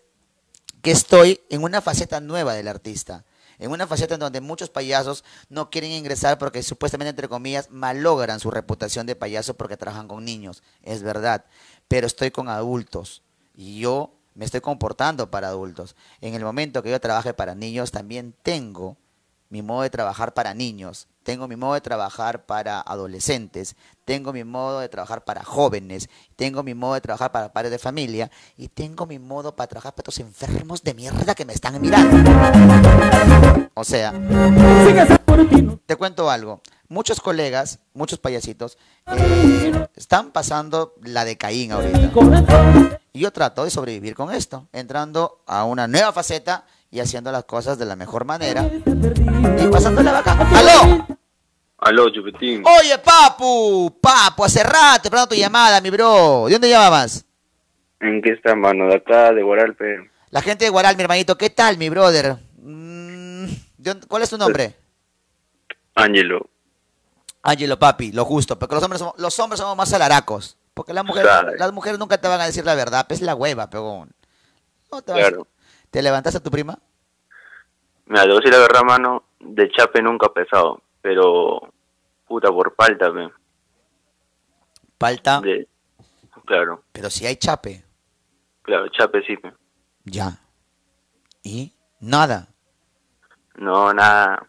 que estoy en una faceta nueva del artista. En una faceta en donde muchos payasos no quieren ingresar porque supuestamente, entre comillas, malogran su reputación de payaso porque trabajan con niños. Es verdad. Pero estoy con adultos. Y yo me estoy comportando para adultos. En el momento que yo trabaje para niños, también tengo mi modo de trabajar para niños, tengo mi modo de trabajar para adolescentes, tengo mi modo de trabajar para jóvenes, tengo mi modo de trabajar para padres de familia y tengo mi modo para trabajar para estos enfermos de mierda que me están mirando. O sea, te cuento algo. Muchos colegas, muchos payasitos, eh, están pasando la de Caín ahorita. Y yo trato de sobrevivir con esto, entrando a una nueva faceta y haciendo las cosas de la mejor manera y pasando la vaca. ¡Aló! Aló, Chupetín. Oye, papu, papu, hace rato esperando tu llamada, mi bro. ¿De dónde llamabas? ¿En qué está, mano? De acá, de Guaralpe. La gente de Guaral, mi hermanito, ¿qué tal, mi brother? Mm, ¿de dónde- ¿Cuál es tu nombre? Ángelo. Ángelo, papi, lo justo, porque los hombres somos, los hombres somos más alaracos. Porque las mujeres, las mujeres nunca te van a decir la verdad, es la hueva, pegón. No te, Claro. ¿Te levantaste a tu prima? Mira, te voy a decir la verdad, mano, de chape nunca pesado, pero puta por palta, pe. Palta. De, claro, Pero si hay chape, claro, chape sí, pe. ya. ¿Y? Nada. No, nada,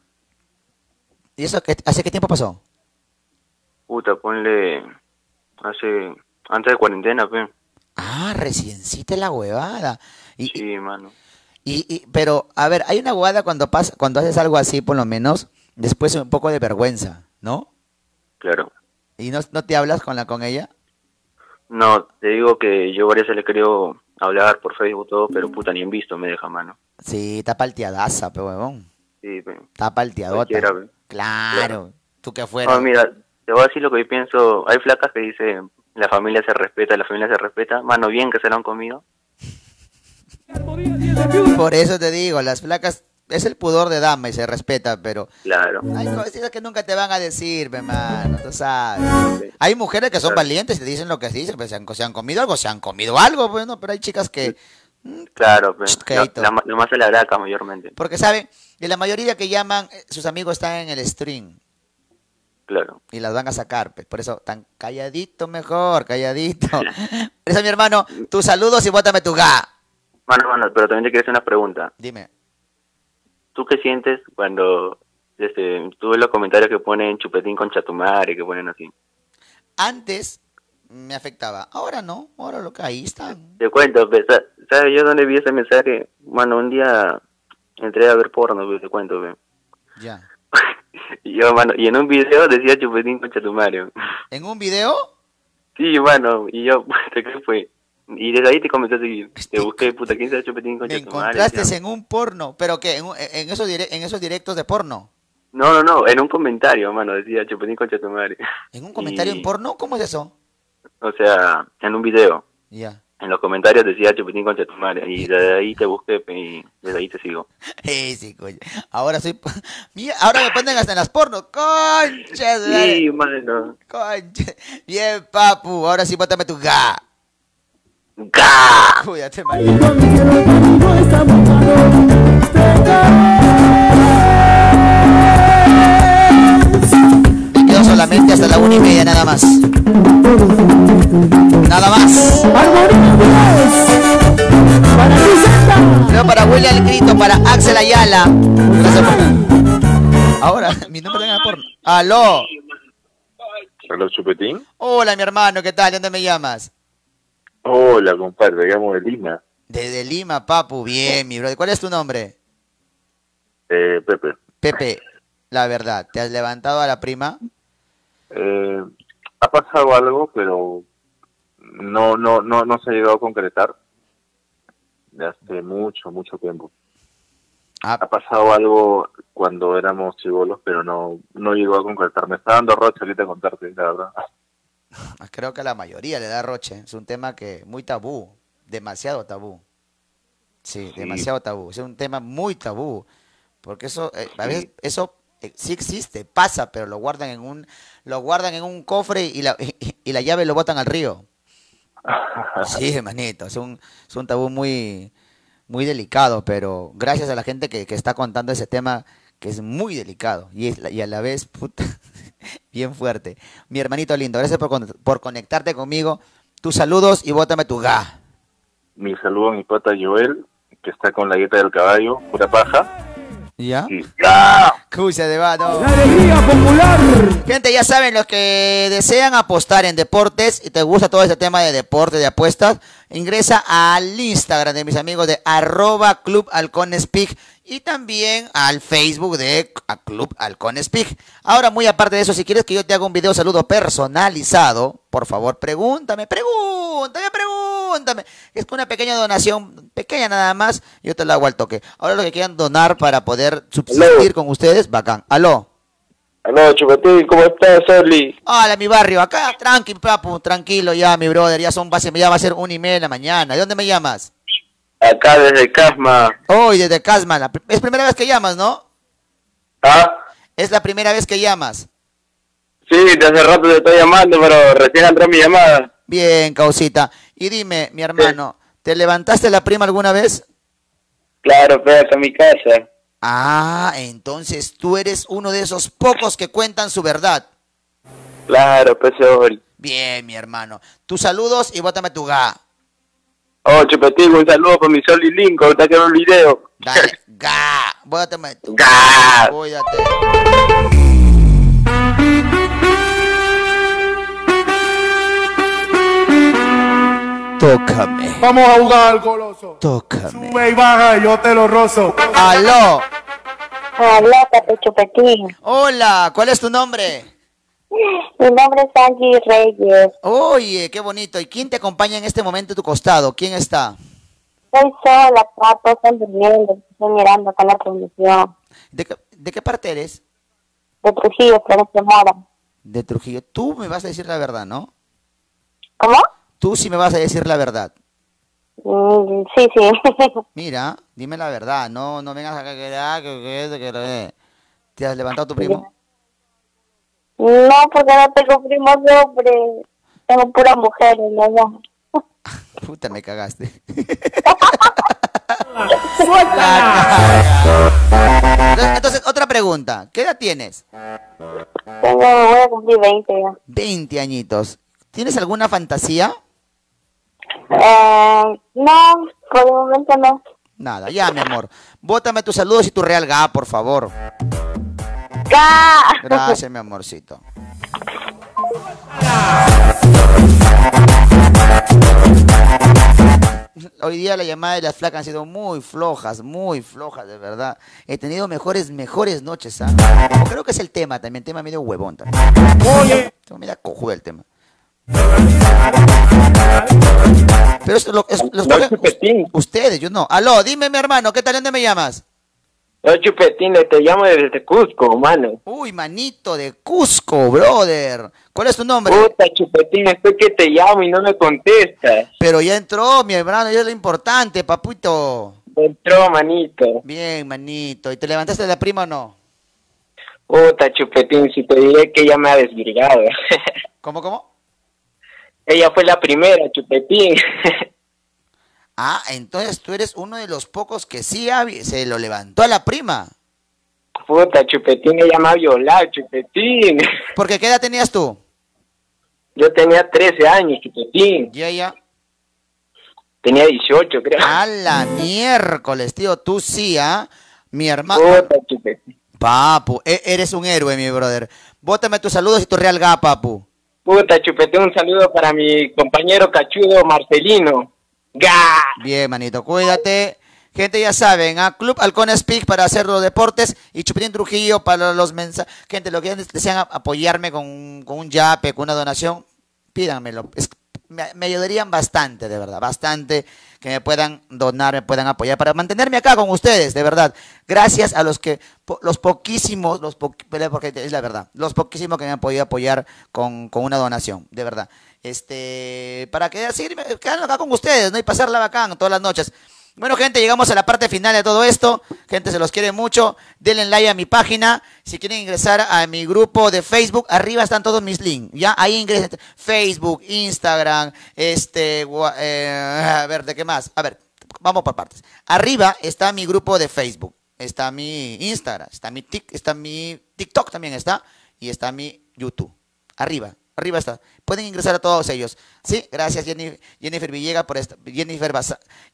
¿Y eso hace qué tiempo pasó? puta, ponle hace antes de cuarentena, pe. Ah, reciencita la huevada. Y, Sí, mano. y, y- pero, a ver, hay una huevada cuando pasa, cuando haces algo así, por lo menos, después un poco de vergüenza, ¿no? Claro. ¿Y no, no te hablas con la con ella? No, te digo que yo varias veces le quería hablar por Facebook todo, pero puta ni en visto me deja, mano. Sí, está palteadaza, pe huevón. Sí, pe. Está palteadota. Claro. Tú que fuera. No, mira, te voy a decir lo que yo pienso. Hay flacas que dicen, la familia se respeta, la familia se respeta. Mano, bien que se lo han comido. Por eso te digo, las flacas es el pudor de dama y se respeta, pero Claro. hay cosas que nunca te van a decir, mi hermano, tú sabes. Hay mujeres que son valientes y te dicen lo que dicen, pues se han, se han comido algo, se han comido algo, bueno, pero hay chicas que, Claro, pe. Keito. La, la, la más se la braca mayormente. porque saben, y la mayoría que llaman, eh, sus amigos están en el stream Claro. y las van a sacar, pues, por eso tan calladito mejor, calladito. Por eso, mi hermano, tus saludos y bótame tu ga. Mano, mano, pero también te quiero hacer una pregunta. Dime. ¿Tú qué sientes cuando este, tú ves los comentarios que ponen chupetín con chatumare, que ponen así? Antes me afectaba, ahora no, ahora lo que ahí están. Te cuento, pe, sa- ¿sabes yo dónde vi ese mensaje? Mano, un día entré a ver porno, pe, te cuento, pe. Ya. Y yo, mano, y en un video decía chupetín con chatumare. ¿En un video? Sí, mano, y yo, ¿qué fue? Y desde ahí te comencé a seguir. Te busqué, puta, ¿quién se chupetín con Me chatumare? encontraste en un porno, pero que en, en esos en esos directos de porno. No, no, no, en un comentario, mano, decía chupetín con chatumare. ¿En un comentario Y- en porno? ¿Cómo es eso? O sea, en un video. Ya. En los comentarios decía chupetín con chatumare. Y desde ahí te busqué y desde ahí te sigo. Eh, sí, coño. Ahora soy. Mira, ahora me ponen hasta en las pornos. Concha. Sí, mano. Concha. Bien, papu. Ahora sí, bótame tu ga. ¡Ga! Cuídate. Me quedo solamente hasta la una y media, nada más. Nada más. Luego para William Grito, para Axel Ayala. Gracias por- Ahora, mi nombre es por. ¡Aló! Hola, Chupetín. Hola, mi hermano, ¿qué tal? ¿De dónde me llamas? Hola, compadre, llamo de Lima. Desde Lima, papu. Bien, mi brother. ¿Cuál es tu nombre? Eh, Pepe. Pepe, la verdad, ¿te has levantado a la prima? Eh, ha pasado algo, pero no, no, no, no se ha llegado a concretar de hace mucho, mucho tiempo. Ah. Ha pasado algo cuando éramos chivolos, pero no, no llegó a concretar. Me está dando rocha ahorita contarte, la verdad. Creo que a la mayoría le da roche. Es un tema que muy tabú, demasiado tabú. Sí, demasiado tabú. Es un tema muy tabú, porque eso eh, a veces eso eh, sí existe, pasa, pero lo guardan en un lo guardan en un cofre y la y, la llave lo botan al río. Sí, hermanito, es un tabú muy muy delicado, pero gracias a la gente que, que está contando ese tema que es muy delicado y, y a la vez puta, bien fuerte. Mi hermanito lindo, gracias por, por conectarte conmigo. Tus saludos y bótame tu ga. Mi saludo a mi pata Joel, que está con la dieta del caballo, pura paja. ¿Ya? Cucha de vato. La alegría popular. Gente, ya saben, los que desean apostar en deportes y te gusta todo este tema de deporte, de apuestas, ingresa al Instagram de mis amigos de arroba Club Halcones y también al Facebook de a Club Halcones Peak. Ahora, muy aparte de eso, si quieres que yo te haga un video saludo personalizado, por favor, pregúntame, pregúntame, pregúntame. Es con una pequeña donación, pequeña nada más, yo te la hago al toque. Ahora lo que quieran donar para poder subsistir con ustedes, bacán. Aló. Aló, Chupetín, ¿cómo estás, Oli? Hola, mi barrio, acá, tranqui, papu, tranquilo ya, mi brother, ya son, base- ya va a ser una y media de la mañana. ¿De dónde me llamas? Acá desde Casma. Hoy, desde Casma, la es primera vez que llamas, ¿no? ¿Ah? ¿Es la primera vez que llamas? Sí, de hace rato te estoy llamando, pero recién entró mi llamada. Bien, causita. Y dime, mi hermano, ¿te levantaste la prima alguna vez? Claro, pero acá en mi casa. Ah, entonces tú eres uno de esos pocos que cuentan su verdad. Claro, pues. Bien, mi hermano. Tus saludos y bótame tu ga. Oh, Chupetín, un saludo para mi Sol y Lincoln, ahorita que el video. Dale, ga. Bótame tu Ga. Cuídate. Tócame. Vamos a jugar al goloso. Tócame. Sube y baja, yo te lo rozo. Aló. Hola, Papi Chupetín. Hola, ¿cuál es tu nombre? Mi nombre es Angie Reyes. Oye, qué bonito. ¿Y quién te acompaña en este momento a tu costado? ¿Quién está? Soy sola, papá, estoy durmiendo, estoy mirando acá la transmisión. ¿De qué, de qué parte eres? De Trujillo, Florencia Mora. De Trujillo. Tú me vas a decir la verdad, ¿no? ¿Cómo? Tú sí me vas a decir la verdad. Mm, sí, sí. Mira, dime la verdad. No, no vengas acá que ah, que que que que- ¿Te has levantado tu primo? no, porque no tengo primos hombres. Tengo puras mujeres, ¿no? Puta, me cagaste. Entonces, entonces, otra pregunta. ¿Qué edad tienes? Tengo, voy a cumplir 20 ya. 20 añitos. ¿Tienes alguna fantasía? Eh, no, por el momento no. Nada, ya, mi amor. Bótame tus saludos y tu real ga, por favor. ¡Ga! Gracias, mi amorcito. Hoy día la llamada de las flacas han sido muy flojas, muy flojas, de verdad. He tenido mejores, mejores noches, ¿ah? Creo que es el tema también, tema medio huevón también. Oye. Tengo media cojuda el tema. Pero es lo, es, lo escogen ustedes, yo no. Aló, dime mi hermano, ¿qué tal? ¿Dónde me llamas? Yo, Chupetín, te llamo desde Cusco, mano. Uy, manito de Cusco, brother. ¿Cuál es tu nombre? Puta, Chupetín, estoy que te llamo y no me contestas. Pero ya entró, mi hermano, ya es lo importante, papito. Entró, manito. Bien, manito. ¿Y te levantaste de la prima o no? Puta, Chupetín, si te diré que ella me ha desvirgado. ¿Cómo, cómo? Ella fue la primera, Chupetín. Ah, entonces tú eres uno de los pocos que sí se lo levantó a la prima. Puta, Chupetín, ella me ha violado, Chupetín. Porque ¿qué edad tenías tú? Yo tenía 13 años, Chupetín. ¿Y ella? Tenía 18, creo. A la miércoles, tío, tú sí, ¿ah? Mi hermano. Puta, Chupetín. Papu, e- eres un héroe, mi brother. Bótame tus saludos y tu real ga, papu. Puta, Chupetín, un saludo para mi compañero cachudo Marcelino. ¡Ga! Bien, manito, cuídate. Gente, ya saben, a Club Halcón Speak para hacer los deportes y Chupitín Trujillo para los mensajes. Gente, lo que desean apoyarme con, con un yape, con una donación, pídanmelo. Es- me, ayudarían bastante, de verdad, bastante que me puedan donar, me puedan apoyar para mantenerme acá con ustedes, de verdad. Gracias a los que, los poquísimos, los po- porque es la verdad, los poquísimos que me han podido apoyar con, con una donación, de verdad. Este, para que quedarme acá con ustedes, ¿no? Y pasarla bacán todas las noches. Bueno, gente, llegamos a la parte final de todo esto. Gente, se los quiere mucho. Denle like a mi página. Si quieren ingresar a mi grupo de Facebook, arriba están todos mis links. Ya, ahí ingresen. Facebook, Instagram, este, eh, a ver, ¿de qué más? A ver, vamos por partes. Arriba está mi grupo de Facebook. Está mi Instagram, está mi, Tik- está mi TikTok también está. Y está mi YouTube. Arriba, arriba está. Pueden ingresar a todos ellos. Sí, gracias Jenny- Jennifer Villegas por Jennifer,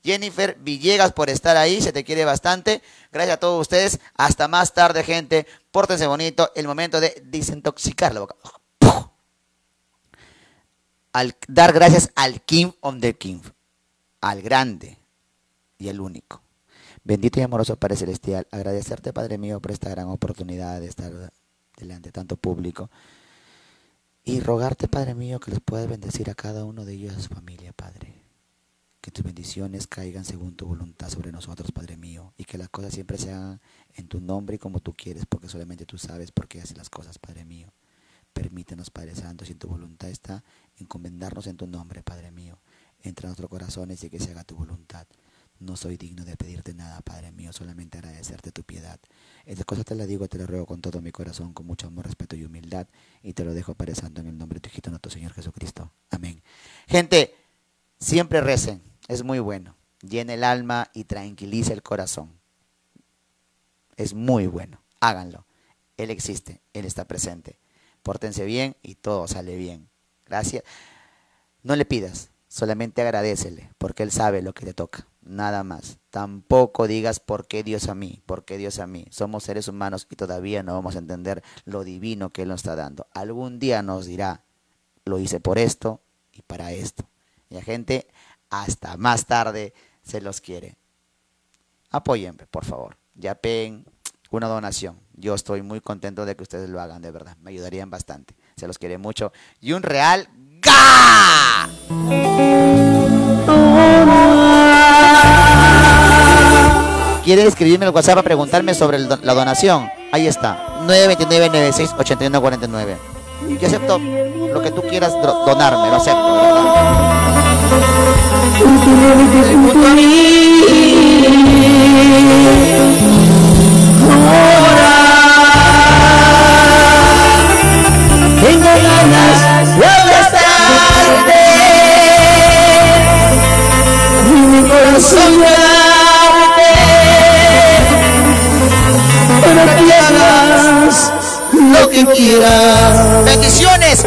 Jennifer Villegas por estar ahí, se te quiere bastante. Gracias a todos ustedes. Hasta más tarde, gente. Pórtense bonito. El momento de desintoxicar la boca. Al dar gracias al King of the King, al grande y el único. Bendito y amoroso Padre Celestial, agradecerte, Padre mío, por esta gran oportunidad de estar delante de tanto público. Y rogarte, Padre mío, que les puedas bendecir a cada uno de ellos a su familia, Padre. Que tus bendiciones caigan según tu voluntad sobre nosotros, Padre mío. Y que las cosas siempre se hagan en tu nombre y como tú quieres, porque solamente tú sabes por qué haces las cosas, Padre mío. Permítenos, Padre Santo, si tu voluntad está, encomendarnos en tu nombre, Padre mío. Entre nuestros corazones y que se haga tu voluntad. No soy digno de pedirte nada, Padre mío, solamente agradecerte tu piedad. Estas cosas te las digo, te las ruego con todo mi corazón, con mucho amor, respeto y humildad, y te lo dejo Padre en el nombre de tu hijito, nuestro Señor Jesucristo. Amén. Gente, siempre recen, es muy bueno. Llena el alma y tranquiliza el corazón. Es muy bueno, háganlo. Él existe, Él está presente. Pórtense bien y todo sale bien. Gracias. No le pidas, solamente agradecele, porque Él sabe lo que te toca, nada más. Tampoco digas por qué Dios a mí, por qué Dios a mí. Somos seres humanos y todavía no vamos a entender lo divino que Él nos está dando. Algún día nos dirá, lo hice por esto y para esto. Y la gente, hasta más tarde, se los quiere. Apóyenme, por favor. Ya pen una donación. Yo estoy muy contento de que ustedes lo hagan, de verdad. Me ayudarían bastante. Se los quiere mucho. Y un real ¡Ga! ¿Quiere escribirme al WhatsApp a preguntarme sobre la donación? Ahí está. 929-96-8149. Yo acepto lo que tú quieras donarme, lo acepto, Lo que quieras. Bendiciones.